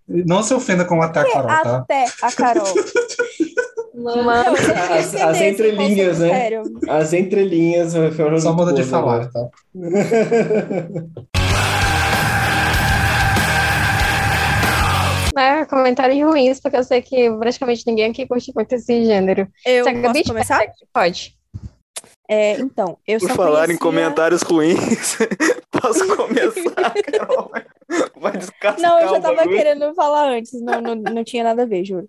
Speaker 7: Não se ofenda com até a Carol, tá?
Speaker 2: Até a Carol.
Speaker 6: Mano,
Speaker 4: As, as entrelinhas, né?
Speaker 2: Sério.
Speaker 4: As entrelinhas foram
Speaker 7: Só muda de falar, tá?
Speaker 6: é, comentários ruins, porque eu sei que praticamente ninguém aqui curte muito esse gênero.
Speaker 2: Eu
Speaker 6: Gabi
Speaker 2: posso começar?
Speaker 6: Pode.
Speaker 2: É, então, eu
Speaker 5: Por
Speaker 2: só
Speaker 5: falar em
Speaker 2: conhecia-
Speaker 5: comentários ruins, posso começar, Carol? Vai descascar
Speaker 2: Não, eu já tava querendo falar antes, não, não, não tinha nada a ver, juro.